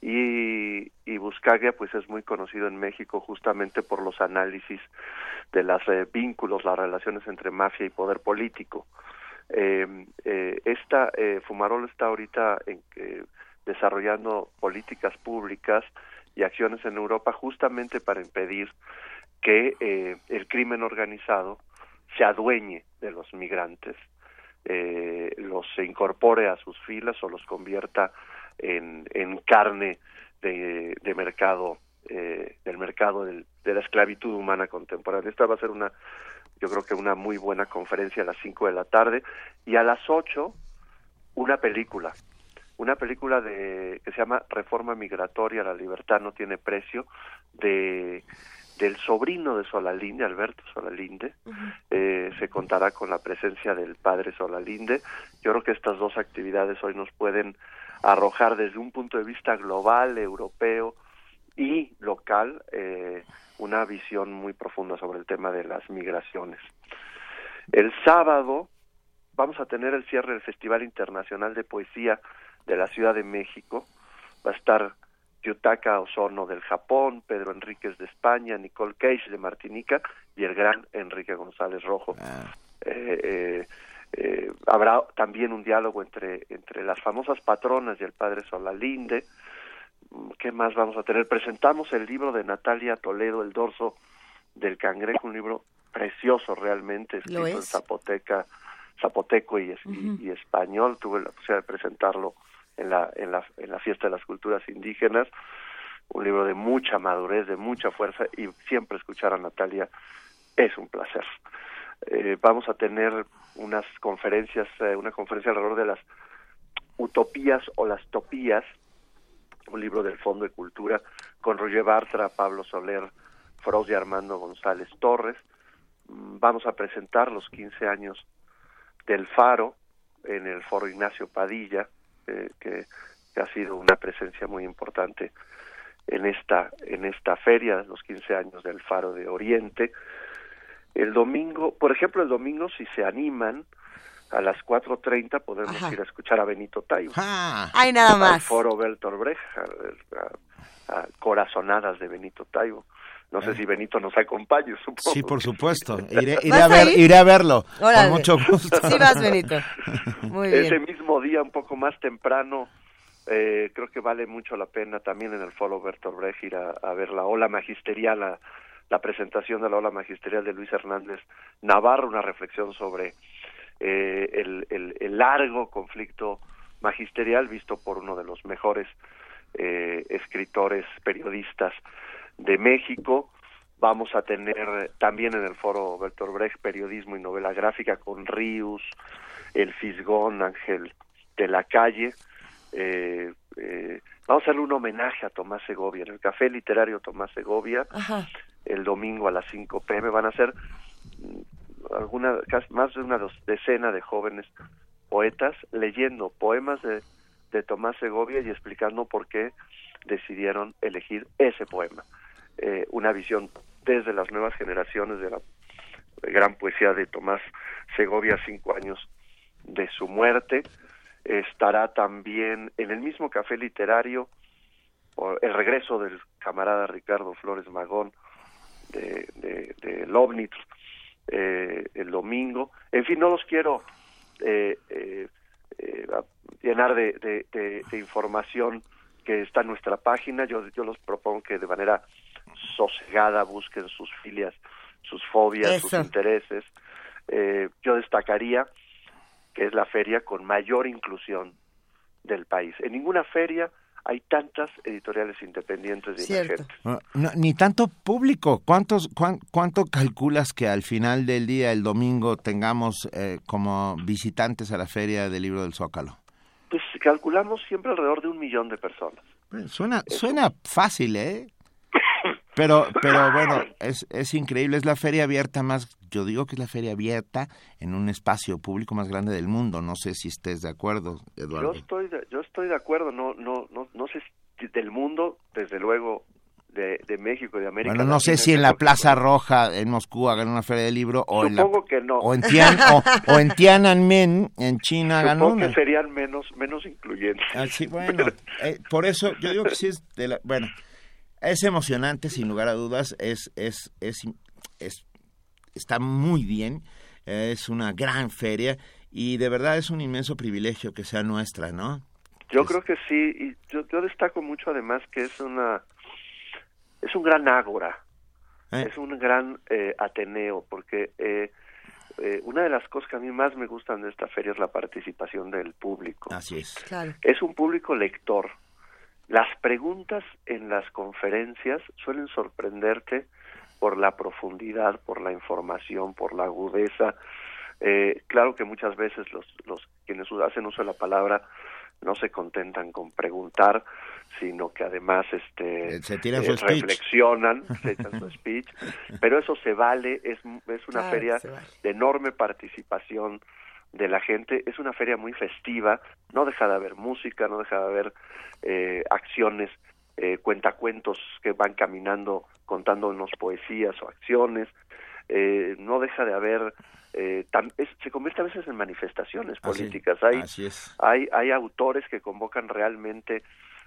y, y Buscaglia pues es muy conocido en México justamente por los análisis de los vínculos, las relaciones entre mafia y poder político. Eh, eh, esta eh, está ahorita en, eh, desarrollando políticas públicas y acciones en Europa justamente para impedir que eh, el crimen organizado se adueñe de los migrantes, eh, los incorpore a sus filas o los convierta en, en carne de, de mercado, eh, del mercado del- de la esclavitud humana contemporánea. Esta va a ser una, yo creo que una muy buena conferencia a las 5 de la tarde y a las 8 una película, una película de que se llama Reforma Migratoria, la libertad no tiene precio, de del sobrino de Solalinde, Alberto Solalinde, eh, se contará con la presencia del padre Solalinde. Yo creo que estas dos actividades hoy nos pueden arrojar desde un punto de vista global, europeo y local eh, una visión muy profunda sobre el tema de las migraciones. El sábado vamos a tener el cierre del Festival Internacional de Poesía de la Ciudad de México. Va a estar Yutaka Osorno del Japón, Pedro Enríquez de España, Nicole Cage de Martinica y el gran Enrique González Rojo. Eh, eh, eh, habrá también un diálogo entre, entre las famosas patronas y el padre Solalinde. Mm, ¿Qué más vamos a tener? Presentamos el libro de Natalia Toledo, El dorso del cangrejo, un libro precioso realmente, escrito Lo en es. zapoteca, zapoteco y, es- y- Ujú. y español. Tuve la posibilidad de presentarlo en la, en la, en la fiesta de las culturas indígenas. Un libro de mucha madurez, de mucha fuerza y siempre escuchar a Natalia es un placer. Eh, vamos a tener unas conferencias, eh, una conferencia alrededor de las utopías o las topías, un libro del Fondo de Cultura con Roger Bartra, Pablo Soler, Frost y Armando González Torres. Mm, Vamos a presentar los 15 años del Faro en el Foro Ignacio Padilla, eh, que, que ha sido una presencia muy importante en esta en esta feria, los 15 años del Faro de Oriente. El domingo, por ejemplo, el domingo, si se animan, a las 4.30 podemos Ajá. ir a escuchar a Benito Taibo. Ay, nada Al más. foro Bertolt Brecht, a, a- a corazonadas de Benito Taibo. No sé si Benito nos acompaña, supongo. Sí, por supuesto. Iré, iré ¿Vas a ver, a ir? iré a verlo. Órale. Con mucho gusto. Sí vas, Benito. Muy bien. Ese mismo día, un poco más temprano, eh, creo que vale mucho la pena también en el foro Bertolt Brecht ir a, a ver la ola magisterial, la, la presentación de la ola magisterial de Luis Hernández Navarro, una reflexión sobre eh, el, el- el largo conflicto magisterial visto por uno de los mejores eh, escritores, periodistas de México. Vamos a tener también en el foro Bertolt Brecht periodismo y novela gráfica con Rius, El Fisgón, Ángel de la Calle. Eh, eh, vamos a hacerle un homenaje a Tomás Segovia en el Café Literario Tomás Segovia. El domingo a las 5 pm van a ser alguna, más de una decena de jóvenes poetas leyendo poemas de, de Tomás Segovia y explicando por qué decidieron elegir ese poema. Eh, una visión desde las nuevas generaciones de la gran poesía de Tomás Segovia, cinco años de su muerte. Estará también en el mismo café literario el regreso del camarada Ricardo Flores Magón de, de, de eh, el domingo. En fin, no los quiero eh, eh, eh llenar de, de, información que está en nuestra página. Yo, yo los propongo que de manera sosegada, busquen sus filias, sus fobias, sus intereses. Eh, yo destacaría que es la feria con mayor inclusión del país. En ninguna feria hay tantas editoriales independientes y emergentes. ni tanto público. ¿Cuántos, ¿Cuánto calculas que al final del día, el domingo, tengamos eh, como visitantes a la feria del libro del Zócalo? Pues calculamos siempre alrededor de un millón de personas. Suena, suena fácil, ¿eh? Pero, pero bueno, es, es increíble, es la feria abierta más, yo digo que es la feria abierta en un espacio público más grande del mundo, no sé si estés de acuerdo, Eduardo. Yo estoy de, yo estoy de acuerdo, no, no, no, no sé si del mundo, desde luego, de, de México de América Bueno, no sé si en la Plaza Roja en Moscú hagan una feria de libro o en la, que no. o en Tian, o, en Tiananmen en China hagan Supongo una. que serían menos menos incluyentes. Ah, sí, bueno, eh, por eso yo digo que sí es de la, bueno, es emocionante, sin lugar a dudas, es, es, es, es está muy bien, es una gran feria y de verdad es un inmenso privilegio que sea nuestra, ¿no? Yo creo que sí, y yo, yo destaco mucho además que es una es un gran ágora, ¿Eh? es un gran eh, ateneo, porque eh, eh, una de las cosas que a mí más me gustan de esta feria es la participación del público. Así es. Claro. Es un público lector, las preguntas en las conferencias suelen sorprenderte por la profundidad, por la información, por la agudeza. Eh, claro que muchas veces los, los quienes hacen uso de la palabra no se contentan con preguntar, sino que además este se tiran su reflexionan, se echan su speech, pero eso se vale, es, es una Claro, feria vale. de enorme participación de la gente, es una feria muy festiva, no deja de haber música, no deja de haber eh, acciones, eh, cuentacuentos que van caminando contándonos poesías o acciones, eh, no deja de haber, eh, tam- es- se convierte a veces en manifestaciones Así- políticas, hay, así es. hay, hay autores que convocan realmente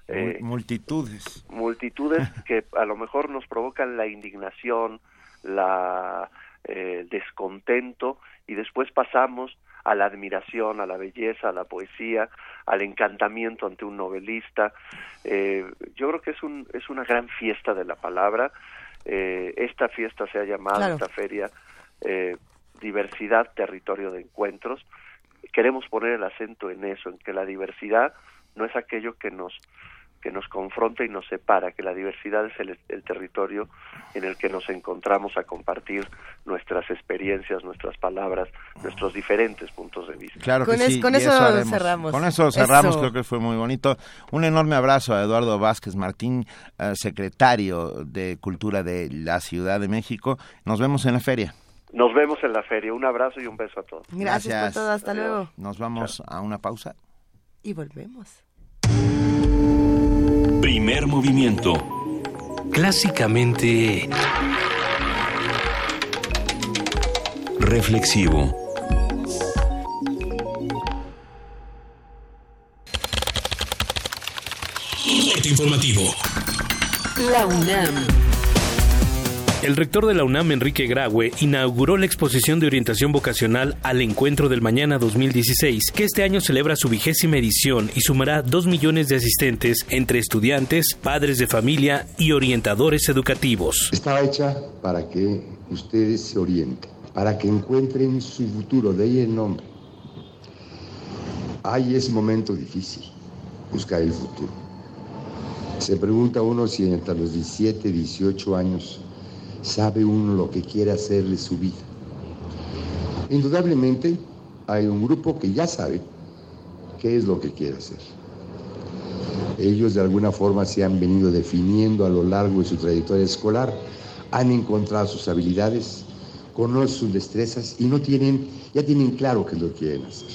eh, Mul- multitudes. multitudes que a lo mejor nos provocan la indignación, la eh, descontento y después pasamos a la admiración, a la belleza, a la poesía, al encantamiento ante un novelista. Eh, yo creo que es un es una gran fiesta de la palabra. Eh, esta fiesta se ha llamado Claro. esta feria eh, diversidad, territorio de encuentros. Queremos poner el acento en eso, en que la diversidad no es aquello que nos que nos confronta y nos separa, que la diversidad es el, el territorio en el que nos encontramos a compartir nuestras experiencias, nuestras palabras, nuestros diferentes puntos de vista. Claro Con que es- sí, con eso cerramos. Con eso cerramos, Eso. creo que fue muy bonito. Un enorme abrazo a Eduardo Vázquez Martín, eh, secretario de Cultura de la Ciudad de México. Nos vemos en la feria. Nos vemos en la feria. Un abrazo y un beso a todos. Gracias, por todo, hasta luego. Nos vamos a una pausa. Y volvemos. Primer movimiento. Clásicamente... Reflexivo. Corte informativo. La UNAM. El rector de la UNAM, Enrique Graue, inauguró la exposición de orientación vocacional al Encuentro del Mañana 2016, que este año celebra su vigésima edición y sumará dos millones de asistentes entre estudiantes, padres de familia y orientadores educativos. Estaba hecha para que ustedes se orienten, para que encuentren su futuro, de ahí el nombre. Ahí es momento difícil, buscar el futuro. Se pregunta uno si hasta los 17, 18 años sabe uno lo que quiere hacerle su vida. Indudablemente hay un grupo que ya sabe qué es lo que quiere hacer. Ellos de alguna forma se han venido definiendo a lo largo de su trayectoria escolar, han encontrado sus habilidades, conocen sus destrezas y no tienen, ya tienen claro qué es lo que quieren hacer.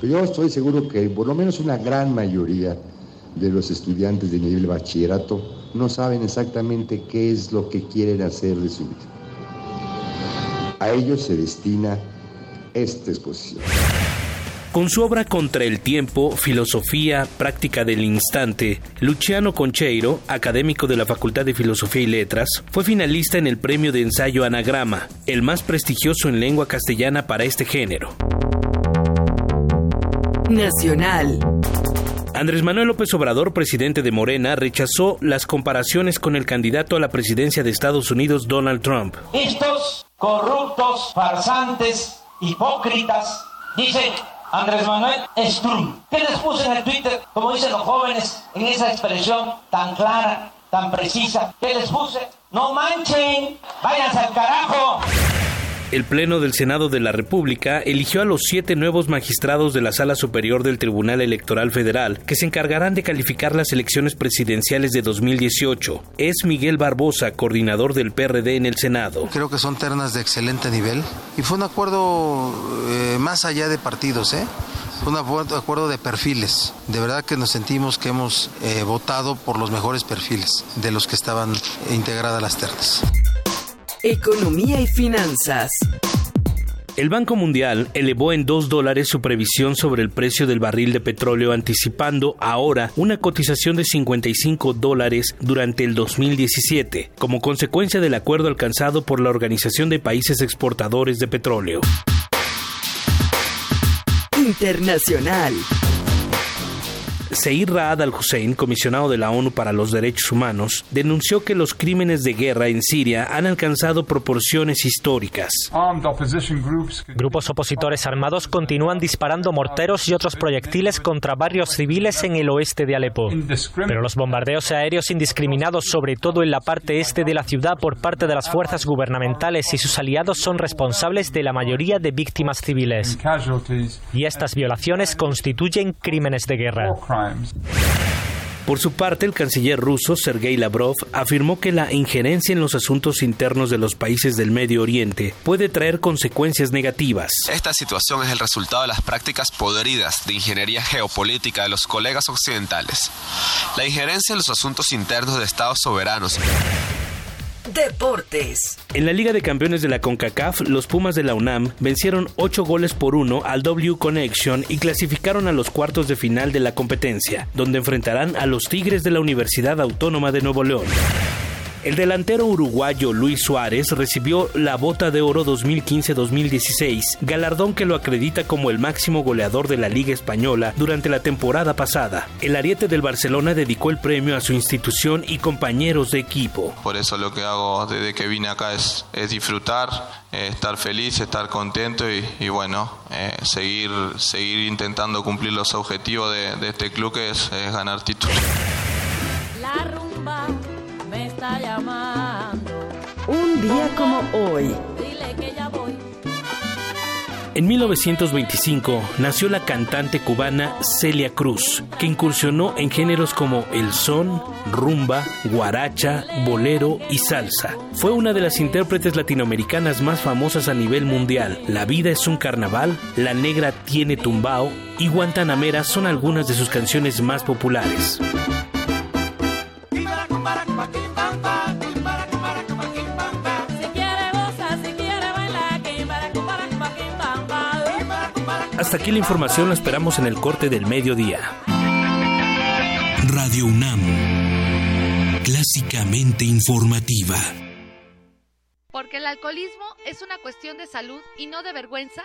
Pero yo estoy seguro que por lo menos una gran mayoría de los estudiantes de nivel bachillerato no saben exactamente qué es lo que quieren hacer de su vida. A ellos se destina esta exposición. Con su obra Contra el Tiempo, Filosofía, Práctica del Instante, Luciano Concheiro, académico de la Facultad de Filosofía y Letras, fue finalista en el premio de ensayo Anagrama, el más prestigioso en lengua castellana para este género. Nacional. Andrés Manuel López Obrador, presidente de Morena, rechazó las comparaciones con el candidato a la presidencia de Estados Unidos, Donald Trump. Estos corruptos, farsantes, hipócritas, dicen Andrés Manuel es. ¿Qué les puse en el Twitter, como dicen los jóvenes, en esa expresión tan clara, tan precisa? ¿Qué les puse? No manchen, váyanse al carajo. El Pleno del Senado de la República eligió a los siete nuevos magistrados de la Sala Superior del Tribunal Electoral Federal que se encargarán de calificar las elecciones presidenciales de 2018. Es Miguel Barbosa, coordinador del PRD en el Senado. Creo que son ternas de excelente nivel y fue un acuerdo eh, más allá de partidos, ¿eh? un acuerdo de perfiles. De verdad que nos sentimos que hemos eh, votado por los mejores perfiles de los que estaban integradas las ternas. Economía y finanzas. El Banco Mundial elevó en 2 dólares su previsión sobre el precio del barril de petróleo, anticipando ahora una cotización de 55 dólares durante el 2017, como consecuencia del acuerdo alcanzado por la Organización de Países Exportadores de Petróleo. Internacional. Seir Raad al-Hussein, comisionado de la ONU para los Derechos Humanos, denunció que los crímenes de guerra en Siria han alcanzado proporciones históricas. Grupos opositores armados continúan disparando morteros y otros proyectiles contra barrios civiles en el oeste de Alepo. Pero los bombardeos aéreos indiscriminados, sobre todo en la parte este de la ciudad por parte de las fuerzas gubernamentales y sus aliados, son responsables de la mayoría de víctimas civiles. Y estas violaciones constituyen crímenes de guerra. Por su parte, el canciller ruso Sergei Lavrov afirmó que la injerencia en los asuntos internos de los países del Medio Oriente puede traer consecuencias negativas. Esta situación es el resultado de las prácticas podridas de ingeniería geopolítica de los colegas occidentales. La injerencia en los asuntos internos de estados soberanos Deportes. En la Liga de Campeones de la CONCACAF, los Pumas de la UNAM vencieron 8 goles por 1 al W Connection y clasificaron a los cuartos de final de la competencia, donde enfrentarán a los Tigres de la Universidad Autónoma de Nuevo León. El delantero uruguayo Luis Suárez recibió la Bota de Oro 2015-2016, galardón que lo acredita como el máximo goleador de la Liga Española durante la temporada pasada. El ariete del Barcelona dedicó el premio a su institución y compañeros de equipo. Por eso lo que hago desde que vine acá es, es disfrutar, eh, estar feliz, estar contento y, y bueno, eh, seguir, seguir intentando cumplir los objetivos de, de este club que es, es ganar títulos. La rumba está llamando. Un día como hoy. Dile que ya voy. En 1925 nació la cantante cubana Celia Cruz, que incursionó en géneros como el son, rumba, guaracha, bolero y salsa. Fue una de las intérpretes latinoamericanas más famosas a nivel mundial. La vida es un carnaval, La negra tiene tumbao y Guantanamera son algunas de sus canciones más populares. Hasta aquí la información, la esperamos en el corte del mediodía. Radio UNAM. Clásicamente informativa. Porque el alcoholismo es una cuestión de salud y no de vergüenza.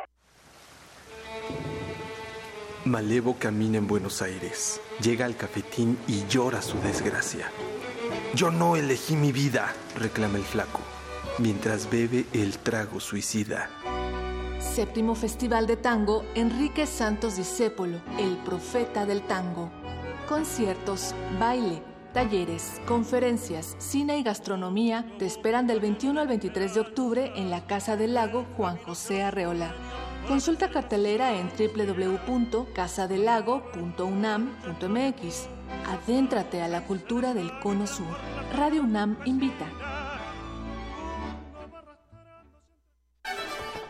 Malevo camina en Buenos Aires, llega al cafetín y llora su desgracia. Yo no elegí mi vida, reclama el flaco, mientras bebe el trago suicida. Séptimo Festival de Tango Enrique Santos Discépolo, el profeta del tango. Conciertos, baile, talleres, conferencias, cine y gastronomía te esperan del 21 al 23 de octubre en la Casa del Lago Juan José Arreola. Consulta cartelera en www.casadelago.unam.mx. Adéntrate a la cultura del Cono Sur. Radio UNAM invita.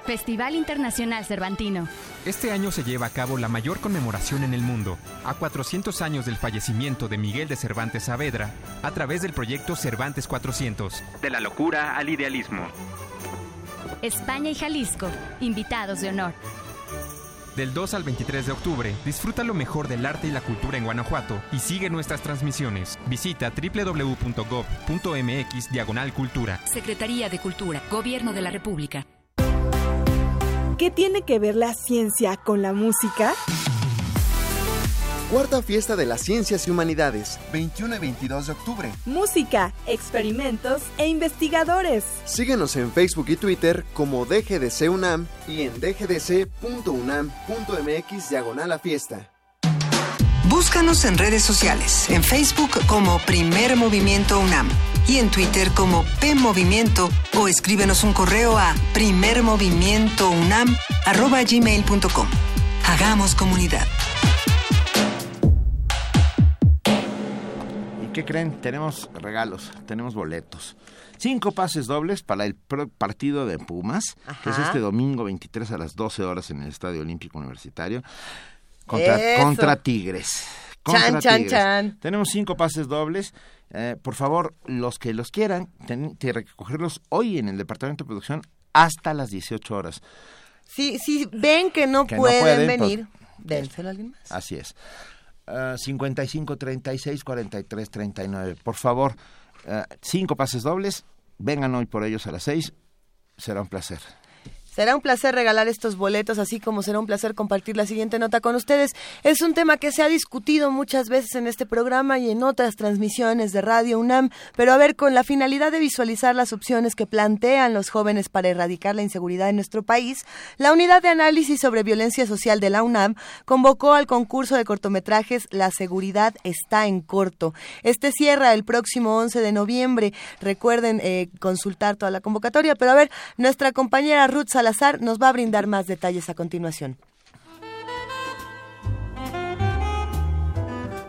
Festival Internacional Cervantino. Este año se lleva a cabo la mayor conmemoración en el mundo, a 400 años del fallecimiento de Miguel de Cervantes Saavedra, a través del proyecto Cervantes 400. De la locura al idealismo. España y Jalisco, invitados de honor. Del 2 al 23 de octubre, disfruta lo mejor del arte y la cultura en Guanajuato y sigue nuestras transmisiones. Visita www.gov.mx Diagonal Cultura. Secretaría de Cultura, Gobierno de la República. ¿Qué tiene que ver la ciencia con la música? Cuarta Fiesta de las Ciencias y Humanidades, 21 y 22 de octubre. Música, experimentos e investigadores. Síguenos en Facebook y Twitter como DGDC UNAM y en dgdc.unam.mx diagonal a fiesta. Búscanos en redes sociales, en Facebook como Primer Movimiento UNAM y en Twitter como P Movimiento o escríbenos un correo a primermovimientounam@gmail.com. Hagamos comunidad. Qué creen? Tenemos regalos, tenemos boletos. Cinco pases dobles para el partido de Pumas, que es este domingo 23 a las 12 horas en el Estadio Olímpico Universitario, contra, Tigres. Chan, Contra chan, Tigres. chan. Tenemos cinco pases dobles. Eh, por favor, los que los quieran, tienen que recogerlos hoy en el Departamento de Producción hasta las 18 horas. Si, si ven que no Que no pueden, pueden, pues, venir, dénselo a alguien más. Así es. Ah, 55 36 43 39. Por favor, ah, cinco pases dobles. Vengan hoy por ellos a las 6. Será un placer. Será un placer regalar estos boletos, así como será un placer compartir la siguiente nota con ustedes. Es un tema que se ha discutido muchas veces en este programa y en otras transmisiones de Radio UNAM, pero a ver, con la finalidad de visualizar las opciones que plantean los jóvenes para erradicar la inseguridad en nuestro país, la Unidad de Análisis sobre Violencia Social de la UNAM convocó al concurso de cortometrajes La Seguridad está en corto. Este cierra el próximo 11 de noviembre. Recuerden eh, consultar toda la convocatoria, pero a ver, nuestra compañera Ruth Salazar nos va a brindar más detalles a continuación.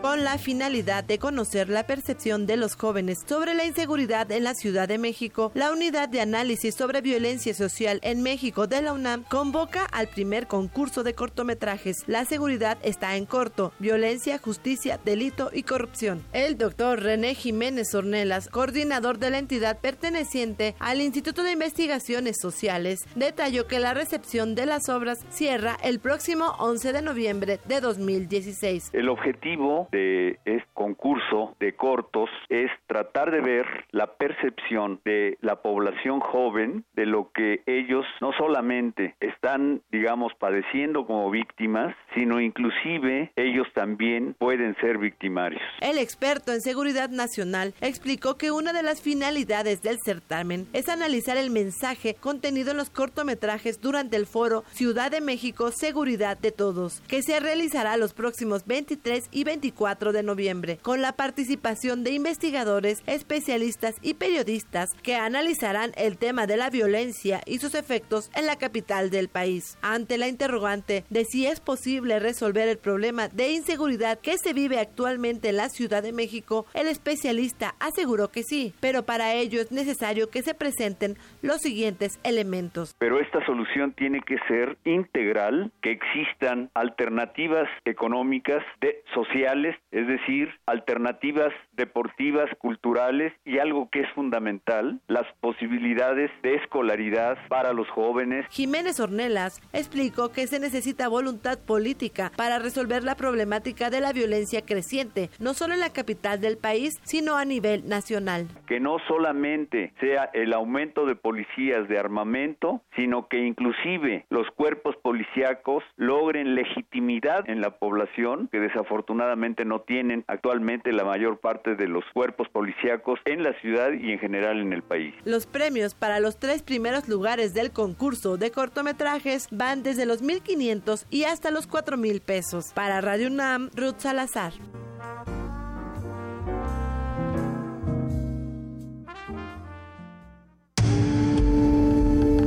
Con la finalidad de conocer la percepción de los jóvenes sobre la inseguridad en la Ciudad de México, la Unidad de Análisis sobre Violencia Social en México de la UNAM convoca al primer concurso de cortometrajes. La seguridad está en corto, violencia, justicia, delito y corrupción. El doctor René Jiménez Ornelas, coordinador de la entidad perteneciente al Instituto de Investigaciones Sociales, detalló que la recepción de las obras cierra el próximo 11 de noviembre de 2016. El objetivo de este concurso de cortos es tratar de ver la percepción de la población joven de lo que ellos no solamente están, digamos, padeciendo como víctimas, sino inclusive ellos también pueden ser victimarios. El experto en seguridad nacional explicó que una de las finalidades del certamen es analizar el mensaje contenido en los cortometrajes durante el foro Ciudad de México Seguridad de Todos, que se realizará los próximos 23 y 24 de noviembre, con la participación de investigadores, especialistas y periodistas que analizarán el tema de la violencia y sus efectos en la capital del país. Ante la interrogante de si es posible resolver el problema de inseguridad que se vive actualmente en la Ciudad de México, el especialista aseguró que sí, pero para ello es necesario que se presenten los siguientes elementos. Pero esta solución tiene que ser integral, que existan alternativas económicas, de, sociales, es decir, alternativas deportivas, culturales y algo que es fundamental, las posibilidades de escolaridad para los jóvenes. Jiménez Ornelas explicó que se necesita voluntad política para resolver la problemática de la violencia creciente, no solo en la capital del país, sino a nivel nacional. Que no solamente sea el aumento de policías de armamento, sino que inclusive los cuerpos policíacos logren legitimidad en la población que desafortunadamente no tienen actualmente la mayor parte de los cuerpos policíacos en la ciudad y en general en el país. Los premios para los tres primeros lugares del concurso de cortometrajes van desde los 1.500 y hasta los 4.000 pesos. Para Radio UNAM, Ruth Salazar.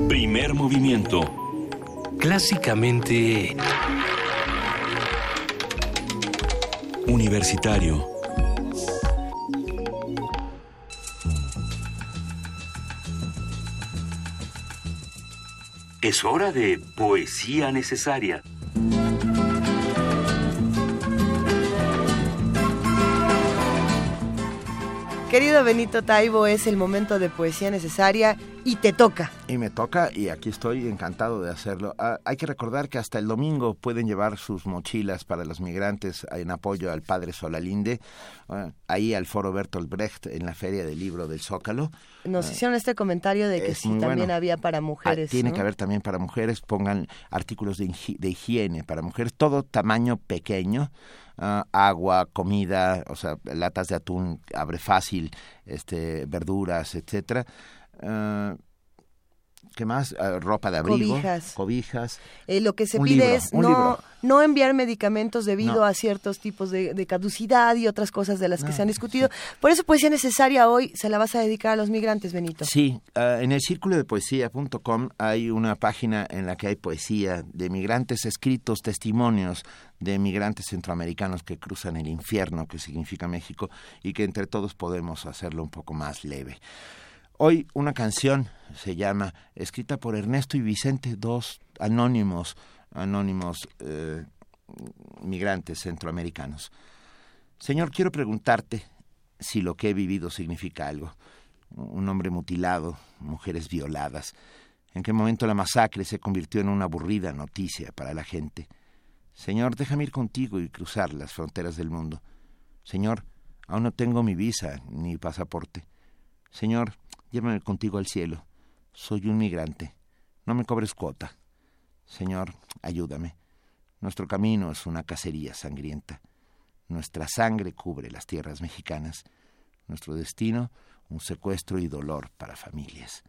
Primer movimiento. Clásicamente... Universitario. Es hora de poesía necesaria. Querido Benito Taibo, es el momento de poesía necesaria y te toca. Y me toca y aquí estoy encantado de hacerlo. Ah, hay que recordar que hasta el domingo pueden llevar sus mochilas para los migrantes en apoyo al padre Solalinde, ah, ahí al foro Bertolt Brecht en la Feria del Libro del Zócalo. Nos Ah, hicieron este comentario de que sí también bueno. había para mujeres. Tiene ¿no? que haber también para mujeres, pongan artículos de, de higiene para mujeres, todo tamaño pequeño, ah, agua, comida, o sea, latas de atún, abre fácil, este, verduras, etcétera. Ah, ¿Qué más? Ah, ropa de abrigo, Cobijas. cobijas. Eh, lo que se Un pide libro, es no, libro. no enviar medicamentos debido No. a ciertos tipos de, de caducidad y otras cosas de las que No, se han discutido. Por eso poesía necesaria hoy se la vas a dedicar a los migrantes, Benito. Sí, ah, en el círculo de poesía.com hay una página en la que hay poesía de migrantes escritos, testimonios de migrantes centroamericanos que cruzan el infierno que significa México y que entre todos podemos hacerlo un poco más leve. Hoy una canción se llama, escrita por Ernesto y Vicente, dos anónimos, anónimos eh, migrantes centroamericanos. Señor, quiero preguntarte si lo que he vivido significa algo. Un hombre mutilado, mujeres violadas. ¿En qué momento la masacre se convirtió en una aburrida noticia para la gente? Señor, déjame ir contigo y cruzar las fronteras del mundo. Señor, aún no tengo mi visa ni pasaporte. Señor, llévame contigo al cielo. Soy un migrante. No me cobres cuota. Señor, ayúdame. Nuestro camino es una cacería sangrienta. Nuestra sangre cubre las tierras mexicanas. Nuestro destino, un secuestro y dolor para familias.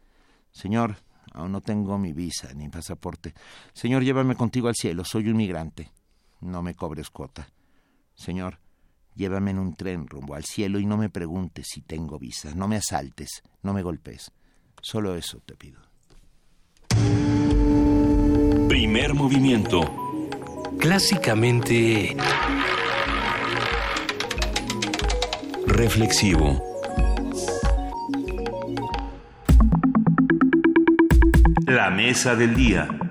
Señor, aún no tengo mi visa ni pasaporte. Señor, llévame contigo al cielo. Soy un migrante. No me cobres cuota. Señor, llévame en un tren rumbo al cielo y no me preguntes si tengo visa. No me asaltes, no me golpes. Solo eso te pido. Primer movimiento. Clásicamente... Reflexivo. La mesa del día.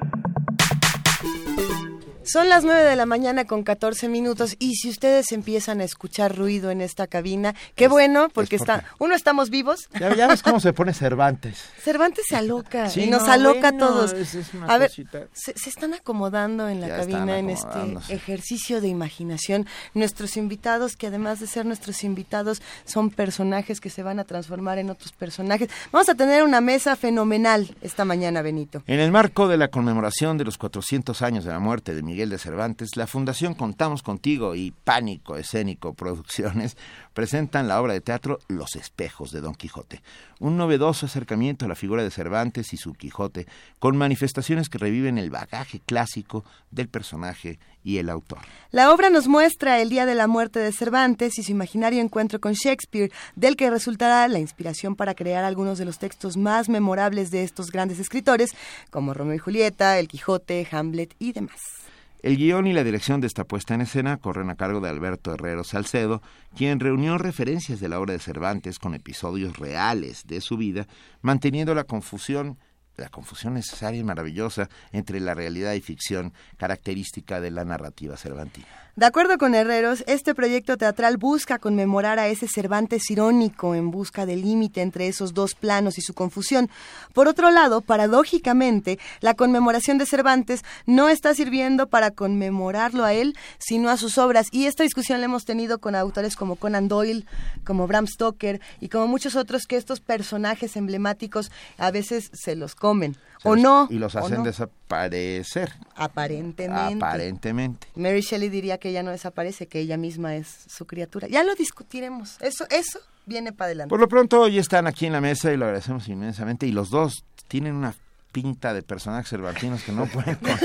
Son las 9 de la mañana con 14 minutos y si ustedes empiezan a escuchar ruido en esta cabina, qué bueno, porque es está, uno estamos vivos. Ya, ya ves cómo se pone Cervantes. Cervantes se aloca Sí, y nos no, aloca bueno, a todos. es- es una a ver, se, se están acomodando en la Ya cabina en este ejercicio de imaginación. Nuestros invitados, que además de ser nuestros invitados, son personajes que se van a transformar en otros personajes. Vamos a tener una mesa fenomenal esta mañana, Benito. En el marco de la conmemoración de los 400 años de la muerte de Miguel de Cervantes, la Fundación Contamos Contigo y Pánico Escénico Producciones presentan la obra de teatro Los Espejos de Don Quijote, un novedoso acercamiento a la figura de Cervantes y su Quijote, con manifestaciones que reviven el bagaje clásico del personaje y el autor. La obra nos muestra el día de la muerte de Cervantes y su imaginario encuentro con Shakespeare, del que resultará la inspiración para crear algunos de los textos más memorables de estos grandes escritores, como Romeo y Julieta, El Quijote, Hamlet y demás. El guion y la dirección de esta puesta en escena corren a cargo de Alberto Herrero Salcedo, quien reunió referencias de la obra de Cervantes con episodios reales de su vida, manteniendo la confusión la confusión necesaria y maravillosa entre la realidad y ficción, característica de la narrativa cervantina. De acuerdo con Herreros, este proyecto teatral busca conmemorar a ese Cervantes irónico en busca del límite entre esos dos planos y su confusión. Por otro lado, paradójicamente, la conmemoración de Cervantes no está sirviendo para conmemorarlo a él, sino a sus obras. Y esta discusión la hemos tenido con autores como Conan Doyle, como Bram Stoker y como muchos otros que estos personajes emblemáticos a veces se los comen. Se o los- no. Y los hacen no. desaparecer. Aparentemente. Aparentemente. Mary Shelley diría que ella no desaparece, que ella misma es su criatura. Ya lo discutiremos. Eso, eso viene para adelante. Por lo pronto hoy están aquí en la mesa y lo agradecemos inmensamente. Y los dos tienen una pinta de personajes cervantinos que no pueden con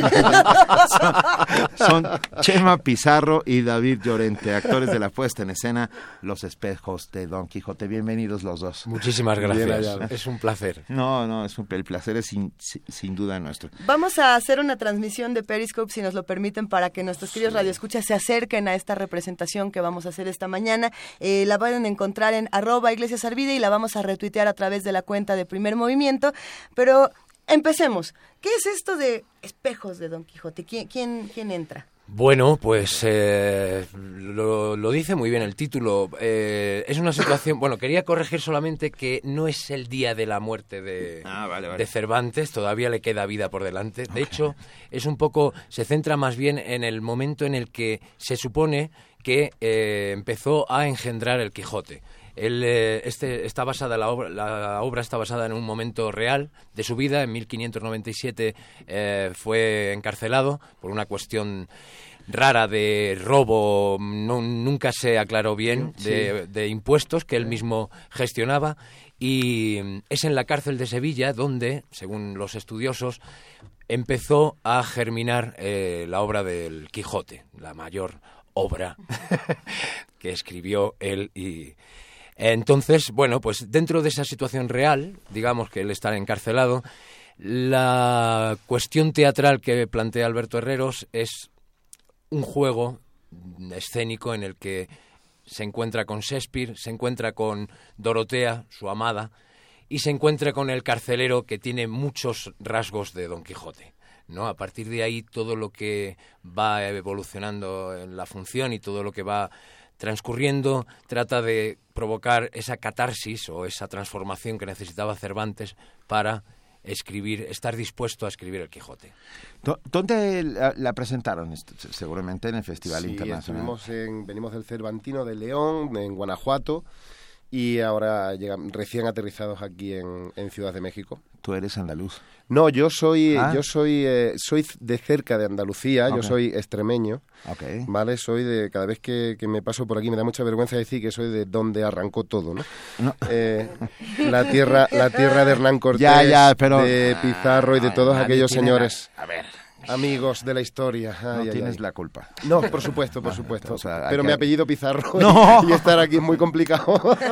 son, son Chema Pizarro y David Llorente, actores de la puesta en escena Los Espejos de Don Quijote. Bienvenidos los dos. Muchísimas gracias. Es un placer. No, no, es un, el placer es sin, sin- sin duda nuestro. Vamos a hacer una transmisión de Periscope, si nos lo permiten, para que nuestros queridos radioescuchas se acerquen a esta representación que vamos a hacer esta mañana. Eh, la pueden encontrar en arroba Iglesias Arvide y la vamos a retuitear a través de la cuenta de Primer Movimiento. Pero empecemos. ¿Qué es esto de espejos de Don Quijote? ¿Quién, quién, quién entra? Bueno, pues eh, lo, lo dice muy bien el título. Eh, es una situación. Bueno, quería corregir solamente que no es el día de la muerte de, de Cervantes, todavía le queda vida por delante. De hecho, es un poco. Se centra más bien en el momento en el que se supone que eh, empezó a engendrar el Quijote. Él, eh, este, está basada, la, obra, la obra está basada en un momento real de su vida. En 1597 eh, fue encarcelado por una cuestión rara de robo, no- nunca se aclaró bien, Sí. de, de impuestos que él mismo gestionaba. Y es en la cárcel de Sevilla donde, según los estudiosos, empezó a germinar eh, la obra del Quijote, la mayor obra que escribió él y entonces bueno pues dentro de esa situación real digamos que él está encarcelado la cuestión teatral que plantea Alberto Herreros es un juego escénico en el que se encuentra con Shakespeare, se encuentra con Dorotea, su amada, y se encuentra con el carcelero que tiene muchos rasgos de Don Quijote. ¿no? A partir de ahí todo lo que va evolucionando en la función y todo lo que va transcurriendo trata de provocar esa catarsis o esa transformación que necesitaba Cervantes para escribir, estar dispuesto a escribir el Quijote. ¿Dónde la, la presentaron? Seguramente en el Festival Sí, Internacional. en- venimos del Cervantino de León, en Guanajuato, y ahora llegan recién aterrizados aquí en, en Ciudad de México. Tú eres andaluz. No, yo soy, Ah. yo soy, eh, soy de cerca de Andalucía, yo soy extremeño, Ok. ¿vale? Soy de, cada vez que, que me paso por aquí me da mucha vergüenza decir que soy de donde arrancó todo, ¿no? Eh, la tierra, la tierra de Hernán Cortés, Ya, ya, pero- de Pizarro y de Ay, todos aquellos señores. la- a ver. Amigos de la historia. No Ay, ay, tienes ay. la culpa. No, por supuesto, por supuesto. o sea, Pero que- mi apellido Pizarro No. y estar aquí es muy complicado.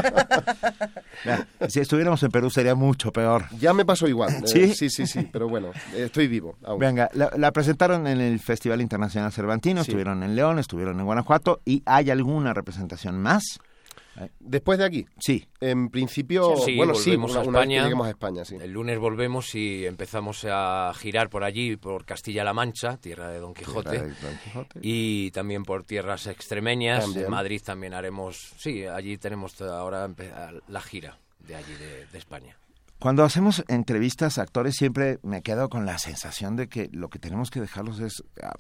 Ya, Si estuviéramos en Perú sería mucho peor. ya me pasó igual. eh, ¿Sí? sí, sí, sí. Pero bueno, eh, estoy vivo. aún. Venga, la, la presentaron en el Festival Internacional Cervantino, Sí. estuvieron en León, estuvieron en Guanajuato y hay alguna representación más. Después de aquí. Sí. En principio, Sí, bueno, sí, volvemos una, a una vez que España. lleguemos a España, sí. El lunes volvemos y empezamos a girar por allí, por Castilla-La Mancha, tierra de Don Quijote, Tierra de Don Quijote. y también por tierras extremeñas. También. En Madrid también haremos, sí, allí tenemos ahora la gira de allí de, de España. Cuando hacemos entrevistas a actores siempre me quedo con la sensación de que lo que tenemos que dejarlos es ah,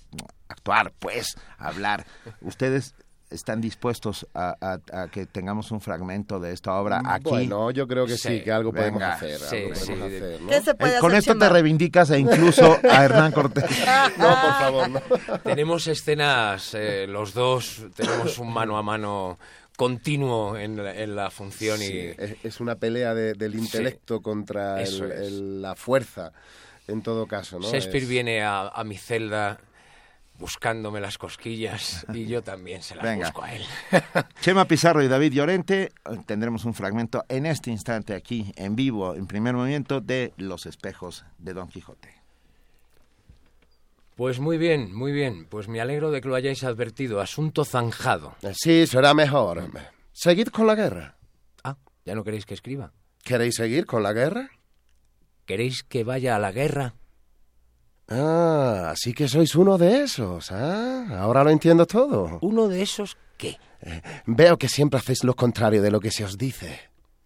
actuar, pues, hablar. Ustedes están dispuestos a, a- a que tengamos un fragmento de esta obra aquí. Bueno, yo creo que sí, que algo podemos hacer. Sí, algo sí, podemos de- hacer, ¿no? ¿Qué se puede Eh, con hacer, esto Chema? te reivindicas e incluso a Hernán Cortés. No, por favor, no. Tenemos escenas, eh, los dos, tenemos un mano a mano continuo en la, en la función Sí, y es, es una pelea de- del intelecto contra el- el- la fuerza, en todo caso, ¿no? Shakespeare Es- viene a, a mi celda buscándome las cosquillas y yo también se las Venga. busco a él. Chema Pizarro y David Llorente, eh, tendremos un fragmento en este instante aquí, en vivo, en primer movimiento, de Los espejos de Don Quijote. Pues muy bien, muy bien. Pues me alegro de que lo hayáis advertido. Asunto zanjado. Sí, será mejor. Seguid con la guerra. Ah, ¿ya no queréis que escriba? ¿Queréis seguir con la guerra? ¿Queréis que vaya a la guerra? Ah, así que sois uno de esos, ¿ah? Ahora lo entiendo todo. ¿Uno de esos qué? Veo que siempre hacéis lo contrario de lo que se os dice.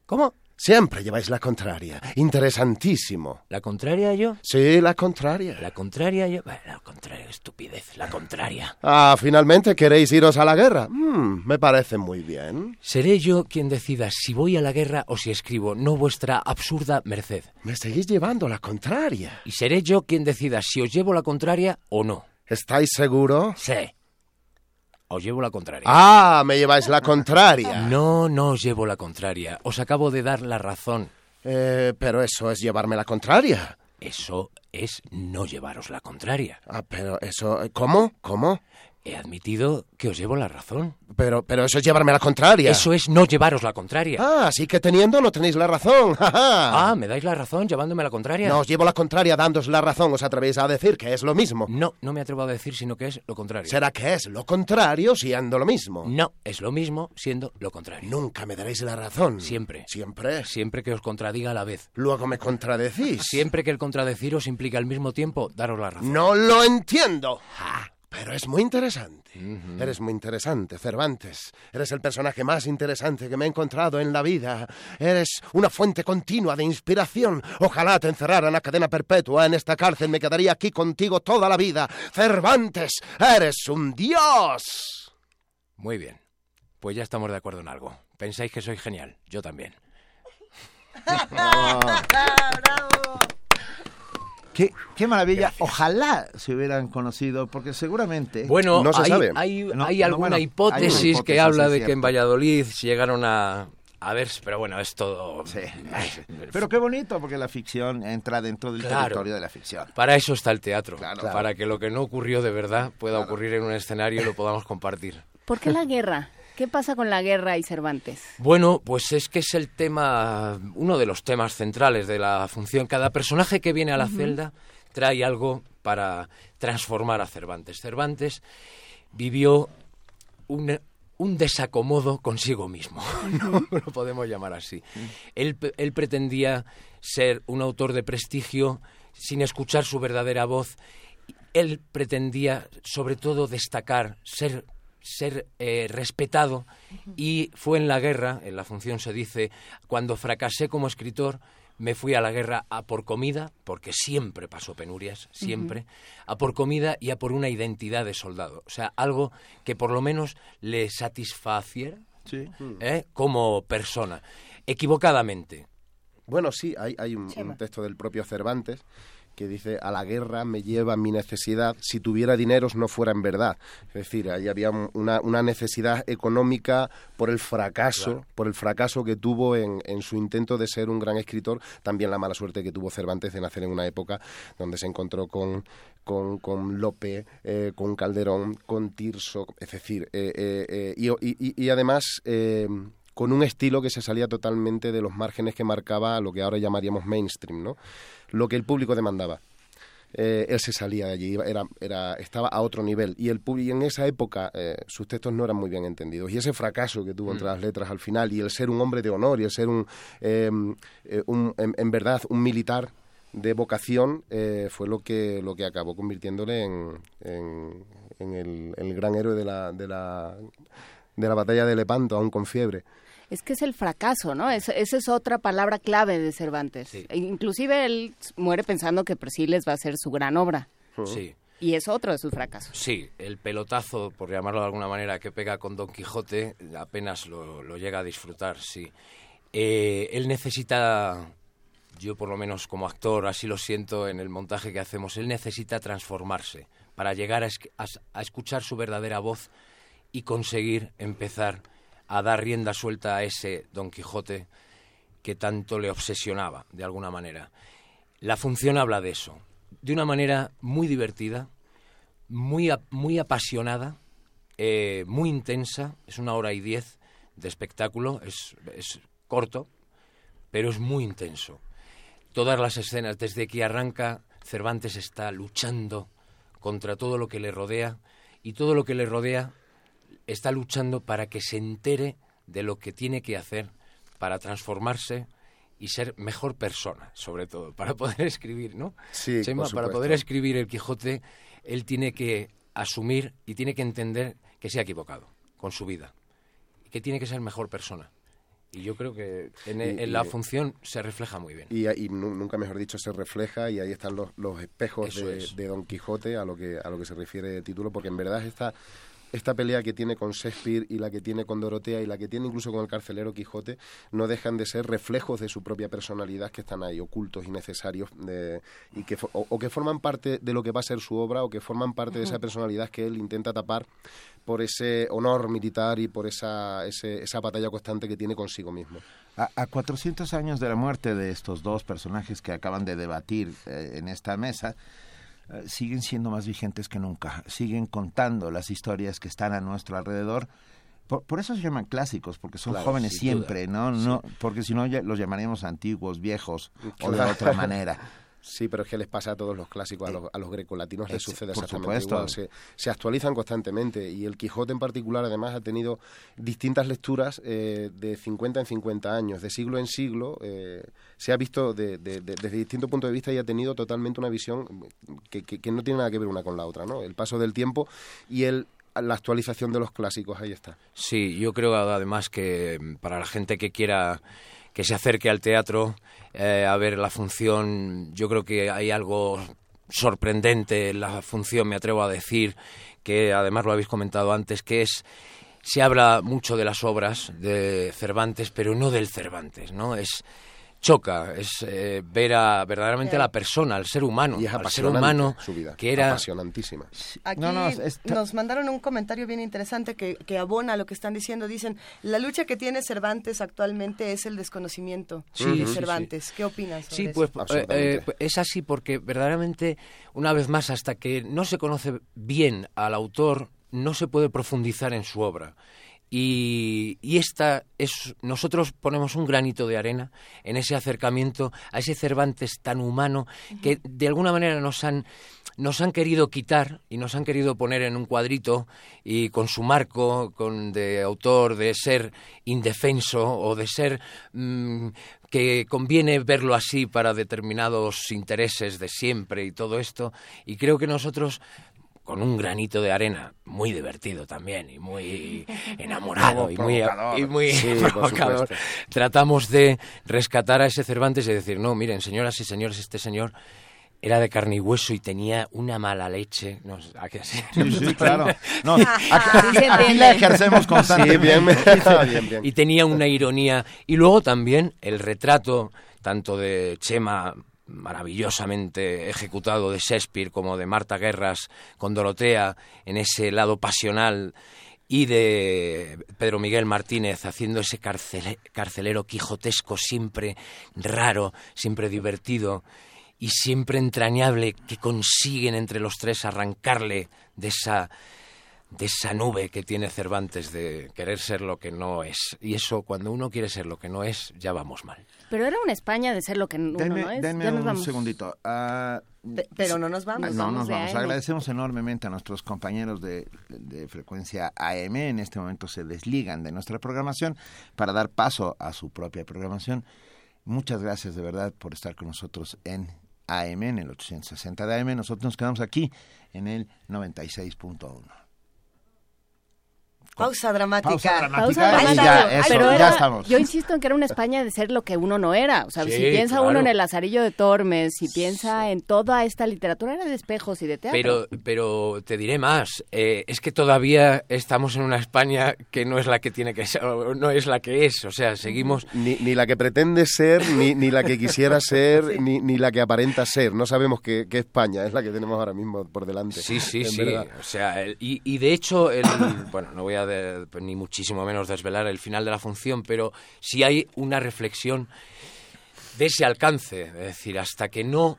¿Cómo? Siempre lleváis la contraria. Interesantísimo. ¿La contraria yo? Sí, la contraria. La contraria yo. Bueno, La contraria, estupidez, la contraria. Ah, finalmente queréis iros a la guerra. Mm, me parece muy bien. Seré yo quien decida si voy a la guerra o si escribo, no vuestra absurda merced. Me seguís llevando la contraria. Y seré yo quien decida si os llevo la contraria o no. ¿Estáis seguro? Sí. Os llevo la contraria. Ah, me lleváis la contraria. No, no os llevo la contraria. Os acabo de dar la razón. Eh, pero eso es llevarme la contraria. Eso es no llevaros la contraria. Ah, pero eso... ¿Cómo? ¿Cómo? He admitido que os llevo la razón. Pero, pero eso es llevarme la contraria. Eso es no llevaros la contraria. Ah, así que teniendo no tenéis la razón. ja, ja. Ah, ¿me dais la razón llevándome la contraria? No os llevo la contraria dándos la razón. ¿Os atrevéis a decir que es lo mismo? No, no me atrevo a decir sino que es lo contrario. ¿Será que es lo contrario siendo lo mismo? No, es lo mismo siendo lo contrario. Nunca me daréis la razón. Siempre. Siempre. Siempre que os contradiga a la vez. Luego me contradecís. Siempre que el contradeciros implica al mismo tiempo daros la razón. No lo entiendo. Pero es muy interesante. Eres muy interesante, Cervantes. Eres el personaje más interesante que me he encontrado en la vida. Eres una fuente continua de inspiración. Ojalá te encerraran a cadena perpetua en esta cárcel. Me quedaría aquí contigo toda la vida. Cervantes, eres un dios. Muy bien. Pues ya estamos de acuerdo en algo. Pensáis que soy genial. Yo también. Qué, qué maravilla. Ojalá se hubieran conocido, porque seguramente... Bueno, No se hay, sabe. hay- No, hay alguna bueno, hay una hipótesis, que hipótesis, habla de que en. Valladolid llegaron a, a ver, pero bueno, es todo... Sí. Pero qué bonito, porque la ficción entra dentro del Claro. territorio de la ficción. Para eso está el teatro, Claro. para que lo que no ocurrió de verdad pueda ocurrir en un escenario y lo podamos compartir. ¿Por qué la guerra? ¿Qué pasa con la guerra y Cervantes? Bueno, pues es que es el tema, uno de los temas centrales de la función. Cada personaje que viene a la celda trae algo para transformar a Cervantes. Cervantes vivió un, un desacomodo consigo mismo, no lo podemos llamar así. Él pretendía ser un autor de prestigio sin escuchar su verdadera voz. Él pretendía, sobre todo, destacar, ser, ser eh, respetado y fue en la guerra, en la función se dice, cuando fracasé como escritor, me fui a la guerra a por comida, porque siempre pasó penurias, siempre, a por comida y a por una identidad de soldado. O sea, algo que por lo menos le satisfaciera Sí. ¿eh? como persona. Equivocadamente. Bueno, sí, hay, hay un, un texto del propio Cervantes que dice, a la guerra me lleva mi necesidad, si tuviera dineros no fuera en verdad. Es decir, ahí había un- una, una necesidad económica por el fracaso, Claro. por el fracaso que tuvo en, en su intento de ser un gran escritor, también la mala suerte que tuvo Cervantes de nacer en una época donde se encontró con, con, con Lope, eh, con Calderón, con Tirso, es decir, eh, eh, y, y- y- y además... con un estilo que se salía totalmente de los márgenes que marcaba lo que ahora llamaríamos mainstream, ¿no? Lo que el público demandaba. Eh, él se salía de allí, era, era, estaba a otro nivel. Y, el, y en esa época eh, sus textos no eran muy bien entendidos. Y ese fracaso que tuvo entre las letras al final, y el ser un hombre de honor, y el ser un, eh, eh, un- en, en verdad, un militar de vocación, fue lo que, lo que acabó convirtiéndole en, en, en el, el gran héroe de la, de la, de la batalla de Lepanto, aún con fiebre. Es que es el fracaso, ¿no? Es- esa es otra palabra clave de Cervantes. E inclusive él muere pensando que Persiles va a ser su gran obra. Sí. Y es otro de sus fracasos. Sí, el pelotazo, por llamarlo de alguna manera, que pega con Don Quijote, apenas lo, lo llega a disfrutar, sí. Eh, él necesita, yo por lo menos como actor, así lo siento en el montaje que hacemos, él necesita transformarse para llegar a, a escuchar su verdadera voz y conseguir empezar a dar rienda suelta a ese Don Quijote que tanto le obsesionaba, de alguna manera. La función habla de eso, de una manera muy divertida, muy, muy apasionada, eh, muy intensa, es una hora y diez de espectáculo, es, es corto, pero es muy intenso. Todas las escenas, desde que arranca, Cervantes está luchando contra todo lo que le rodea y todo lo que le rodea está luchando para que se entere de lo que tiene que hacer para transformarse y ser mejor persona, sobre todo, para poder escribir, ¿no? Sí, Chema, para poder escribir el Quijote, él tiene que asumir y tiene que entender que se ha equivocado con su vida y que tiene que ser mejor persona. Y yo creo que en, Y- en y- la función se refleja muy bien. Y, y nu- nunca mejor dicho se refleja y ahí están los, los espejos de, es. de Don Quijote a lo que a lo que se refiere el título porque en verdad esta esta pelea que tiene con Shakespeare y la que tiene con Dorotea y la que tiene incluso con el carcelero Quijote no dejan de ser reflejos de su propia personalidad que están ahí ocultos y necesarios de- y que o, o que forman parte de lo que va a ser su obra o que forman parte de esa personalidad que él intenta tapar por ese honor militar y por esa ese- esa batalla constante que tiene consigo mismo. A, a 400 años de la muerte de estos dos personajes que acaban de debatir eh, en esta mesa, eh, siguen siendo más vigentes que nunca, siguen contando las historias que están a nuestro alrededor. Por, por eso se llaman clásicos, porque son Claro, jóvenes siempre, duda. ¿no? Sí. no Porque si no los llamaríamos antiguos, viejos o de otra manera. Sí, pero es que les pasa a todos los clásicos, a los, a los grecolatinos les Ex- sucede exactamente supuesto. igual. Se, se actualizan constantemente y el Quijote en particular además ha tenido distintas lecturas eh, de 50 en 50 años, de siglo en siglo. eh, se ha visto de- de- de- desde distintos puntos de vista y ha tenido totalmente una visión que, que- que no tiene nada que ver una con la otra, ¿no? El paso del tiempo y el, la actualización de los clásicos, ahí está. Sí, yo creo además que para la gente que quiera que se acerque al teatro eh, a ver la función, yo creo que hay algo sorprendente en la función, me atrevo a decir, que además lo habéis comentado antes, que es se habla mucho de las obras de Cervantes, pero no del Cervantes, ¿no? Es choca, es eh, ver a verdaderamente a la persona, al ser humano, Y es al ser humano su vida, que era apasionantísima. Aquí No, no, está- nos mandaron un comentario bien interesante que, que abona lo que están diciendo. Dicen, la lucha que tiene Cervantes actualmente es el desconocimiento Sí, de sí, sí. Cervantes. ¿Qué opinas sobre Sí, eso? pues eh, eh, es así porque verdaderamente, una vez más, hasta que no se conoce bien al autor, no se puede profundizar en su obra. Y, y esta es nosotros ponemos un granito de arena en ese acercamiento a ese Cervantes tan humano que de alguna manera nos han nos han querido quitar y nos han querido poner en un cuadrito y con su marco con de autor de ser indefenso o de ser mm, que conviene verlo así para determinados intereses de siempre y todo esto. Y creo que nosotros con un granito de arena muy divertido también y muy enamorado y muy, Provocador. y muy Sí, provocador. Tratamos de rescatar a ese Cervantes y decir, no, miren, señoras y señores, este señor era de carne y hueso y tenía una mala leche. No, ¿a qué sí? Sí, sí, claro. No, Sí aquí, aquí la ejercemos constantemente. bien, bien, bien. Y tenía una ironía. Y luego también el retrato, tanto de Chema maravillosamente ejecutado de Shakespeare como de Marta Guerras con Dorotea en ese lado pasional y de Pedro Miguel Martínez haciendo ese carcele- carcelero quijotesco siempre raro, siempre divertido y siempre entrañable que consiguen entre los tres arrancarle de esa de esa nube que tiene Cervantes de querer ser lo que no es. Y eso, cuando uno quiere ser lo que no es, ya vamos mal. Pero era una España de ser lo que uno Denme, no es. denme Ya nos un vamos. segundito. Pe- pero no nos vamos. No nos vamos. AM. Agradecemos enormemente a nuestros compañeros de, de frecuencia AM. En este momento se desligan de nuestra programación para dar paso a su propia programación. Muchas gracias de verdad por estar con nosotros en AM, en el 860 de AM. Nosotros nos quedamos aquí en el 96.1. Pausa dramática. Pausa dramática. Pausa y dramática. ya, eso, Pero ya era- estamos. Yo insisto en que era una España de ser lo que uno no era. O sea, Sí, si piensa claro. uno en el Lazarillo de Tormes, si piensa en toda esta literatura, era de espejos y de teatro. Pero, pero te diré más, eh, es que todavía estamos en una España que no es la que tiene que ser, no es la que es, o sea, seguimos... Ni, ni la que pretende ser, ni, ni la que quisiera ser, ni, ni la que aparenta ser. No sabemos qué, qué España es la que tenemos ahora mismo por delante. Sí, sí, sí. verdad. O sea, el- y, y de hecho, el, bueno, no voy a de- ni muchísimo menos desvelar el final de la función, pero sí hay una reflexión de ese alcance, es decir, hasta que no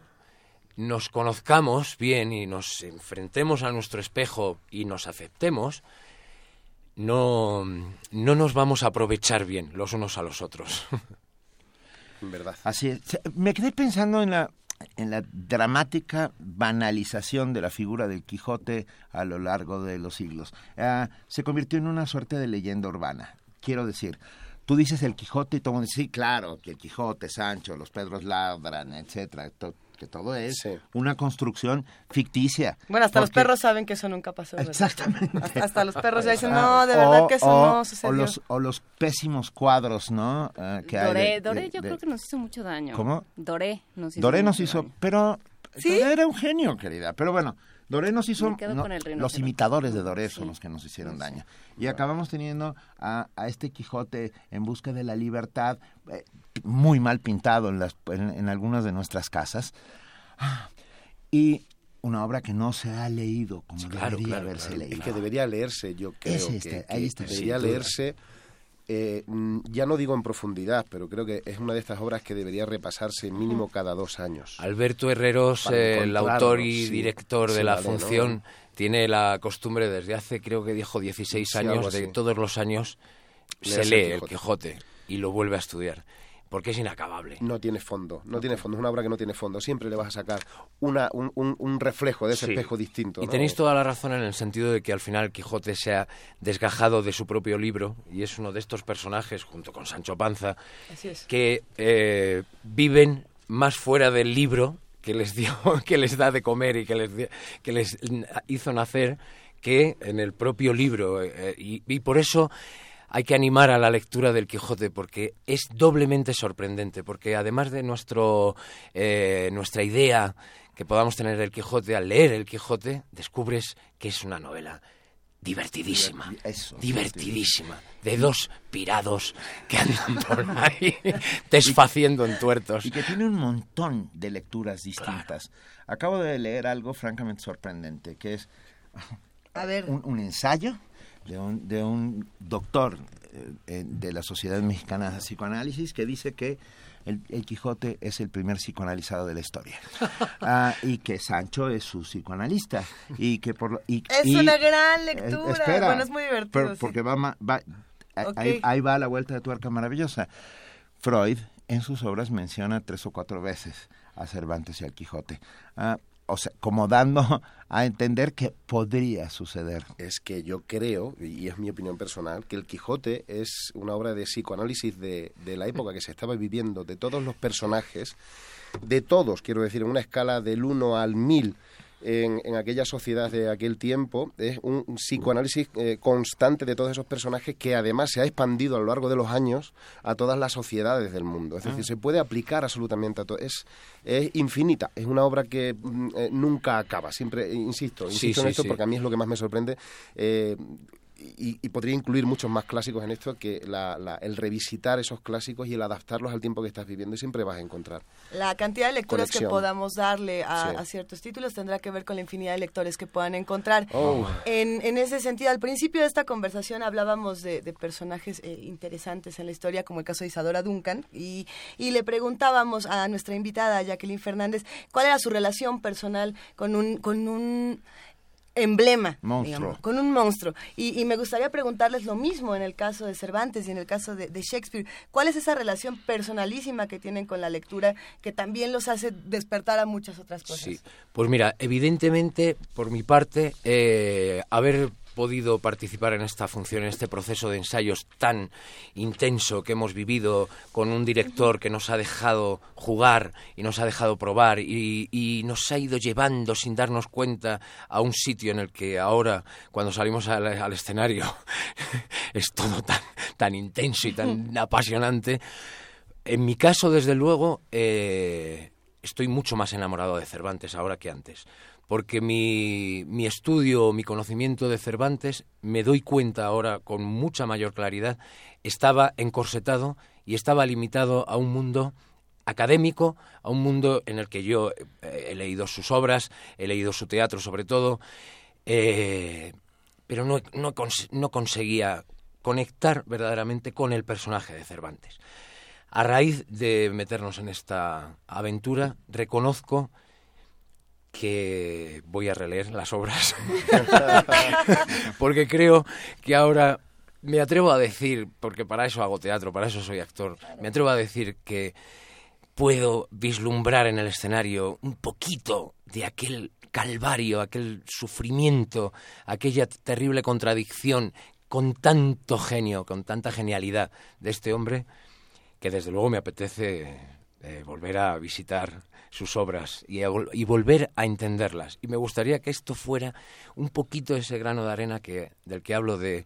nos conozcamos bien y nos enfrentemos a nuestro espejo y nos aceptemos, no, no nos vamos a aprovechar bien los unos a los otros. verdad. Así es. Me quedé pensando en la en la dramática banalización de la figura del Quijote a lo largo de los siglos. Ah, se convirtió en una suerte de leyenda urbana. Quiero decir, tú dices el Quijote y todo el mundo dice, sí, claro, que el Quijote, Sancho, los Pedros ladran, etcétera, que todo es una construcción ficticia. Bueno, hasta los perros saben que eso nunca pasó. ¿verdad? Exactamente. Hasta, hasta los perros ya dicen, no, de verdad o- que eso o- no sucedió. O los, o los pésimos cuadros, ¿no? Ah, que hay Doré, de- Doré de- yo de- creo que nos hizo mucho daño. ¿Cómo? Doré nos hizo Doré nos hizo, daño. pero Doré era un genio, querida. Pero bueno, Doré nos hizo, Me quedo no, con el los imitadores de Doré son los que nos hicieron daño. Y acabamos teniendo a, a este Quijote en busca de la libertad, eh, muy mal pintado en, las, en, en algunas de nuestras casas. Y una obra que no se ha leído como Claro, debería claro, haberse claro. leído. Es que debería leerse, yo creo Es que- este, que, ahí está, debería sin duda. leerse, eh, mm, ya no digo en profundidad, pero creo que es una de estas obras que debería repasarse mínimo cada dos años. Alberto Herreros, eh, el autor y sí. director de la vale, ¿no? función, tiene la costumbre desde hace, creo que dijo 16 Sí, algo años, de todos los años se lee el el Quijote y lo vuelve a estudiar, porque es inacabable. No tiene fondo, no tiene fondo, es una obra que no tiene fondo. Siempre le vas a sacar una, un, un- un reflejo de ese Sí. espejo distinto. Y ¿no? tenéis toda la razón en el sentido de que al final Quijote se ha desgajado de su propio libro y es uno de estos personajes, junto con Sancho Panza, Así es. que eh, viven más fuera del libro que les dio, que les da de comer y que les, que les hizo nacer que en el propio libro. eh, y, y por eso hay que animar a la lectura del Quijote porque es doblemente sorprendente, porque además de nuestro, eh, nuestra idea que podamos tener del Quijote al leer el Quijote, descubres que es una novela divertidísima, Eso, divertidísima, de dos pirados que andan por ahí desfaciendo en tuertos. Y que tiene un montón de lecturas distintas. Acabo de leer algo francamente sorprendente, que es A ver. un, un ensayo de un, de un doctor eh, eh, de la Sociedad Mexicana de Psicoanálisis que dice que el, el Quijote es el primer psicoanalizado de la historia Ah, y que Sancho es su psicoanalista y que por y- Es y- una gran eh, lectura. espera, bueno, es muy divertido. pero- sí. porque va, va- ahí, ahí va la vuelta de tuerca maravillosa. Freud en sus obras menciona tres o cuatro veces a Cervantes y al Quijote. Ah, o sea, como dando a entender que podría suceder. Es que yo creo, y es mi opinión personal, que el Quijote es una obra de psicoanálisis de, de la época que se estaba viviendo, de todos los personajes, de todos, quiero decir, en una escala del 1 al 1000 en, en aquella sociedad de aquel tiempo, es un, psicoanálisis eh, constante de todos esos personajes que además se ha expandido a lo largo de los años a todas las sociedades del mundo. Es decir, Ah. se puede aplicar absolutamente a todo. Es, es infinita, es una obra que mm, eh, nunca acaba. Siempre, eh, insisto, Sí, insisto en sí, esto sí. porque a mí es lo que más me sorprende. eh, y, y podría incluir muchos más clásicos en esto que la- la- el revisitar esos clásicos y el adaptarlos al tiempo que estás viviendo y siempre vas a encontrar. La cantidad de lecturas que Conexión. podamos darle a, Sí. a ciertos títulos tendrá que ver con la infinidad de lectores que puedan encontrar. Oh. En, en ese sentido, al principio de esta conversación hablábamos de, de personajes eh, interesantes en la historia, como el caso de Isadora Duncan, y, y le preguntábamos a nuestra invitada, Jacqueline Fernández, cuál era su relación personal con un, con un emblema, digamos, con un monstruo. Y, y me gustaría preguntarles lo mismo en el caso de Cervantes y en el caso de, de Shakespeare. ¿Cuál es esa relación personalísima que tienen con la lectura que también los hace despertar a muchas otras cosas? Sí, pues mira, evidentemente, por mi parte, eh, haber podido participar en esta función, en este proceso de ensayos tan intenso que hemos vivido con un director que nos ha dejado jugar y nos ha dejado probar y, y nos ha ido llevando sin darnos cuenta a un sitio en el que ahora, cuando salimos al, al escenario, es todo tan, tan intenso y tan apasionante. En mi caso, desde luego, eh, estoy mucho más enamorado de Cervantes ahora que antes, porque mi, mi estudio, mi conocimiento de Cervantes, me doy cuenta ahora con mucha mayor claridad, estaba encorsetado y estaba limitado a un mundo académico, a un mundo en el que yo eh, he leído sus obras, he leído su teatro sobre todo, eh, pero no, no, no conseguía conectar verdaderamente con el personaje de Cervantes. A raíz de meternos en esta aventura, reconozco que voy a releer las obras. porque creo que ahora me atrevo a decir, porque para eso hago teatro, para eso soy actor, me atrevo a decir que puedo vislumbrar en el escenario un poquito de aquel calvario, aquel sufrimiento, aquella terrible contradicción con tanto genio, con tanta genialidad de este hombre, que desde luego me apetece eh, volver a visitar sus obras y, a vol- y volver a entenderlas. Y me gustaría que esto fuera un poquito ese grano de arena que, del que hablo de,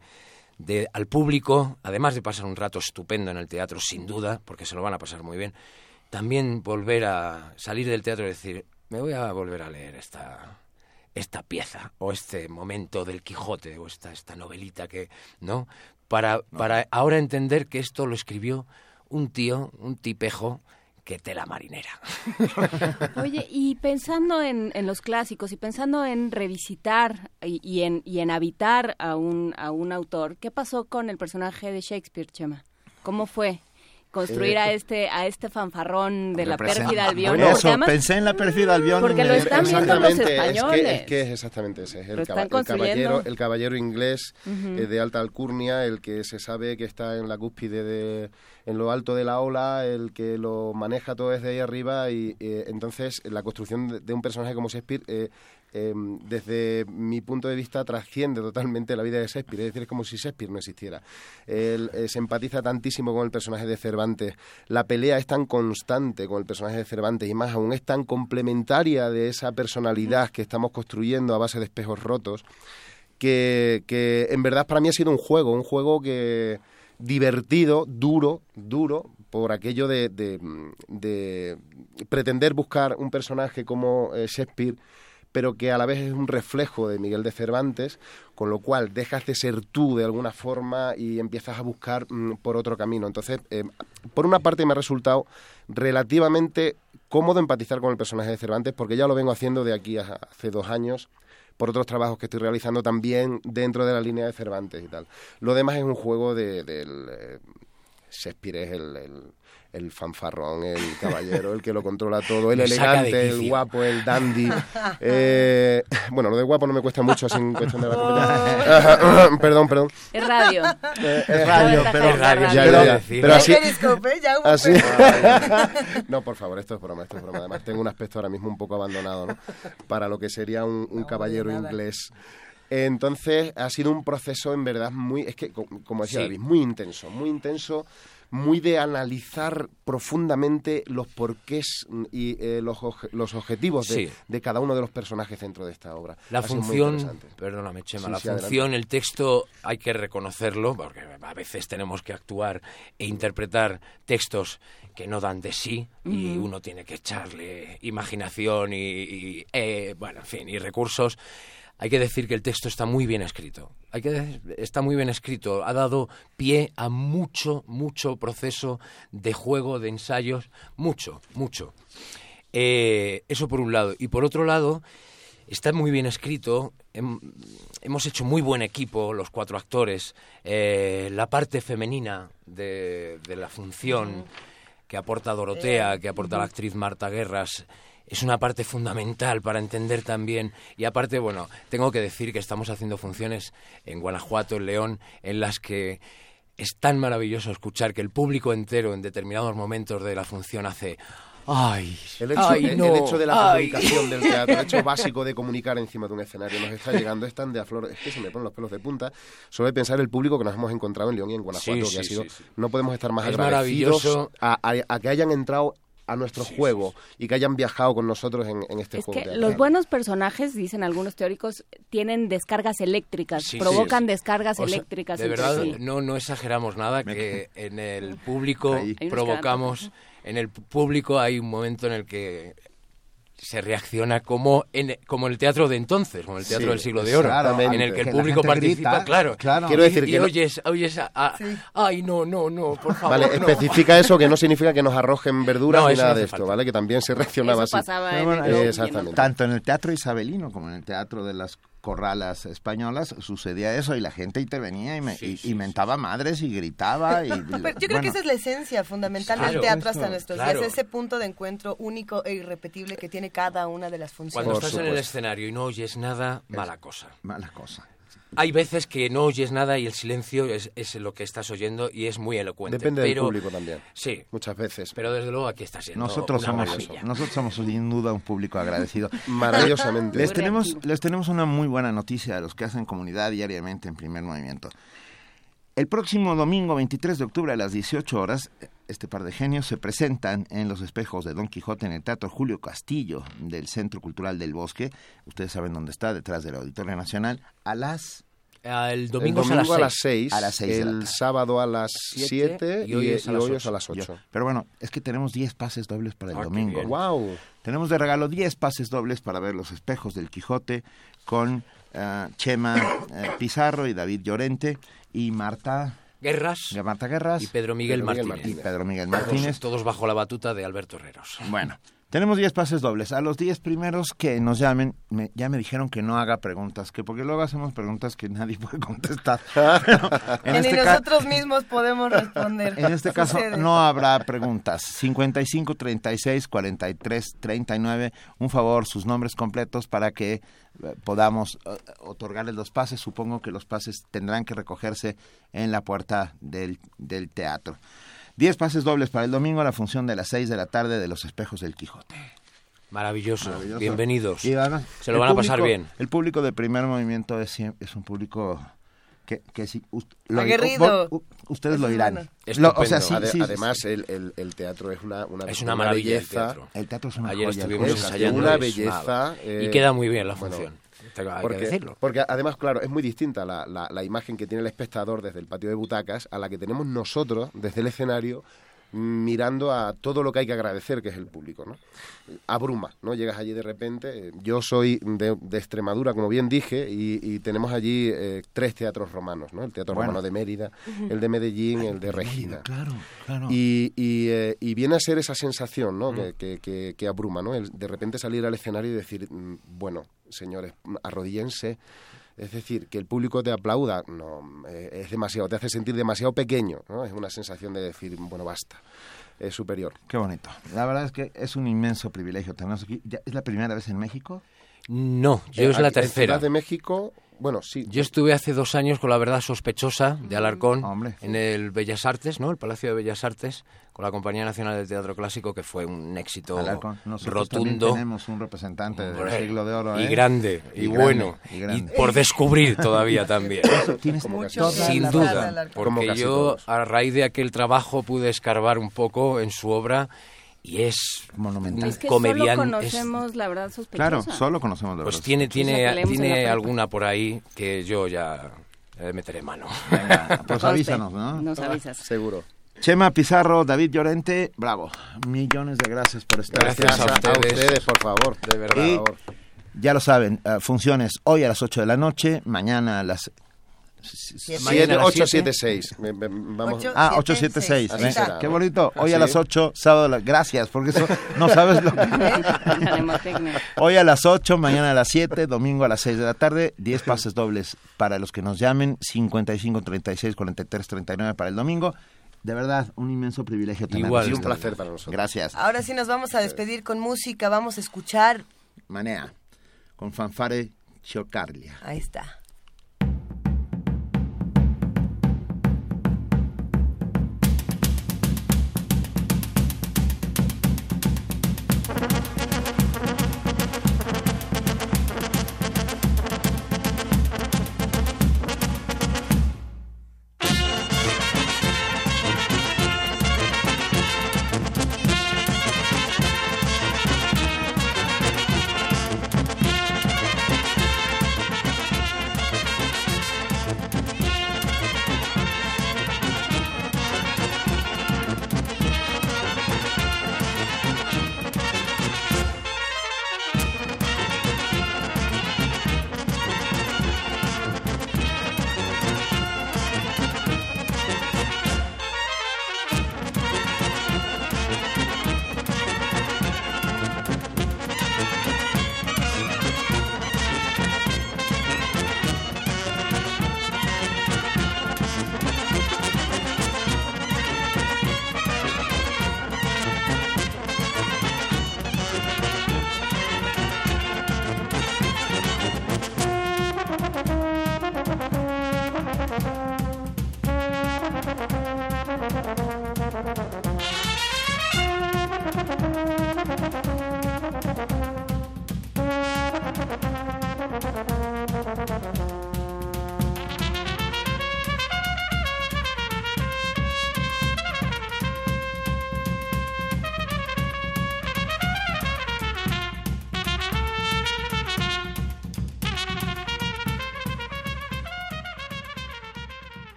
de al público, además de pasar un rato estupendo en el teatro, sin duda, porque se lo van a pasar muy bien, también volver a salir del teatro y decir, me voy a volver a leer esta, esta pieza o este momento del Quijote o esta, esta novelita que, ¿no? Para, para ahora entender que esto lo escribió un tío, un tipejo, que tela marinera. Oye, y pensando en, en los clásicos y pensando en revisitar y, y en, y en habitar a un, a un autor, ¿qué pasó con el personaje de Shakespeare, Chema? ¿Cómo fue construir Eh, a este a este fanfarrón de la pérfida Albión? Bueno, eso, además- pensé en la pérfida Albión. Porque lo están viendo los Exactamente, es que- españoles. Es que, es exactamente ese, es el, caba- caballero, el caballero inglés eh, de alta alcurnia, el que se sabe que está en la cúspide de, en lo alto de la ola, el que lo maneja todo desde ahí arriba y eh, entonces la construcción de, de un personaje como Shakespeare eh, desde mi punto de vista trasciende totalmente la vida de Shakespeare, es decir, es como si Shakespeare no existiera. Él eh, se empatiza tantísimo con el personaje de Cervantes, la pelea es tan constante con el personaje de Cervantes y más aún es tan complementaria de esa personalidad que estamos construyendo a base de espejos rotos que, que en verdad para mí ha sido un juego, un juego que divertido, duro, duro, por aquello de, de- de pretender buscar un personaje como eh, Shakespeare, pero que a la vez es un reflejo de Miguel de Cervantes, con lo cual dejas de ser tú de alguna forma y empiezas a buscar mm, por otro camino. Entonces, eh, por una parte me ha resultado relativamente cómodo empatizar con el personaje de Cervantes, porque ya lo vengo haciendo de aquí a hace dos años por otros trabajos que estoy realizando también dentro de la línea de Cervantes y tal. Lo demás es un juego de, del... eh, Shakespeare es el- el fanfarrón, el caballero, el que lo controla todo, el elegante, el guapo, el dandy. Eh, bueno, lo de guapo no me cuesta mucho, así en cuestión de la competencia. perdón, perdón. Es radio. Eh, es radio, pero, es ya, radio. ya, ya. decir. pero así, ya no, por favor, esto es broma, esto es broma. Además, tengo un aspecto ahora mismo un poco abandonado, ¿no? Para lo que sería un, un caballero inglés. Entonces, ha sido un proceso en verdad muy, es que, co- como decía Sí. David, muy intenso, muy intenso, muy de analizar profundamente los porqués y eh, los, los objetivos de, Sí. de cada uno de los personajes dentro de esta obra. La Ha función, perdóname Chema, Sí, la sí, adelante. función, el texto hay que reconocerlo, porque a veces tenemos que actuar e interpretar textos que no dan de sí y uno tiene que echarle imaginación y, y, eh, bueno, en fin, y recursos. Hay que decir que el texto está muy bien escrito. Hay que de- está muy bien escrito. Ha dado pie a mucho, mucho proceso de juego, de ensayos, mucho, mucho. Eh, eso por un lado. Y por otro lado, está muy bien escrito. Hem- hemos hecho muy buen equipo, los cuatro actores. Eh, la parte femenina de, de la función que aporta Dorotea, que aporta la actriz Marta Guerras, es una parte fundamental para entender también. Y aparte, bueno, tengo que decir que estamos haciendo funciones en Guanajuato, en León, en las que es tan maravilloso escuchar que el público entero en determinados momentos de la función hace ¡Ay! El hecho, ay, no, el hecho de la ay". comunicación del teatro, el hecho básico de comunicar encima de un escenario nos está llegando, es tan de a flor, es que se me ponen los pelos de punta, solo de pensar el público que nos hemos encontrado en León y en Guanajuato, Sí, que ha sido, sí, no podemos estar más Es agradecidos maravilloso. a, a- a que hayan entrado a nuestro juego y que hayan viajado con nosotros en, en este Es juego que teatral. los buenos personajes, dicen algunos teóricos, tienen descargas eléctricas, Sí, provocan sí, sí. descargas O sea, eléctricas. de verdad, sí. no, no exageramos nada que en el público provocamos, en el público hay un momento en el que se reacciona como en, como en el teatro de entonces, como el teatro Sí, del siglo de oro, en el que el público participa, grita, claro. claro. Quiero decir y, que no- oyes, oyes a- a- ay, no, no, no, por favor. Vale, no". especifica eso que no significa que nos arrojen verduras No, ni nada no de esto, falta. ¿vale? Que también se reaccionaba Eso así. pasaba en el eh, en exactamente. Tanto en el teatro isabelino como en el teatro de las corralas españolas sucedía eso y la gente intervenía y, me, y- y mentaba madres y gritaba y Pero yo creo bueno, que esa es la esencia fundamental Claro, del teatro hasta nuestros claro. días, ese punto de encuentro único e irrepetible que tiene cada una de las funciones. Cuando estás en el escenario y no oyes nada, mala cosa. Mala cosa. Hay veces que no oyes nada y el silencio es, es lo que estás oyendo y es muy elocuente. Depende pero, del público también. Sí. Muchas veces. Pero desde luego aquí está siendo Nosotros una somos, maravilla. nosotros somos sin duda un público agradecido. Maravillosamente. Les tenemos, les tenemos una muy buena noticia a los que hacen comunidad diariamente en primer movimiento. El próximo domingo 23 de octubre a las 18 horas, este par de genios se presentan en los espejos de Don Quijote en el Teatro Julio Castillo del Centro Cultural del Bosque. Ustedes saben dónde está, detrás del Auditorio Nacional, a las... Ah, El El domingo, a las las 6, A las seis de la el tarde. sábado a las Siete, 7 y hoy es a las ocho. a las 8. Yo- Pero bueno, es que tenemos 10 pases dobles para el Ah, domingo. ¡Wow! Tenemos de regalo 10 pases dobles para ver los espejos del Quijote con eh, Chema eh, Pizarro y David Llorente y Marta Guerras Marta Guerras y Pedro Miguel Pedro Miguel Martínez. y Pedro Miguel Todos- Martínez. Todos bajo la batuta de Alberto Herreros. Bueno, tenemos 10 pases dobles. A los 10 primeros que nos llamen, me- ya me dijeron que no haga preguntas, que porque luego hacemos preguntas que nadie puede contestar. Pero en Que ni este nosotros mismos podemos responder. En este caso Sucede. no habrá preguntas. 55 36 43 39. Un favor, sus nombres completos para que eh, podamos eh, otorgarles los pases. Supongo que los pases tendrán que recogerse en la puerta del, del teatro. 10 pases dobles para el domingo a la función de las 6 de la tarde de los espejos del Quijote. Maravilloso. Maravilloso. Bienvenidos. Y además, Se lo van a pasar bien. El público de primer movimiento es, es un público que, que ust- lo- Aguerrido. u- ustedes lo dirán. Lo- o sea, sí, sí, además, el, el- el teatro es una, una, Es una maravilla el belleza. teatro. El teatro es una Ayer joya. estuvimos Es ensayando. una belleza. eh, y queda muy bien la bueno, que Porque, decirlo. porque además, claro, es muy distinta la, la- la imagen que tiene el espectador desde el patio de butacas a la que tenemos nosotros desde el escenario mm, mirando a todo lo que hay que agradecer, que es el público, ¿no? Abruma, ¿no? Llegas allí de repente. eh, Yo soy de, de Extremadura, como bien dije, y, y tenemos allí eh, tres teatros romanos, ¿no? El Teatro Bueno. Romano de Mérida, el de Medellín, el de Regina. Claro, claro. Y, y, eh, y viene a ser esa sensación ¿no? que, que- que- que abruma, ¿no? El de repente salir al escenario y decir, mm, bueno, señores, arrodíllense. Es decir, que el público te aplauda, no, eh, es demasiado, te hace sentir demasiado pequeño, ¿no? Es una sensación de decir, bueno, basta, es superior. Qué bonito. La verdad es que es un inmenso privilegio tenernos aquí. ¿Es la primera vez en México? No, yo Eh, es la aquí en tercera. Ciudad de México, bueno, sí. Yo estuve hace dos años con la verdad sospechosa de Alarcón Hombre. en el Bellas Artes, ¿no? El Palacio de Bellas Artes, con la Compañía Nacional de Teatro Clásico, que fue un éxito Alarcón. También rotundo. tenemos un representante del Hombre, siglo de oro. y grande, y, grande, bueno, y por descubrir todavía también. Tienes Mucho toda Sin la duda, porque yo todos. a raíz de aquel trabajo pude escarbar un poco en su obra y es Monumental. Es que comediante. solo es- conocemos la verdad sospechosa. Claro, solo conocemos de pues verdad. tiene, que tiene, la tiene prepa. alguna por ahí que yo ya eh, meteré mano. Venga, pues avísanos, ¿no? Nos avisas. Seguro. Chema Pizarro, David Llorente, bravo. Millones de gracias por estar Gracias aquí. a ustedes. por favor, de verdad. Y por favor. ya lo saben, eh, funciones hoy a las 8 de la noche, mañana a las... Siete. Mañana Siete, a las ocho, siete. siete, seis. Me- me- Vamos. Ocho. Ah, Siete, 876. seis. Ven, Ahí está. Qué bonito. Hoy ¿Ah, a las 8, sábado. la- Gracias, porque eso no sabes lo que... Nemotecnia. Hoy a las 8, mañana a las 7, domingo a las 6 de la tarde, 10 pases dobles para los que nos llamen, 55 36 43 39 para el domingo. De verdad, un inmenso privilegio tenerlos. Igual. Y un placer para nosotros. Gracias. Ahora sí nos vamos a despedir con música, vamos a escuchar. Manea, con fanfare Chiocarlia. Ahí está.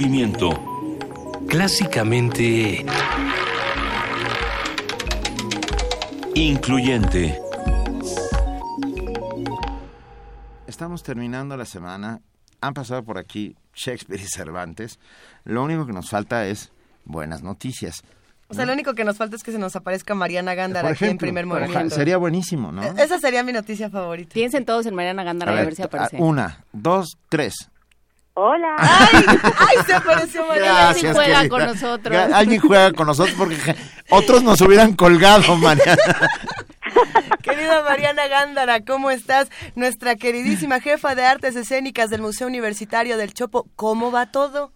Movimiento. Clásicamente... Incluyente. Estamos terminando la semana. Han pasado por aquí Shakespeare y Cervantes. Lo único que nos falta es buenas noticias. O sea, lo único que nos falta es que se nos aparezca Mariana Gándara aquí en primer movimiento. sería buenísimo, ¿no? E- Esa sería mi noticia favorita. Piensen todos en Mariana Gándara A y a ver, ver si aparece. Una, dos, tres. Hola. ¡Ay! ¡Ay, se apareció Mariana! Gracias, juega querida. con nosotros. Alguien juega con nosotros porque otros nos hubieran colgado, Mariana. Querida Mariana Gándara, ¿cómo estás? Nuestra queridísima jefa de artes escénicas del Museo Universitario del Chopo, ¿cómo va todo?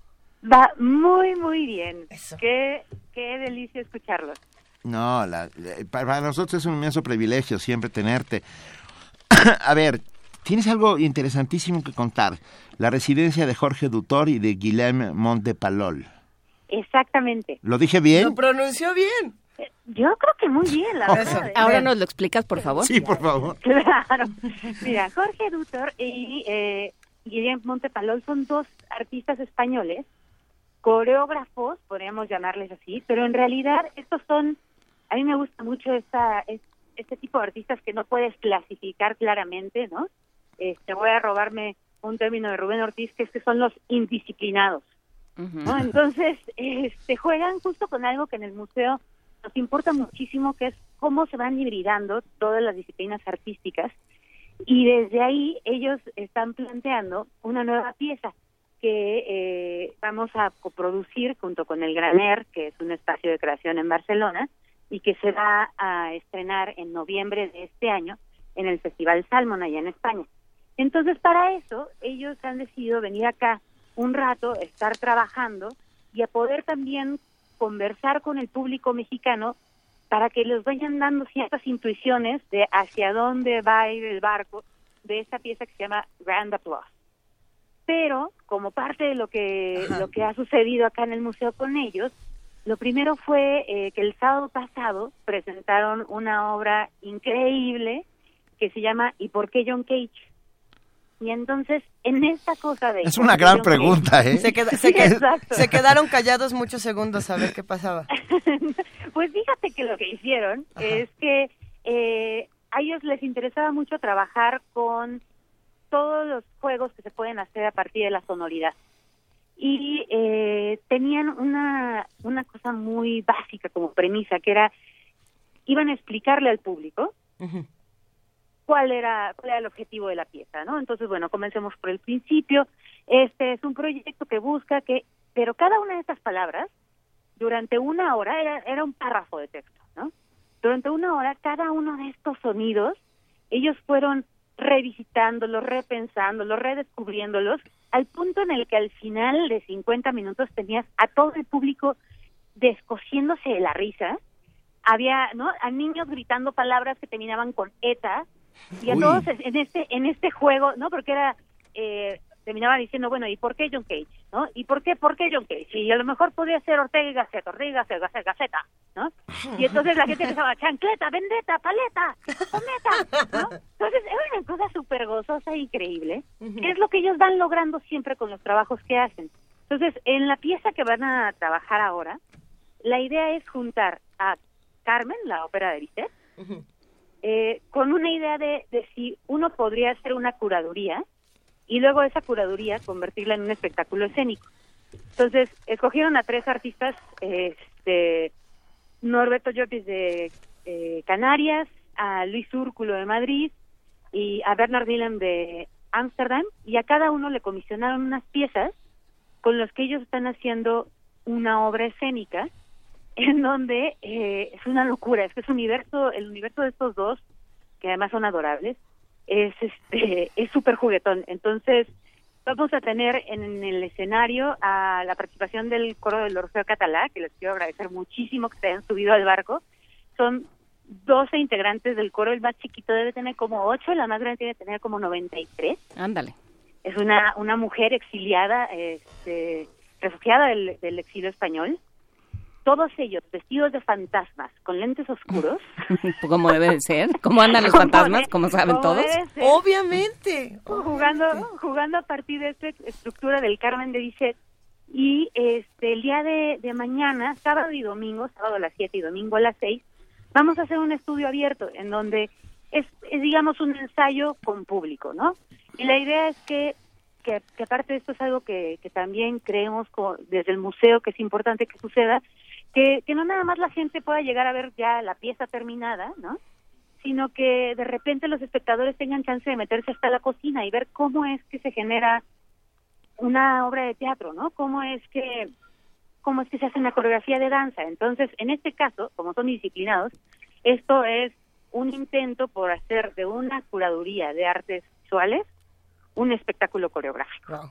Va muy, muy bien. Qué, qué delicia escucharlos. No, la- la- para nosotros es un inmenso privilegio siempre tenerte. A ver, tienes algo interesantísimo que contar. La residencia de Jorge Dutor y de Guillaume Montepalol. Exactamente. ¿Lo dije bien? Lo pronunció bien. Yo creo que muy bien, la verdad. Ahora nos lo explicas, por favor. Sí, por favor. Claro. Mira, Jorge Dutor y eh, Guillem Montepalol son dos artistas españoles, coreógrafos, podríamos llamarles así, pero en realidad estos son, a mí me gusta mucho esta, es- este tipo de artistas que no puedes clasificar claramente, ¿no? Este, voy a robarme un término de Rubén Ortiz, que es que son los indisciplinados. ¿no? Entonces, este, juegan justo con algo que en el museo nos importa muchísimo, que es cómo se van hibridando todas las disciplinas artísticas. Y desde ahí ellos están planteando una nueva pieza que eh, vamos a coproducir junto con el Graner, que es un espacio de creación en Barcelona, y que se va a estrenar en noviembre de este año en el Festival Salmon allá en España. Entonces, para eso, ellos han decidido venir acá un rato, estar trabajando y a poder también conversar con el público mexicano para que les vayan dando ciertas intuiciones de hacia dónde va a ir el barco de esta pieza que se llama Grand Applause. Pero, como parte de lo que, lo que ha sucedido acá en el museo con ellos, lo primero fue eh, que el sábado pasado presentaron una obra increíble que se llama ¿Y por qué John Cage? Y entonces, en esta cosa de... Es una gran pregunta, ¿eh? Se, queda- se qued- exacto. se quedaron callados muchos segundos a ver qué pasaba. Pues fíjate que lo que hicieron es que eh, a ellos les interesaba mucho trabajar con todos los juegos que se pueden hacer a partir de la sonoridad. Y eh, tenían una, una cosa muy básica como premisa, que era, iban a explicarle al público cuál era, cuál era el objetivo de la pieza, ¿no? Entonces, bueno, comencemos por el principio. Este es un proyecto que busca que, pero cada una de estas palabras, durante una hora, era, era un párrafo de texto, ¿no? Durante una hora, cada uno de estos sonidos, ellos fueron revisitándolos, repensándolos, redescubriéndolos, al punto en el que al final de 50 minutos tenías a todo el público descosiéndose de la risa, había, ¿no? A niños gritando palabras que terminaban con eta, y a Uy. todos en este, en este juego, ¿no? Porque era, eh, terminaba diciendo, bueno, ¿y por qué John Cage? ¿No? ¿Y por qué, por qué John Cage? Y a lo mejor podría ser Ortega y Gasset, Ortega y Gasset, Gasset, Gaceta, ¿no? Y entonces la gente empezaba, chancleta, vendetta, paleta, cometa, ¿no? Entonces era una cosa súper gozosa e increíble, que es lo que ellos van logrando siempre con los trabajos que hacen. Entonces, en la pieza que van a trabajar ahora, la idea es juntar a Carmen, la ópera de Bizet, eh, con una idea de, de si uno podría hacer una curaduría y luego esa curaduría convertirla en un espectáculo escénico. Entonces, escogieron a tres artistas, este, Norberto Llopis de Canarias, a Luis Úrculo de Madrid y a Bernard Willem de Ámsterdam, y a cada uno le comisionaron unas piezas con las que ellos están haciendo una obra escénica en donde eh, es una locura, es que es universo, el universo de estos dos, que además son adorables, es este es súper juguetón. Entonces, Vamos a tener en el escenario a la participación del coro del Orfeo Catalá, que les quiero agradecer muchísimo que se hayan subido al barco. Son 12 integrantes del coro, el más chiquito debe tener como 8, la más grande que tener como 93. Ándale. Es una, una mujer exiliada, este, refugiada del, del exilio español. Todos ellos vestidos de fantasmas, con lentes oscuros. Como debe de ser. ¿Cómo andan los fantasmas? Como saben todos. Obviamente. jugando jugando a partir de esta estructura del Carmen de Bizet y este el día de, de mañana sábado y domingo sábado a las 7 y domingo a las 6 vamos a hacer un estudio abierto en donde es, es, digamos un ensayo con público no y la idea es que que, que aparte de esto es algo que, que también creemos co- desde el museo que es importante que suceda que, que no nada más la gente pueda llegar a ver ya la pieza terminada no sino que de repente los espectadores tengan chance de meterse hasta la cocina y ver cómo es que se genera una obra de teatro, ¿no? Cómo es que cómo es que se hace una coreografía de danza. Entonces, en este caso, como son disciplinados, esto es un intento por hacer de una curaduría de artes visuales un espectáculo coreográfico.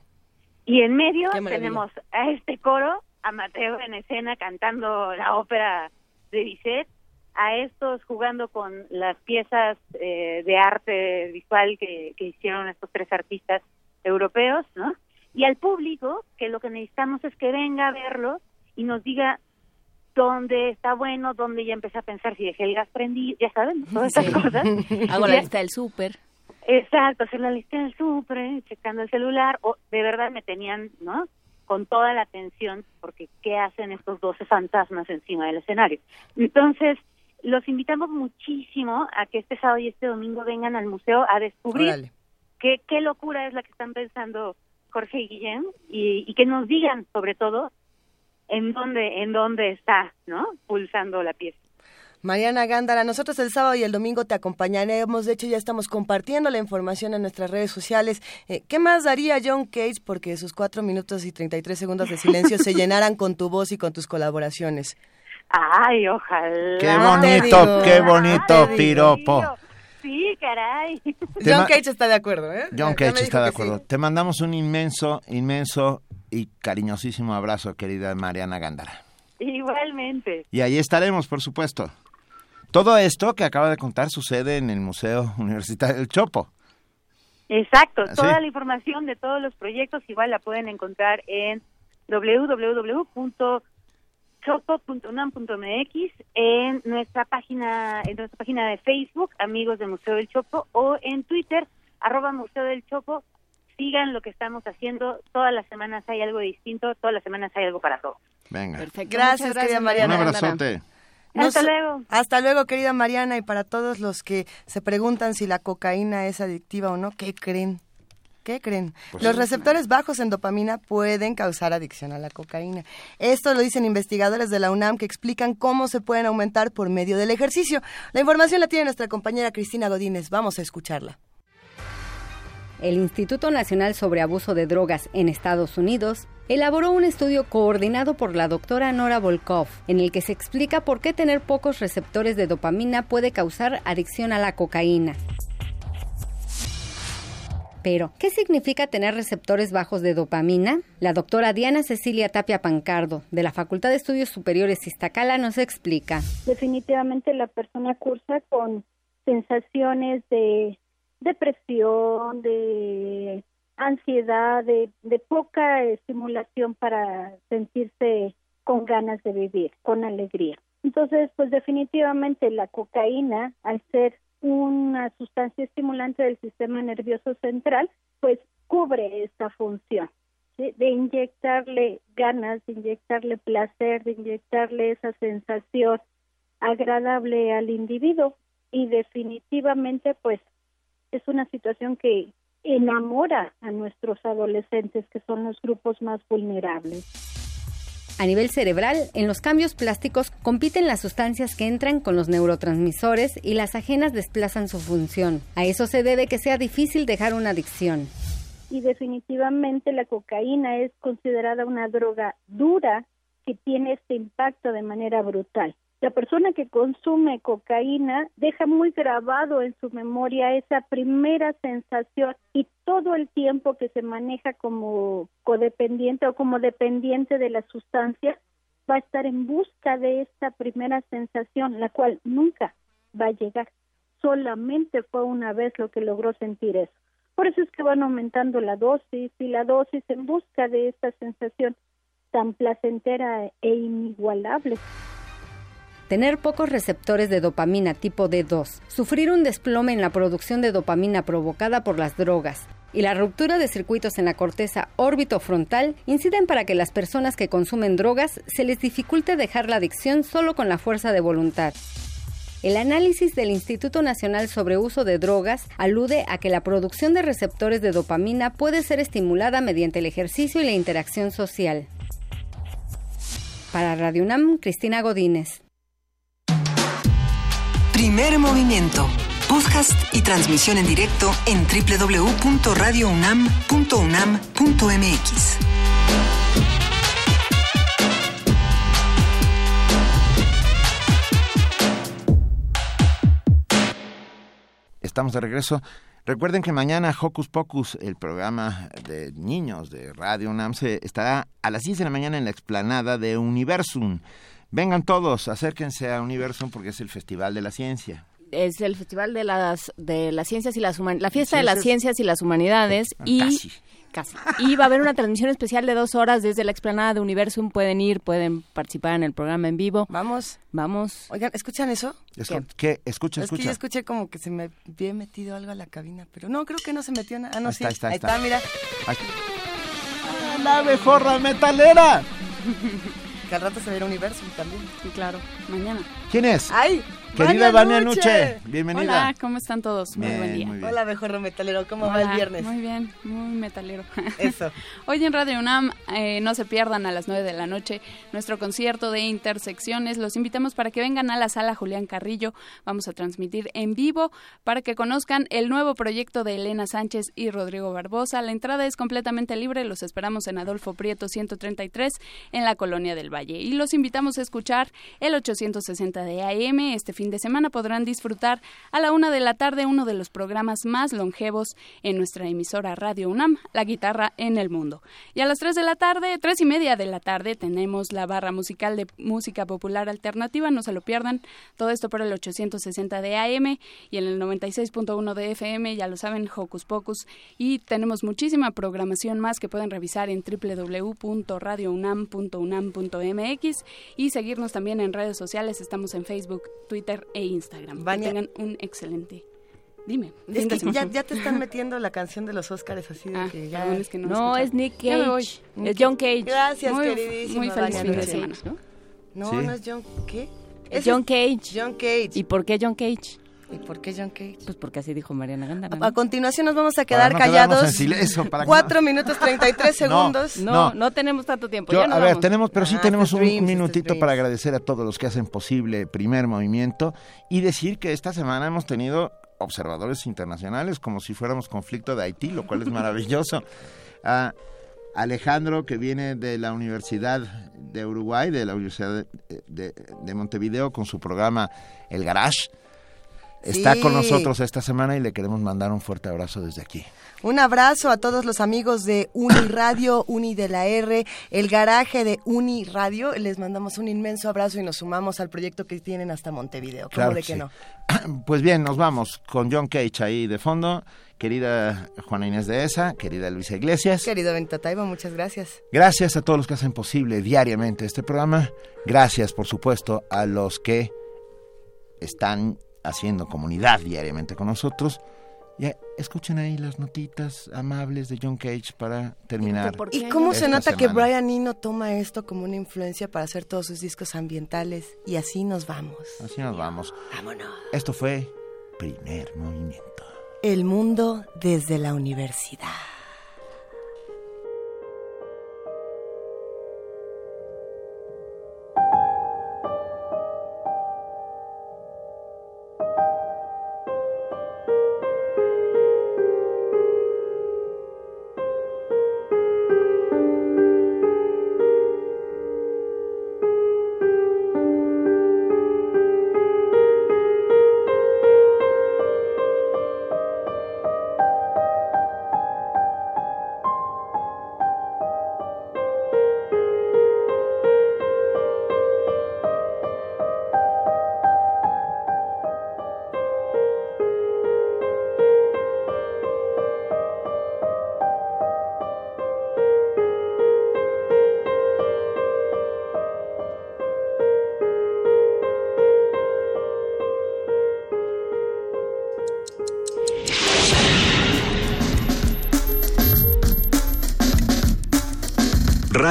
Y en medio tenemos a este coro, a Mateo en escena cantando la ópera de Bizet, a estos jugando con las piezas eh, de arte visual que, que hicieron estos tres artistas europeos, ¿no? Y al público, que lo que necesitamos es que venga a verlo y nos diga dónde está bueno, dónde ya empecé a pensar si dejé el gas prendido, ya saben, todas estas Sí. cosas. Hago la lista del súper. Exacto, hacer la lista del súper, eh, checando el celular, o de verdad me tenían, ¿no? Con toda la atención, porque ¿qué hacen estos 12 fantasmas encima del escenario? Entonces, los invitamos muchísimo a que este sábado y este domingo vengan al museo a descubrir qué, qué locura es la que están pensando Jorge y Guillén y, y que nos digan, sobre todo, en dónde, en dónde está, ¿no? Pulsando la pieza. Mariana Gándara, nosotros el sábado y el domingo te acompañaremos. De hecho, ya estamos compartiendo la información en nuestras redes sociales. Eh, ¿Qué más daría John Cage porque sus cuatro minutos y 33 segundos de silencio se llenaran con tu voz y con tus colaboraciones? Ay, ojalá. Qué bonito, digo. qué bonito piropo. Sí, caray. Te John Cage está de acuerdo, ¿eh? John Cage está de sí. acuerdo. Te mandamos un inmenso, inmenso y cariñosísimo abrazo, querida Mariana Gándara. Igualmente. Y ahí estaremos, por supuesto. Todo esto que acaba de contar sucede en el Museo Universitario del Chopo. Exacto. Ah, Toda la información de todos los proyectos igual la pueden encontrar en www.chopo.unam.mx en nuestra página en nuestra página de Facebook Amigos del Museo del Chopo o en Twitter arroba Museo del Chopo sigan lo que estamos haciendo todas las semanas hay algo distinto todas las semanas hay algo para todos Venga. Perfecto. Gracias, querida Un Mariana. Gándara. abrazote. Hasta luego Hasta luego, querida Mariana. Y para todos los que se preguntan si la cocaína es adictiva o no, ¿qué creen? ¿Qué creen? Pues los es- receptores bajos en dopamina pueden causar adicción a la cocaína. Esto lo dicen investigadores de la UNAM que explican cómo se pueden aumentar por medio del ejercicio. La información la tiene nuestra compañera Cristina Godínez. Vamos a escucharla. El Instituto Nacional sobre Abuso de Drogas en Estados Unidos elaboró un estudio coordinado por la doctora Nora Volkov, en el que se explica por qué tener pocos receptores de dopamina puede causar adicción a la cocaína. Pero, ¿qué significa tener receptores bajos de dopamina? La doctora Diana Cecilia Tapia Pancardo, de la Facultad de Estudios Superiores Iztacala, nos explica. definitivamente la persona cursa con sensaciones de depresión, de ansiedad, de, de poca estimulación para sentirse con ganas de vivir, con alegría. Entonces, pues definitivamente la cocaína, al ser una sustancia estimulante del sistema nervioso central, pues cubre esta función ¿sí? de inyectarle ganas, de inyectarle placer, de inyectarle esa sensación agradable al individuo y definitivamente pues es una situación que enamora a nuestros adolescentes que son los grupos más vulnerables. A nivel cerebral, en los cambios plásticos compiten las sustancias que entran con los neurotransmisores y las ajenas desplazan su función. A eso se debe que sea difícil dejar una adicción. Y definitivamente la cocaína es considerada una droga dura que tiene este impacto de manera brutal. La persona que consume cocaína deja muy grabado en su memoria esa primera sensación y todo el tiempo que se maneja como codependiente o como dependiente de la sustancia va a estar en busca de esta primera sensación, la cual nunca va a llegar. Solamente fue una vez lo que logró sentir eso. Por eso es que van aumentando la dosis y la dosis en busca de esta sensación tan placentera e inigualable. Tener pocos receptores de dopamina tipo D2, sufrir un desplome en la producción de dopamina provocada por las drogas y la ruptura de circuitos en la corteza órbito-frontal inciden para que las personas que consumen drogas se les dificulte dejar la adicción solo con la fuerza de voluntad. El análisis del Instituto Nacional sobre Uso de Drogas alude a que la producción de receptores de dopamina puede ser estimulada mediante el ejercicio y la interacción social. Para Radio UNAM, Cristina Godínez. Primer movimiento. Podcast y transmisión en directo en www.radiounam.unam.mx. Estamos de regreso. Recuerden que mañana Hocus Pocus, el programa de niños de Radio UNAM, se estará a las 10 de la mañana en la explanada de Universum. Vengan todos, acérquense a Universum porque es el Festival de la Ciencia. Es el Festival de las de las Ciencias y las Humanidades, la fiesta de las Ciencias y las Humanidades y Casi. casi. Y va a haber una transmisión especial de dos horas desde la explanada de Universum. Pueden ir, pueden participar en el programa en vivo. Vamos. Vamos. Oigan, ¿escuchan eso? Escu- ¿Qué? Escucha, Es que escucha. yo escuché como que se me había metido algo a la cabina, pero no, creo que no se metió nada. Ah, no, Ahí sí. está, ahí está, ahí ahí está, está. mira. Ay. ¡Ah, ¡La mejor metalera! Que al rato se verá Universum también. Sí, claro. Mañana. ¿Quién es? ¡Ay! Querida Vania Nuche, bienvenida. Hola, ¿cómo están todos? Muy Bien, buen día. muy bien. Hola, mejor metalero, ¿cómo va el viernes? Muy bien, muy metalero. Eso. Hoy en Radio UNAM, eh, no se pierdan a las 9 de la noche nuestro concierto de intersecciones. Los invitamos para que vengan a la sala Julián Carrillo. Vamos a transmitir en vivo para que conozcan el nuevo proyecto de Elena Sánchez y Rodrigo Barbosa. La entrada es completamente libre. Los esperamos en Adolfo Prieto 133 en la Colonia del Valle. Y los invitamos a escuchar el 860 de AM. Este fin de semana podrán disfrutar a la una de la tarde uno de los programas más longevos en nuestra emisora Radio UNAM, La Guitarra en el Mundo. Y a las 3 de la tarde, tres y media de la tarde, tenemos la barra musical de música popular alternativa, no se lo pierdan. Todo esto por el 860 de AM y en el 96.1 de FM, ya lo saben, Hocus Pocus. Y tenemos muchísima programación más que pueden revisar en www.radiounam.unam.mx y seguirnos también en redes sociales. Estamos en Facebook, Twitter e Instagram. Que Vania. tengan un excelente. Dime. Es que ya, ya te están metiendo la canción de los Óscares así de Ah, que ya... es que no No, es Nick Ya me voy. Cage. Es John Cage. Gracias, Muy- queridísima. muy feliz Vania fin de semana, ¿no? No, Sí. no es John... ¿Qué? Es John Cage. John Cage. ¿Y por qué John Cage? ¿Y por qué John Cage? Pues porque así dijo Mariana Gándara. A continuación nos vamos a Para quedar no quedarnos callados. en silencio, para que Cuatro minutos 33 segundos. No, No. no, tenemos tanto tiempo. Yo, ya nos a ver, vamos. tenemos, pero sí Ah, tenemos un dreams, minutito para agradecer a todos los que hacen posible primer movimiento y decir que esta semana hemos tenido observadores internacionales como si fuéramos conflicto de Haití, lo cual es maravilloso. Alejandro, que viene de la Universidad de Uruguay, de la Universidad de, de- de Montevideo, con su programa El Garage. Está Sí. con nosotros esta semana y le queremos mandar un fuerte abrazo desde aquí. Un abrazo a todos los amigos de Uniradio, Uni de la R, el garaje de Uniradio. Les mandamos un inmenso abrazo y nos sumamos al proyecto que tienen hasta Montevideo. ¿Cómo Claro de que sí. no? Pues bien, nos vamos con John Cage ahí de fondo, querida Juana Inés de Esa, querida Luisa Iglesias. Querido Benito Taibo, muchas gracias. Gracias a todos los que hacen posible diariamente este programa. Gracias, por supuesto, a los que están haciendo comunidad diariamente con nosotros. Ya escuchen ahí las notitas amables de John Cage para terminar. ¿Y cómo se nota que. Brian Eno toma esto como una influencia para hacer todos sus discos ambientales? Y así nos vamos. Así nos vamos. Vámonos. Esto fue Primer Movimiento. El mundo desde la universidad.